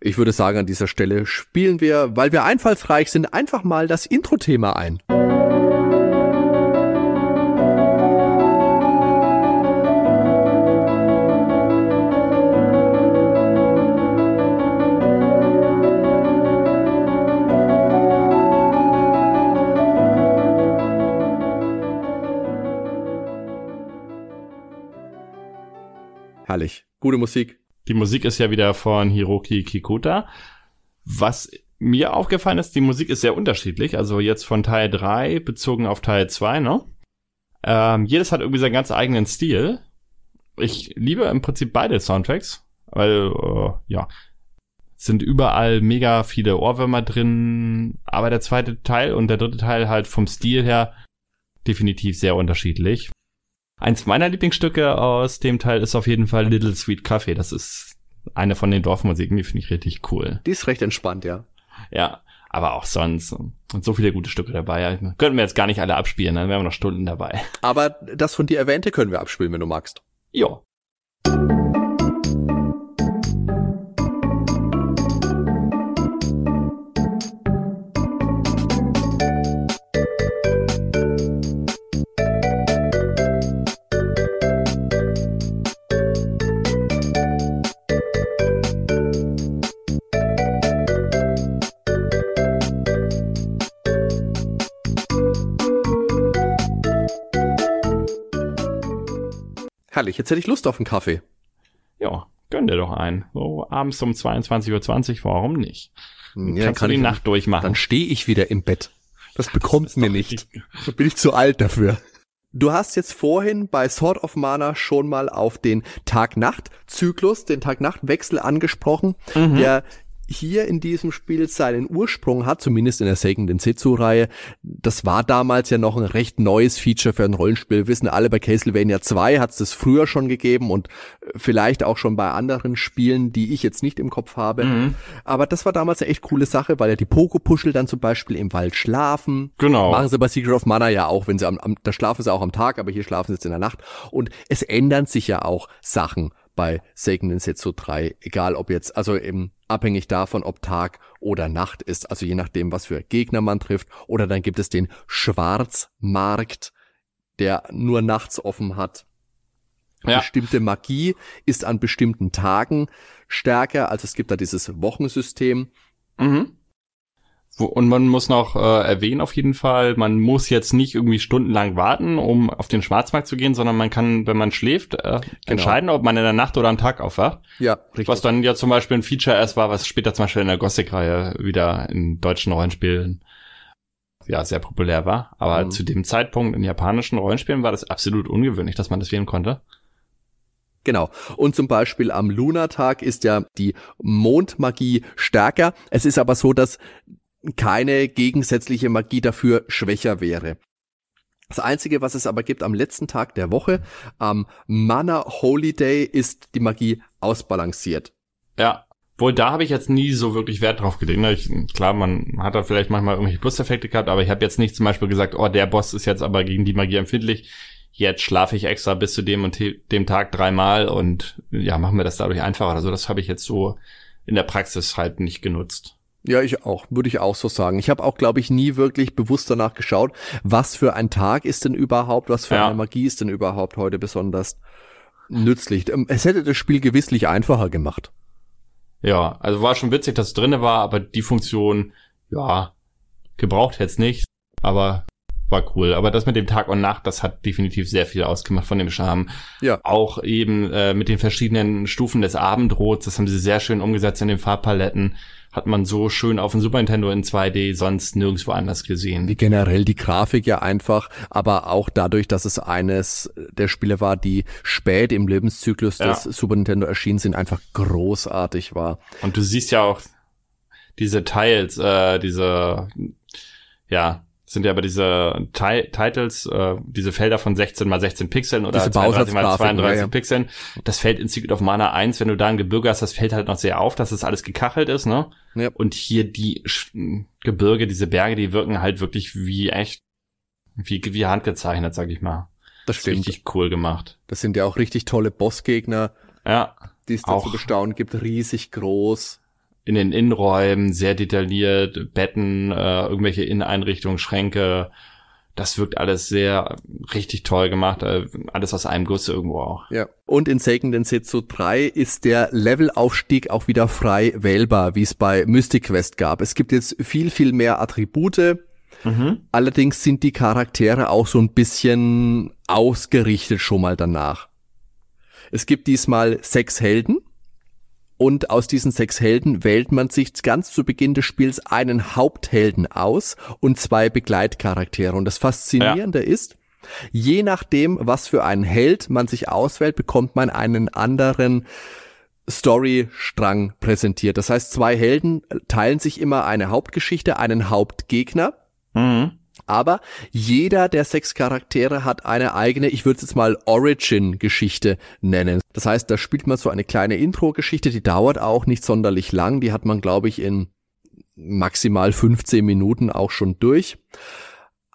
Ich würde sagen, an dieser Stelle spielen wir, weil wir einfallsreich sind, einfach mal das Intro-Thema ein. Herrlich. Gute Musik. Die Musik ist ja wieder von Hiroki Kikuta. Was mir aufgefallen ist, die Musik ist sehr unterschiedlich. Also jetzt von Teil 3 bezogen auf Teil 2, ne? Ähm, jedes hat irgendwie seinen ganz eigenen Stil. Ich liebe im Prinzip beide Soundtracks, weil, äh, ja, sind überall mega viele Ohrwürmer drin, aber der zweite Teil und der dritte Teil halt vom Stil her definitiv sehr unterschiedlich. Eins meiner Lieblingsstücke aus dem Teil ist auf jeden Fall Little Sweet Coffee. Das ist eine von den Dorfmusiken, die finde ich richtig cool. Die ist recht entspannt, ja. Ja, aber auch sonst. Und so viele gute Stücke dabei. Könnten wir jetzt gar nicht alle abspielen, dann wären wir noch Stunden dabei. Aber das von dir erwähnte können wir abspielen, wenn du magst. Ja. Herrlich, jetzt hätte ich Lust auf einen Kaffee. Ja, gönn dir doch einen. So abends um 22.20 Uhr, warum nicht? Dann Ja, Kannst du die Nacht durchmachen. Dann stehe ich wieder im Bett. Das bekommt mir nicht. Da bin ich zu alt dafür. Du hast jetzt vorhin bei Sword of Mana schon mal auf den Tag-Nacht-Zyklus, den Tag-Nacht-Wechsel angesprochen, Mhm. der hier in diesem Spiel seinen Ursprung hat, zumindest in der Seiken Densetsu-Reihe. Das war damals ja noch ein recht neues Feature für ein Rollenspiel. Wissen alle, bei Castlevania 2 hat es das früher schon gegeben und äh, vielleicht auch schon bei anderen Spielen, die ich jetzt nicht im Kopf habe. Mhm. Aber das war damals eine echt coole Sache, weil ja die Pogo-Puschel dann zum Beispiel im Wald schlafen. Genau. Machen sie bei Secret of Mana ja auch, wenn sie am, am da schlafen sie auch am Tag, aber hier schlafen sie jetzt in der Nacht. Und es ändern sich ja auch Sachen bei Seiken Densetsu 3, egal ob jetzt, also eben abhängig davon, ob Tag oder Nacht ist, also je nachdem, was für Gegner man trifft. Oder dann gibt es den Schwarzmarkt, der nur nachts offen hat. Ja. Bestimmte Magie ist an bestimmten Tagen stärker, also es gibt da dieses Wochensystem. Mhm. Wo- Und man muss noch äh, erwähnen auf jeden Fall, man muss jetzt nicht irgendwie stundenlang warten, um auf den Schwarzmarkt zu gehen, sondern man kann, wenn man schläft, äh, entscheiden, ob man in der Nacht oder am Tag aufwacht. Ja, richtig. Was dann ja zum Beispiel ein Feature erst war, was später zum Beispiel in der Gothic-Reihe wieder in deutschen Rollenspielen ja sehr populär war. Aber Mhm. zu dem Zeitpunkt in japanischen Rollenspielen war das absolut ungewöhnlich, dass man das wählen konnte. Genau. Und zum Beispiel am Lunartag ist ja die Mondmagie stärker. Es ist aber so, dass keine gegensätzliche Magie dafür schwächer wäre. Das Einzige, was es aber gibt am letzten Tag der Woche, am Mana Holy Day, ist die Magie ausbalanciert. Ja. Wohl, da habe ich jetzt nie so wirklich Wert drauf gelegt. ne? Ich, klar, man hat da vielleicht manchmal irgendwelche Pluseffekte gehabt, aber ich habe jetzt nicht zum Beispiel gesagt, oh, der Boss ist jetzt aber gegen die Magie empfindlich. Jetzt schlafe ich extra bis zu dem und dem Tag dreimal und ja, machen wir das dadurch einfacher oder so. Das habe ich jetzt so in der Praxis halt nicht genutzt. Ja, ich auch, würde ich auch so sagen. Ich habe auch, glaube ich, nie wirklich bewusst danach geschaut, was für ein Tag ist denn überhaupt, was für Ja. eine Magie ist denn überhaupt heute besonders nützlich. Ähm, Es hätte das Spiel gewisslich einfacher gemacht. Ja, also war schon witzig, dass es drinne war, aber die Funktion, ja, gebraucht jetzt nicht, aber war cool. Aber das mit dem Tag und Nacht, das hat definitiv sehr viel ausgemacht von dem Charme. Ja. Auch eben äh, mit den verschiedenen Stufen des Abendrots, das haben sie sehr schön umgesetzt in den Farbpaletten. Hat man so schön auf dem Super Nintendo in 2D sonst nirgendwo anders gesehen. Wie generell die Grafik ja einfach, aber auch dadurch, dass es eines der Spiele war, die spät im Lebenszyklus Ja. des Super Nintendo erschienen sind, einfach großartig war. Und du siehst ja auch diese Tiles, äh, diese, ja, sind ja aber diese Ti Titles, äh, diese Felder von 16 mal 16 Pixeln oder Diese 32 mal Bausatzgrafiken, 32 ja, ja. Pixeln. Das fällt in Secret of Mana 1, wenn du da ein Gebirge hast, das fällt halt noch sehr auf, dass das alles gekachelt ist, ne? Ja. Und hier die Sch- Gebirge, diese Berge, die wirken halt wirklich wie echt, wie, wie handgezeichnet, sag ich mal. Das Ist stimmt. Richtig cool gemacht. Das sind ja auch richtig tolle Bossgegner, Ja. die es da Auch- zu bestaunen gibt, riesig groß. In den Innenräumen sehr detailliert, Betten, äh, irgendwelche Inneneinrichtungen, Schränke. Das wirkt alles sehr richtig toll gemacht. Äh, alles aus einem Guss irgendwo auch. Ja. Und in Seiken Densetsu 3 ist der Levelaufstieg auch wieder frei wählbar, wie es bei Mystic Quest gab. Es gibt jetzt viel, viel mehr Attribute. Mhm. Allerdings sind die Charaktere auch so ein bisschen ausgerichtet schon mal danach. Es gibt diesmal sechs Helden Und aus diesen sechs Helden wählt man sich ganz zu Beginn des Spiels einen Haupthelden aus und zwei Begleitcharaktere. Und das Faszinierende ja. ist, je nachdem, was für einen Held man sich auswählt, bekommt man einen anderen Storystrang präsentiert. Das heißt, zwei Helden teilen sich immer eine Hauptgeschichte, einen Hauptgegner. Mhm. Aber jeder der sechs Charaktere hat eine eigene, ich würde es jetzt mal Origin-Geschichte nennen. Das heißt, da spielt man so eine kleine Intro-Geschichte, die dauert auch nicht sonderlich lang. Die hat man, glaube ich, in maximal 15 Minuten auch schon durch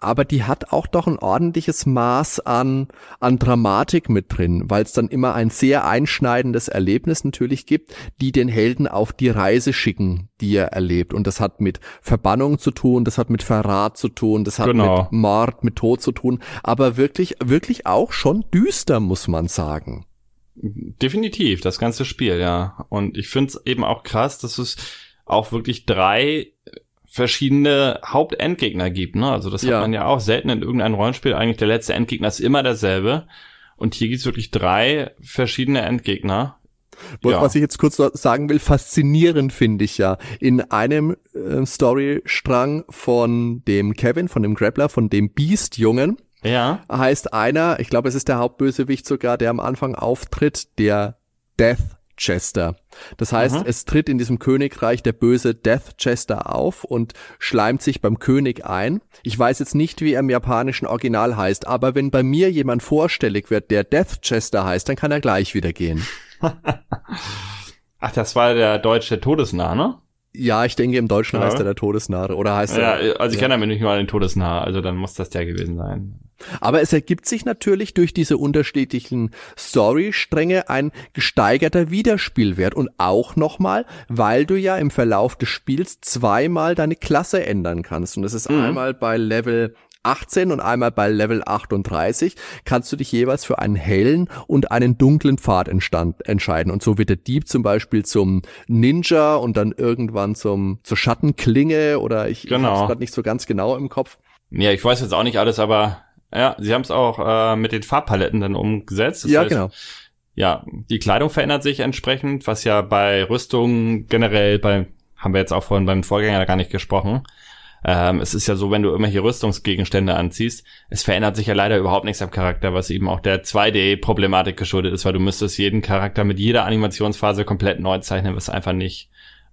aber die hat auch doch ein ordentliches Maß an, an Dramatik mit drin, weil es dann immer ein sehr einschneidendes Erlebnis natürlich gibt, die den Helden auf die Reise schicken, die er erlebt. Und das hat mit Verbannung zu tun, das hat mit Verrat zu tun, das hat genau. mit Mord, mit Tod zu tun, aber wirklich, wirklich auch schon düster, muss man sagen. Definitiv, das ganze Spiel, ja. Und ich finde es eben auch krass, dass es auch wirklich drei verschiedene Hauptendgegner gibt. Ne? Also das ja. hat man ja auch selten in irgendeinem Rollenspiel. Eigentlich der letzte Endgegner ist immer derselbe. Und hier gibt's wirklich drei verschiedene Endgegner. Ja. Was ich jetzt kurz sagen will, faszinierend finde ich ja. In einem äh, Storystrang von dem Kevin, von dem Grappler, von dem Beast-Jungen, ja. heißt einer, ich glaube, es ist der Hauptbösewicht sogar, der am Anfang auftritt, der Death Chester. Das heißt, mhm. es tritt in diesem Königreich der böse Death Chester auf und schleimt sich beim König ein. Ich weiß jetzt nicht, wie er im japanischen Original heißt, aber wenn bei mir jemand vorstellig wird, der Death Chester heißt, dann kann er gleich wieder gehen. (laughs) Ach, das war der deutsche Todesnah, ne? Ja, ich denke, im Deutschen ja. heißt er der Todesnahe. Oder heißt ja, er. Also ich ja. kenne nämlich nur den Todesnahe, also dann muss das der gewesen sein. Aber es ergibt sich natürlich durch diese unterschiedlichen Storystränge ein gesteigerter Wiederspielwert. Und auch nochmal, weil du ja im Verlauf des Spiels zweimal deine Klasse ändern kannst. Und das ist mhm. einmal bei Level 18 und einmal bei Level 38 kannst du dich jeweils für einen hellen und einen dunklen Pfad entstand, entscheiden. Und so wird der Dieb zum Beispiel zum Ninja und dann irgendwann zum, zur Schattenklinge oder ich, genau. ich habe gerade nicht so ganz genau im Kopf. Ja, ich weiß jetzt auch nicht alles, aber ja, sie haben es auch äh, mit den Farbpaletten dann umgesetzt. Das ja, heißt, genau. Ja, die Kleidung verändert sich entsprechend, was ja bei Rüstungen generell bei haben wir jetzt auch vorhin beim Vorgänger gar nicht gesprochen, ähm, es ist ja so, wenn du irgendwelche Rüstungsgegenstände anziehst, es verändert sich ja leider überhaupt nichts am Charakter, was eben auch der 2D-Problematik geschuldet ist, weil du müsstest jeden Charakter mit jeder Animationsphase komplett neu zeichnen, was einfach nicht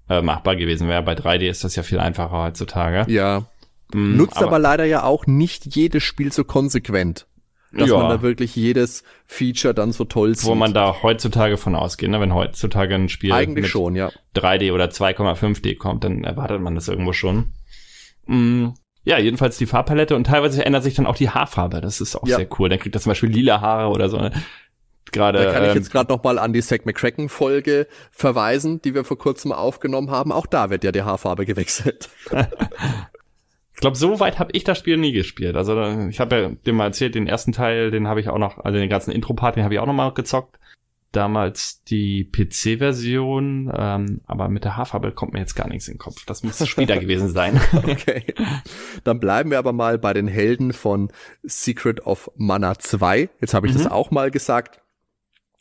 äh, machbar gewesen wäre. Bei 3D ist das ja viel einfacher heutzutage. Ja. Mhm, Nutzt aber, aber leider ja auch nicht jedes Spiel so konsequent dass ja. man da wirklich jedes Feature dann so toll sieht. Wo man da heutzutage von ausgeht, ne? wenn heutzutage ein Spiel Eigentlich schon, ja. 3D oder 2,5D kommt, dann erwartet man das irgendwo schon. Mm, ja, jedenfalls die Farbpalette und teilweise ändert sich dann auch die Haarfarbe. Das ist auch ja. sehr cool. Dann kriegt er zum Beispiel lila Haare oder so. Gerade, da kann ich ähm, jetzt gerade noch mal an die Zack McCracken Folge verweisen, die wir vor kurzem aufgenommen haben. Auch da wird ja die Haarfarbe gewechselt. (laughs) ich glaube, so weit habe ich das Spiel nie gespielt. Also ich habe ja dem mal erzählt, den ersten Teil, den habe ich auch noch, also den ganzen Intro-Part, den habe ich auch noch mal gezockt damals die PC-Version, ähm, aber mit der Haarfarbe kommt mir jetzt gar nichts in den Kopf. Das muss später (laughs) gewesen sein. okay. Dann bleiben wir aber mal bei den Helden von Secret of Mana 2. Jetzt habe ich mhm. das auch mal gesagt.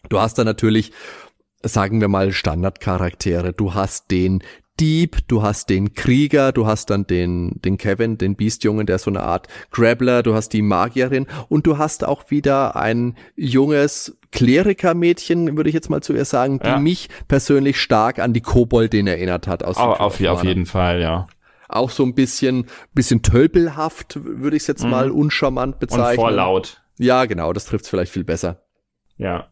Du hast da natürlich, sagen wir mal, Standardcharaktere. Du hast den Dieb, du hast den Krieger, du hast dann den, den Kevin, den Beastjungen, der so eine Art Grabbler, du hast die Magierin und du hast auch wieder ein junges Klerikermädchen, würde ich jetzt mal zu ihr sagen, die ja. mich persönlich stark an die Koboldin erinnert hat. Aus auf, auf, auf jeden Fall, ja. Auch so ein bisschen, bisschen tölpelhaft, würde ich es jetzt mhm. mal uncharmant bezeichnen. Und vorlaut. Ja, genau, das trifft vielleicht viel besser. Ja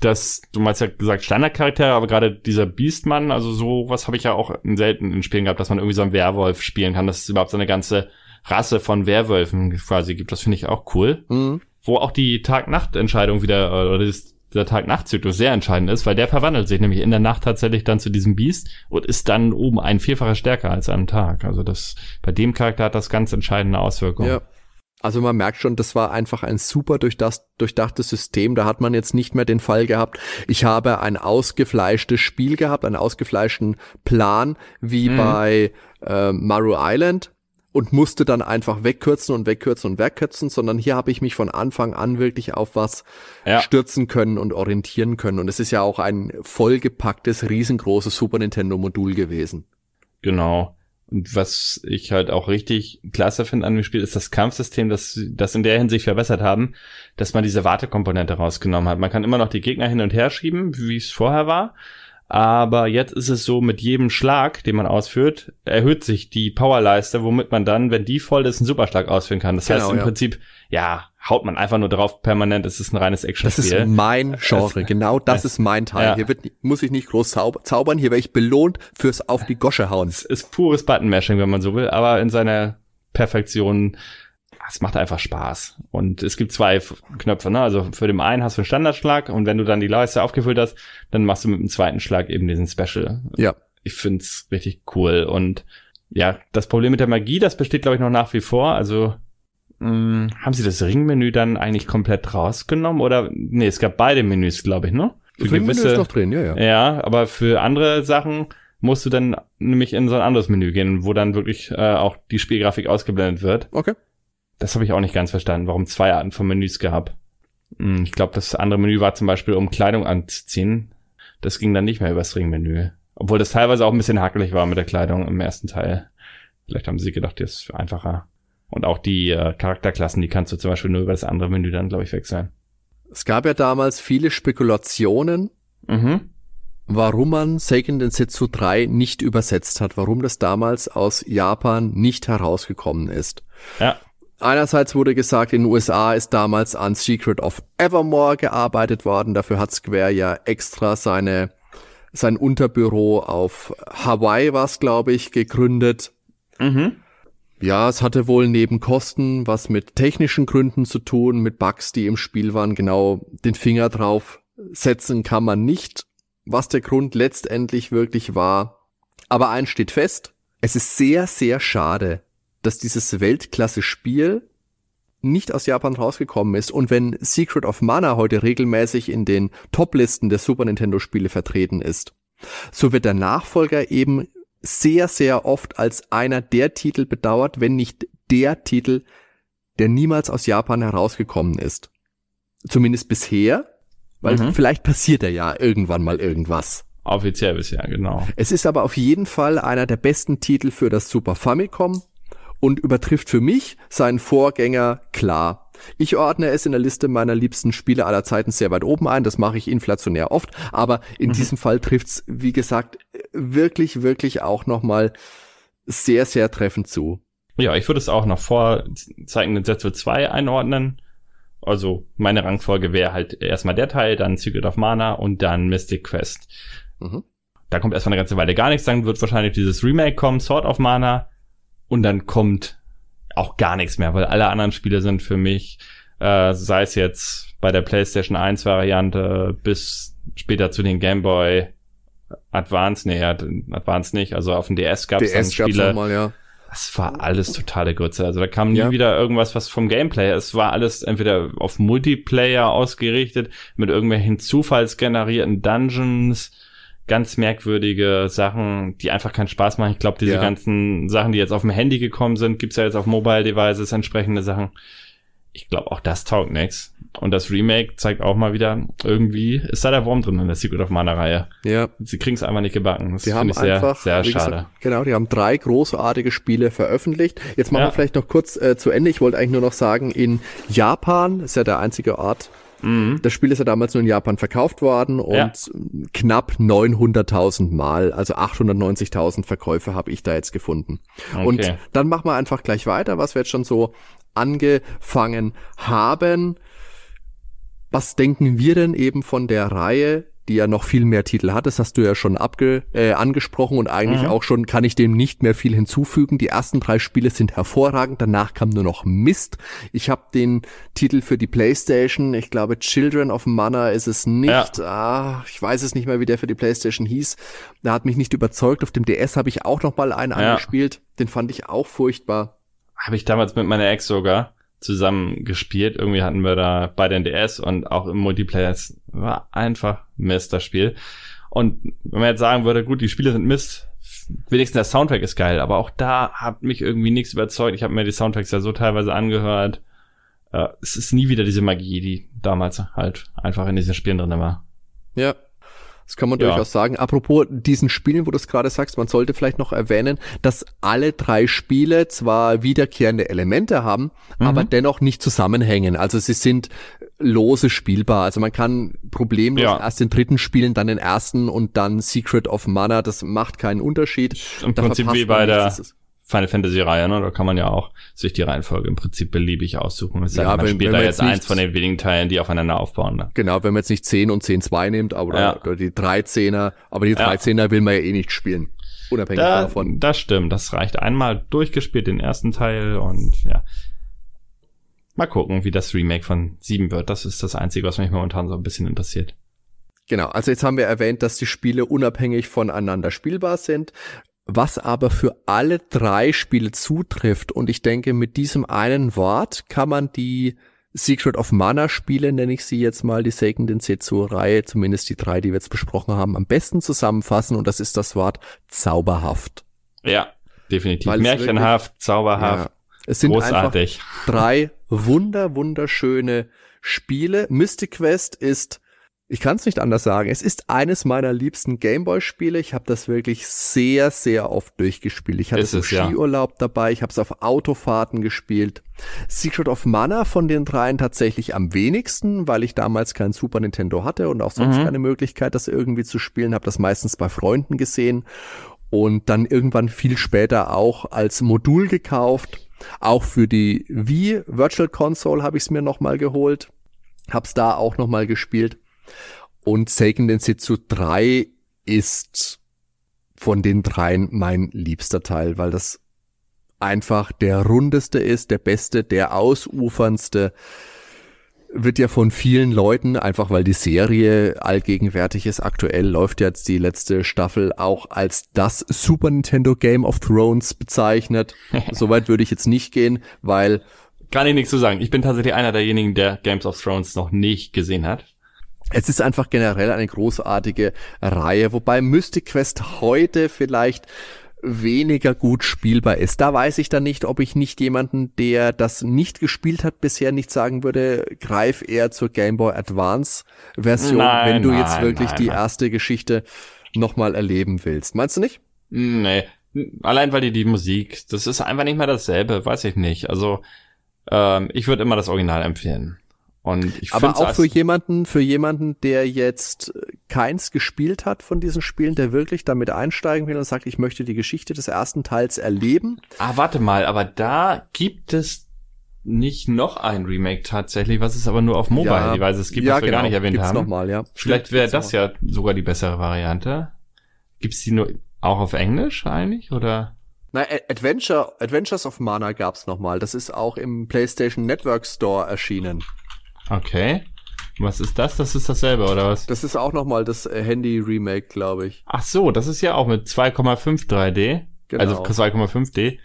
das, du meinst ja gesagt Standardcharaktere, aber gerade dieser Beastmann, also sowas habe ich ja auch selten in Spielen gehabt, dass man irgendwie so einen Werwolf spielen kann, dass es überhaupt so eine ganze Rasse von Werwölfen quasi gibt. Das finde ich auch cool. Mhm. Wo auch die Tag-Nacht-Entscheidung wieder, oder das, der Tag-Nacht-Zyklus sehr entscheidend ist, weil der verwandelt sich nämlich in der Nacht tatsächlich dann zu diesem Biest und ist dann oben ein Vierfacher stärker als am Tag. Also das, bei dem Charakter hat das ganz entscheidende Auswirkungen. Ja. Also man merkt schon, das war einfach ein super durchdachtes System. Da hat man jetzt nicht mehr den Fall gehabt, ich habe ein ausgefleischtes Spiel gehabt, einen ausgefleischten Plan wie mhm. bei äh, Maru Island, und musste dann einfach wegkürzen und wegkürzen und wegkürzen, sondern hier habe ich mich von Anfang an wirklich auf was ja. stürzen können und orientieren können. Und es ist ja auch ein vollgepacktes, riesengroßes Super Nintendo Modul gewesen. Genau. Und was ich halt auch richtig klasse finde an dem Spiel, ist das Kampfsystem, das, das in der Hinsicht verbessert haben, dass man diese Wartekomponente rausgenommen hat. Man kann immer noch die Gegner hin und her schieben, wie es vorher war. Aber jetzt ist es so, mit jedem Schlag, den man ausführt, erhöht sich die Powerleiste, womit man dann, wenn die voll ist, einen Superschlag ausführen kann. Das genau, heißt im ja. Prinzip, ja, haut man einfach nur drauf permanent, es ist ein reines Action-Spiel. Das ist mein Genre, genau das ist mein Teil. Ja. Hier wird, muss ich nicht groß zaubern, hier werde ich belohnt fürs auf die Gosche hauen. Es ist pures Button-Mashing, wenn man so will, aber in seiner Perfektion es macht einfach Spaß. Und es gibt zwei Knöpfe, ne? Also für den einen hast du einen Standardschlag und wenn du dann die Leiste aufgefüllt hast, dann machst du mit dem zweiten Schlag eben diesen Special. Ja. Ich find's richtig cool. Und ja, das Problem mit der Magie, das besteht, glaube ich, noch nach wie vor. Also mh, hm, haben sie das Ringmenü dann eigentlich komplett rausgenommen? Oder nee, es gab beide Menüs, glaube ich, ne? Für das Ringmenü gewisse, ist noch drin, ja, ja. Ja, aber für andere Sachen musst du dann nämlich in so ein anderes Menü gehen, wo dann wirklich äh, auch die Spielgrafik ausgeblendet wird. Okay. Das habe ich auch nicht ganz verstanden, warum zwei Arten von Menüs gab. Hm, ich glaube, das andere Menü war zum Beispiel, um Kleidung anzuziehen. Das ging dann nicht mehr übers Ringmenü. Obwohl das teilweise auch ein bisschen hakelig war mit der Kleidung im ersten Teil. Vielleicht haben sie gedacht, das ist einfacher. Und auch die äh, Charakterklassen, die kannst du zum Beispiel nur über das andere Menü dann, glaube ich, wechseln. Es gab ja damals viele Spekulationen, mhm. warum man Seiken Densetsu 3 nicht übersetzt hat, warum das damals aus Japan nicht herausgekommen ist. Ja. Einerseits wurde gesagt, in den USA ist damals an Secret of Evermore gearbeitet worden. Dafür hat Square ja extra seine, sein Unterbüro auf Hawaii was, glaube ich, gegründet. Mhm. Ja, es hatte wohl neben Kosten was mit technischen Gründen zu tun, mit Bugs, die im Spiel waren. Genau den Finger drauf setzen kann man nicht, was der Grund letztendlich wirklich war. Aber eins steht fest. Es ist sehr, sehr schade, dass dieses Weltklasse-Spiel nicht aus Japan rausgekommen ist und wenn Secret of Mana heute regelmäßig in den Top-Listen der Super Nintendo-Spiele vertreten ist, so wird der Nachfolger eben sehr, sehr oft als einer der Titel bedauert, wenn nicht der Titel, der niemals aus Japan herausgekommen ist. Zumindest bisher, weil mhm. vielleicht passiert er ja irgendwann mal irgendwas. Offiziell bisher, genau. Es ist aber auf jeden Fall einer der besten Titel für das Super Famicom und übertrifft für mich seinen Vorgänger klar. Ich ordne es in der Liste meiner liebsten Spiele aller Zeiten sehr weit oben ein. Das mache ich inflationär oft, aber in mhm. diesem Fall trifft's, wie gesagt, wirklich, wirklich auch nochmal sehr, sehr treffend zu. Ja, ich würde es auch noch vor zeigenden Sätze 2 einordnen. Also meine Rangfolge wäre halt erstmal der Teil, dann Secret of Mana und dann Mystic Quest. Mhm. Da kommt erstmal eine ganze Weile gar nichts, dann wird wahrscheinlich dieses Remake kommen, Sword of Mana und dann kommt auch gar nichts mehr, weil alle anderen Spiele sind für mich, äh, sei es jetzt bei der PlayStation 1 Variante bis später zu den Game Boy Advance, nee, Advance nicht, also auf dem DS gab es dann Spiele. Mal, ja. Das war alles totale Grütze. Also da kam nie ja. wieder irgendwas, was vom Gameplay. Es war alles entweder auf Multiplayer ausgerichtet, mit irgendwelchen zufallsgenerierten Dungeons ganz merkwürdige Sachen, die einfach keinen Spaß machen. Ich glaube, diese ja. ganzen Sachen, die jetzt auf dem Handy gekommen sind, gibt's ja jetzt auf Mobile Devices entsprechende Sachen. Ich glaube, auch das taugt nix. Und das Remake zeigt auch mal wieder, irgendwie ist da der Wurm drin in der Secret of Mana Reihe. Ja. Sie kriegen's einfach nicht gebacken. Das finde ich sehr, einfach, sehr schade. Gesagt, genau, die haben drei großartige Spiele veröffentlicht. Jetzt machen ja. wir vielleicht noch kurz äh, zu Ende. Ich wollte eigentlich nur noch sagen, in Japan ist ja der einzige Ort, Mhm. Das Spiel ist ja damals nur in Japan verkauft worden und ja. knapp 900.000 Mal, also 890.000 Verkäufe habe ich da jetzt gefunden. Okay. Und dann machen wir einfach gleich weiter, was wir jetzt schon so angefangen haben. Was denken wir denn eben von der Reihe die ja noch viel mehr Titel hat. Das hast du ja schon abge äh, angesprochen und eigentlich mhm. auch schon kann ich dem nicht mehr viel hinzufügen. Die ersten drei Spiele sind hervorragend, danach kam nur noch Mist. Ich habe den Titel für die PlayStation, ich glaube Children of Mana ist es nicht. Ja. Ah, ich weiß es nicht mehr, wie der für die PlayStation hieß. Da hat mich nicht überzeugt. Auf dem DS habe ich auch noch mal einen ja. angespielt. Den fand ich auch furchtbar. Habe ich damals mit meiner Ex sogar zusammen gespielt. Irgendwie hatten wir da beide ein DS und auch im Multiplayer. Es war einfach Mist, das Spiel. Und wenn man jetzt sagen würde, gut, die Spiele sind Mist, wenigstens der Soundtrack ist geil, aber auch da hat mich irgendwie nichts überzeugt. Ich habe mir die Soundtracks ja so teilweise angehört. Äh, es ist nie wieder diese Magie, die damals halt einfach in diesen Spielen drin war. Ja, das kann man ja. durchaus sagen. Apropos diesen Spielen, wo du es gerade sagst, man sollte vielleicht noch erwähnen, dass alle drei Spiele zwar wiederkehrende Elemente haben, mhm. aber dennoch nicht zusammenhängen. Also sie sind lose spielbar. Also man kann problemlos ja. erst den dritten spielen, dann den ersten und dann Secret of Mana. Das macht keinen Unterschied. Im da Prinzip wie bei der Final Fantasy Reihe, ne? Da kann man ja auch sich die Reihenfolge im Prinzip beliebig aussuchen. Es ja, man wenn, spielt wenn da jetzt, eins von den wenigen Teilen, die aufeinander aufbauen. Ne? Genau, wenn man jetzt nicht 10 und 10 2 nimmt, aber ja. oder die 13er, aber die 13er ja. will man ja eh nicht spielen. Unabhängig da, davon. Das stimmt, das reicht. Einmal durchgespielt den ersten Teil und ja. Mal gucken, wie das Remake von 7 wird. Das ist das Einzige, was mich momentan so ein bisschen interessiert. Genau, also jetzt haben wir erwähnt, dass die Spiele unabhängig voneinander spielbar sind was aber für alle drei Spiele zutrifft. Und ich denke, mit diesem einen Wort kann man die Secret of Mana Spiele, nenne ich sie jetzt mal, die Seiken Densetsu-Reihe, zumindest die drei, die wir jetzt besprochen haben, am besten zusammenfassen. Und das ist das Wort zauberhaft. Ja, definitiv. Weil Märchenhaft, wirklich, zauberhaft. Ja, es sind großartig. einfach drei wunder, wunderschöne Spiele. Mystic Quest ist ich kann es nicht anders sagen. Es ist eines meiner liebsten Gameboy-Spiele. Ich habe das wirklich sehr, sehr oft durchgespielt. Ich hatte es, so Skiurlaub ja. dabei, ich habe es auf Autofahrten gespielt. Secret of Mana von den dreien tatsächlich am wenigsten, weil ich damals kein Super Nintendo hatte und auch sonst mhm. keine Möglichkeit, das irgendwie zu spielen. Habe das meistens bei Freunden gesehen und dann irgendwann viel später auch als Modul gekauft. Auch für die Wii Virtual Console habe ich es mir nochmal geholt. Hab's da auch nochmal gespielt. Und Seiken Densetsu 3 ist von den dreien mein liebster Teil, weil das einfach der rundeste ist, der beste, der ausuferndste. Wird ja von vielen Leuten, einfach weil die Serie allgegenwärtig ist, aktuell läuft jetzt die letzte Staffel auch als das Super Nintendo Game of Thrones bezeichnet. (laughs) Soweit würde ich jetzt nicht gehen, weil kann ich nichts zu sagen. Ich bin tatsächlich einer derjenigen, der Games of Thrones noch nicht gesehen hat. Es ist einfach generell eine großartige Reihe, wobei Mystic Quest heute vielleicht weniger gut spielbar ist. Da weiß ich dann nicht, ob ich nicht jemanden, der das nicht gespielt hat, bisher nicht sagen würde, greif eher zur Game Boy Advance Version, nein, wenn du nein, jetzt wirklich nein, die erste Geschichte nochmal erleben willst. Meinst du nicht? Nee. Allein weil die die Musik, das ist einfach nicht mehr dasselbe, weiß ich nicht. Also ähm, ich würde immer das Original empfehlen. Und ich Aber auch für jemanden, für jemanden, der jetzt keins gespielt hat von diesen Spielen, der wirklich damit einsteigen will und sagt, ich möchte die Geschichte des ersten Teils erleben. Ah, warte mal, aber da gibt es nicht noch ein Remake tatsächlich, was es aber nur auf Mobile-Devices ja, gibt, ja, was wir genau, gar nicht erwähnt gibt's haben. Noch mal, ja. Vielleicht wäre das ja sogar die bessere Variante. Gibt's die nur auch auf Englisch eigentlich oder? Na, Adventure, Adventures of Mana gab's noch mal. Das ist auch im PlayStation Network Store erschienen. Okay. Was ist das? Das ist dasselbe, oder was? Das ist auch nochmal das äh, Handy-Remake, glaube ich. Ach so, das ist ja auch mit 2,5 3D. Genau. Also 2,5D.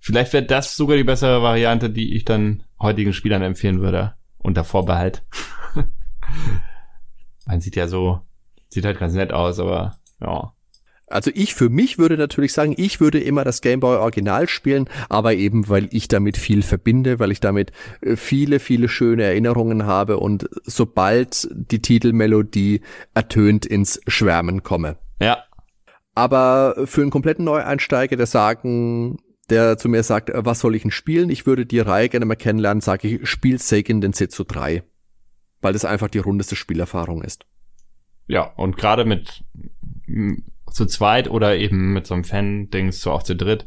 Vielleicht wäre das sogar die bessere Variante, die ich dann heutigen Spielern empfehlen würde. Unter Vorbehalt. (laughs) Man sieht ja so, sieht halt ganz nett aus, aber ja. Also ich für mich würde natürlich sagen, ich würde immer das Game Boy Original spielen, aber eben weil ich damit viel verbinde, weil ich damit äh, viele, viele schöne Erinnerungen habe und sobald die Titelmelodie ertönt ins Schwärmen komme. Ja. Aber für einen kompletten Neueinsteiger, der sagen, der zu mir sagt, äh, was soll ich denn spielen? Ich würde die Reihe gerne mal kennenlernen, sage ich, spiel Seiken den Setsu 3. Weil das einfach die rundeste Spielerfahrung ist. Ja, und gerade mit zu zweit oder eben mit so einem Fan-Dings so auch zu dritt,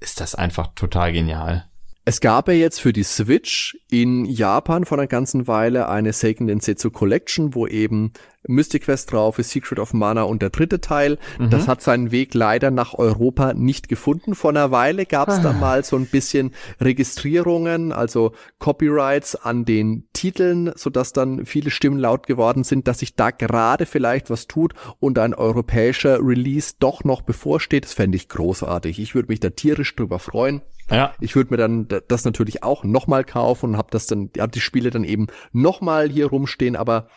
ist das einfach total genial. Es gab ja jetzt für die Switch in Japan vor einer ganzen Weile eine Seiken Densetsu Collection, wo eben Mystic Quest drauf ist, Secret of Mana und der dritte Teil. Mhm. Das hat seinen Weg leider nach Europa nicht gefunden. Vor einer Weile gab es ah. da mal so ein bisschen Registrierungen, also Copyrights an den Titeln, sodass dann viele Stimmen laut geworden sind, dass sich da gerade vielleicht was tut und ein europäischer Release doch noch bevorsteht. Das fände ich großartig. Ich würde mich da tierisch drüber freuen. Ja. Ich würde mir dann das natürlich auch nochmal kaufen und habe das dann, hab die Spiele dann eben nochmal hier rumstehen, aber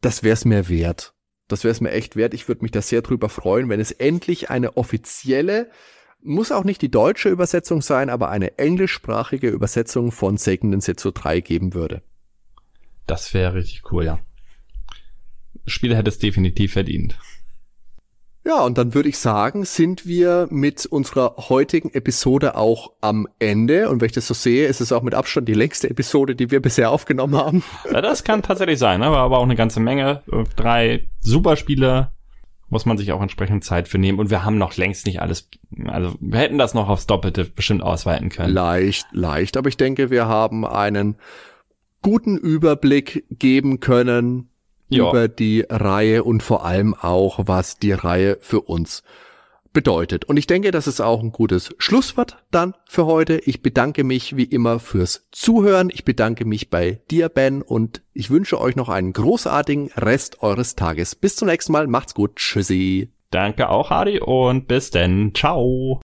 das wäre es mir wert. Das wäre es mir echt wert. Ich würde mich da sehr drüber freuen, wenn es endlich eine offizielle, muss auch nicht die deutsche Übersetzung sein, aber eine englischsprachige Übersetzung von Seiken Densetsu 3 geben würde. Das wäre richtig cool, ja. Spiel hätte es definitiv verdient. Ja, und dann würde ich sagen, sind wir mit unserer heutigen Episode auch am Ende. Und wenn ich das so sehe, ist es auch mit Abstand die längste Episode, die wir bisher aufgenommen haben. Ja, das kann tatsächlich sein, ne? war aber auch eine ganze Menge. Drei Superspiele muss man sich auch entsprechend Zeit für nehmen. Und wir haben noch längst nicht alles, also wir hätten das noch aufs Doppelte bestimmt ausweiten können. Leicht, leicht, aber ich denke, wir haben einen guten Überblick geben können ja. über die Reihe und vor allem auch, was die Reihe für uns bedeutet. Und ich denke, das ist auch ein gutes Schlusswort dann für heute. Ich bedanke mich wie immer fürs Zuhören. Ich bedanke mich bei dir, Ben, und ich wünsche euch noch einen großartigen Rest eures Tages. Bis zum nächsten Mal. Macht's gut. Tschüssi. Danke auch, Hardy, und bis denn. Ciao.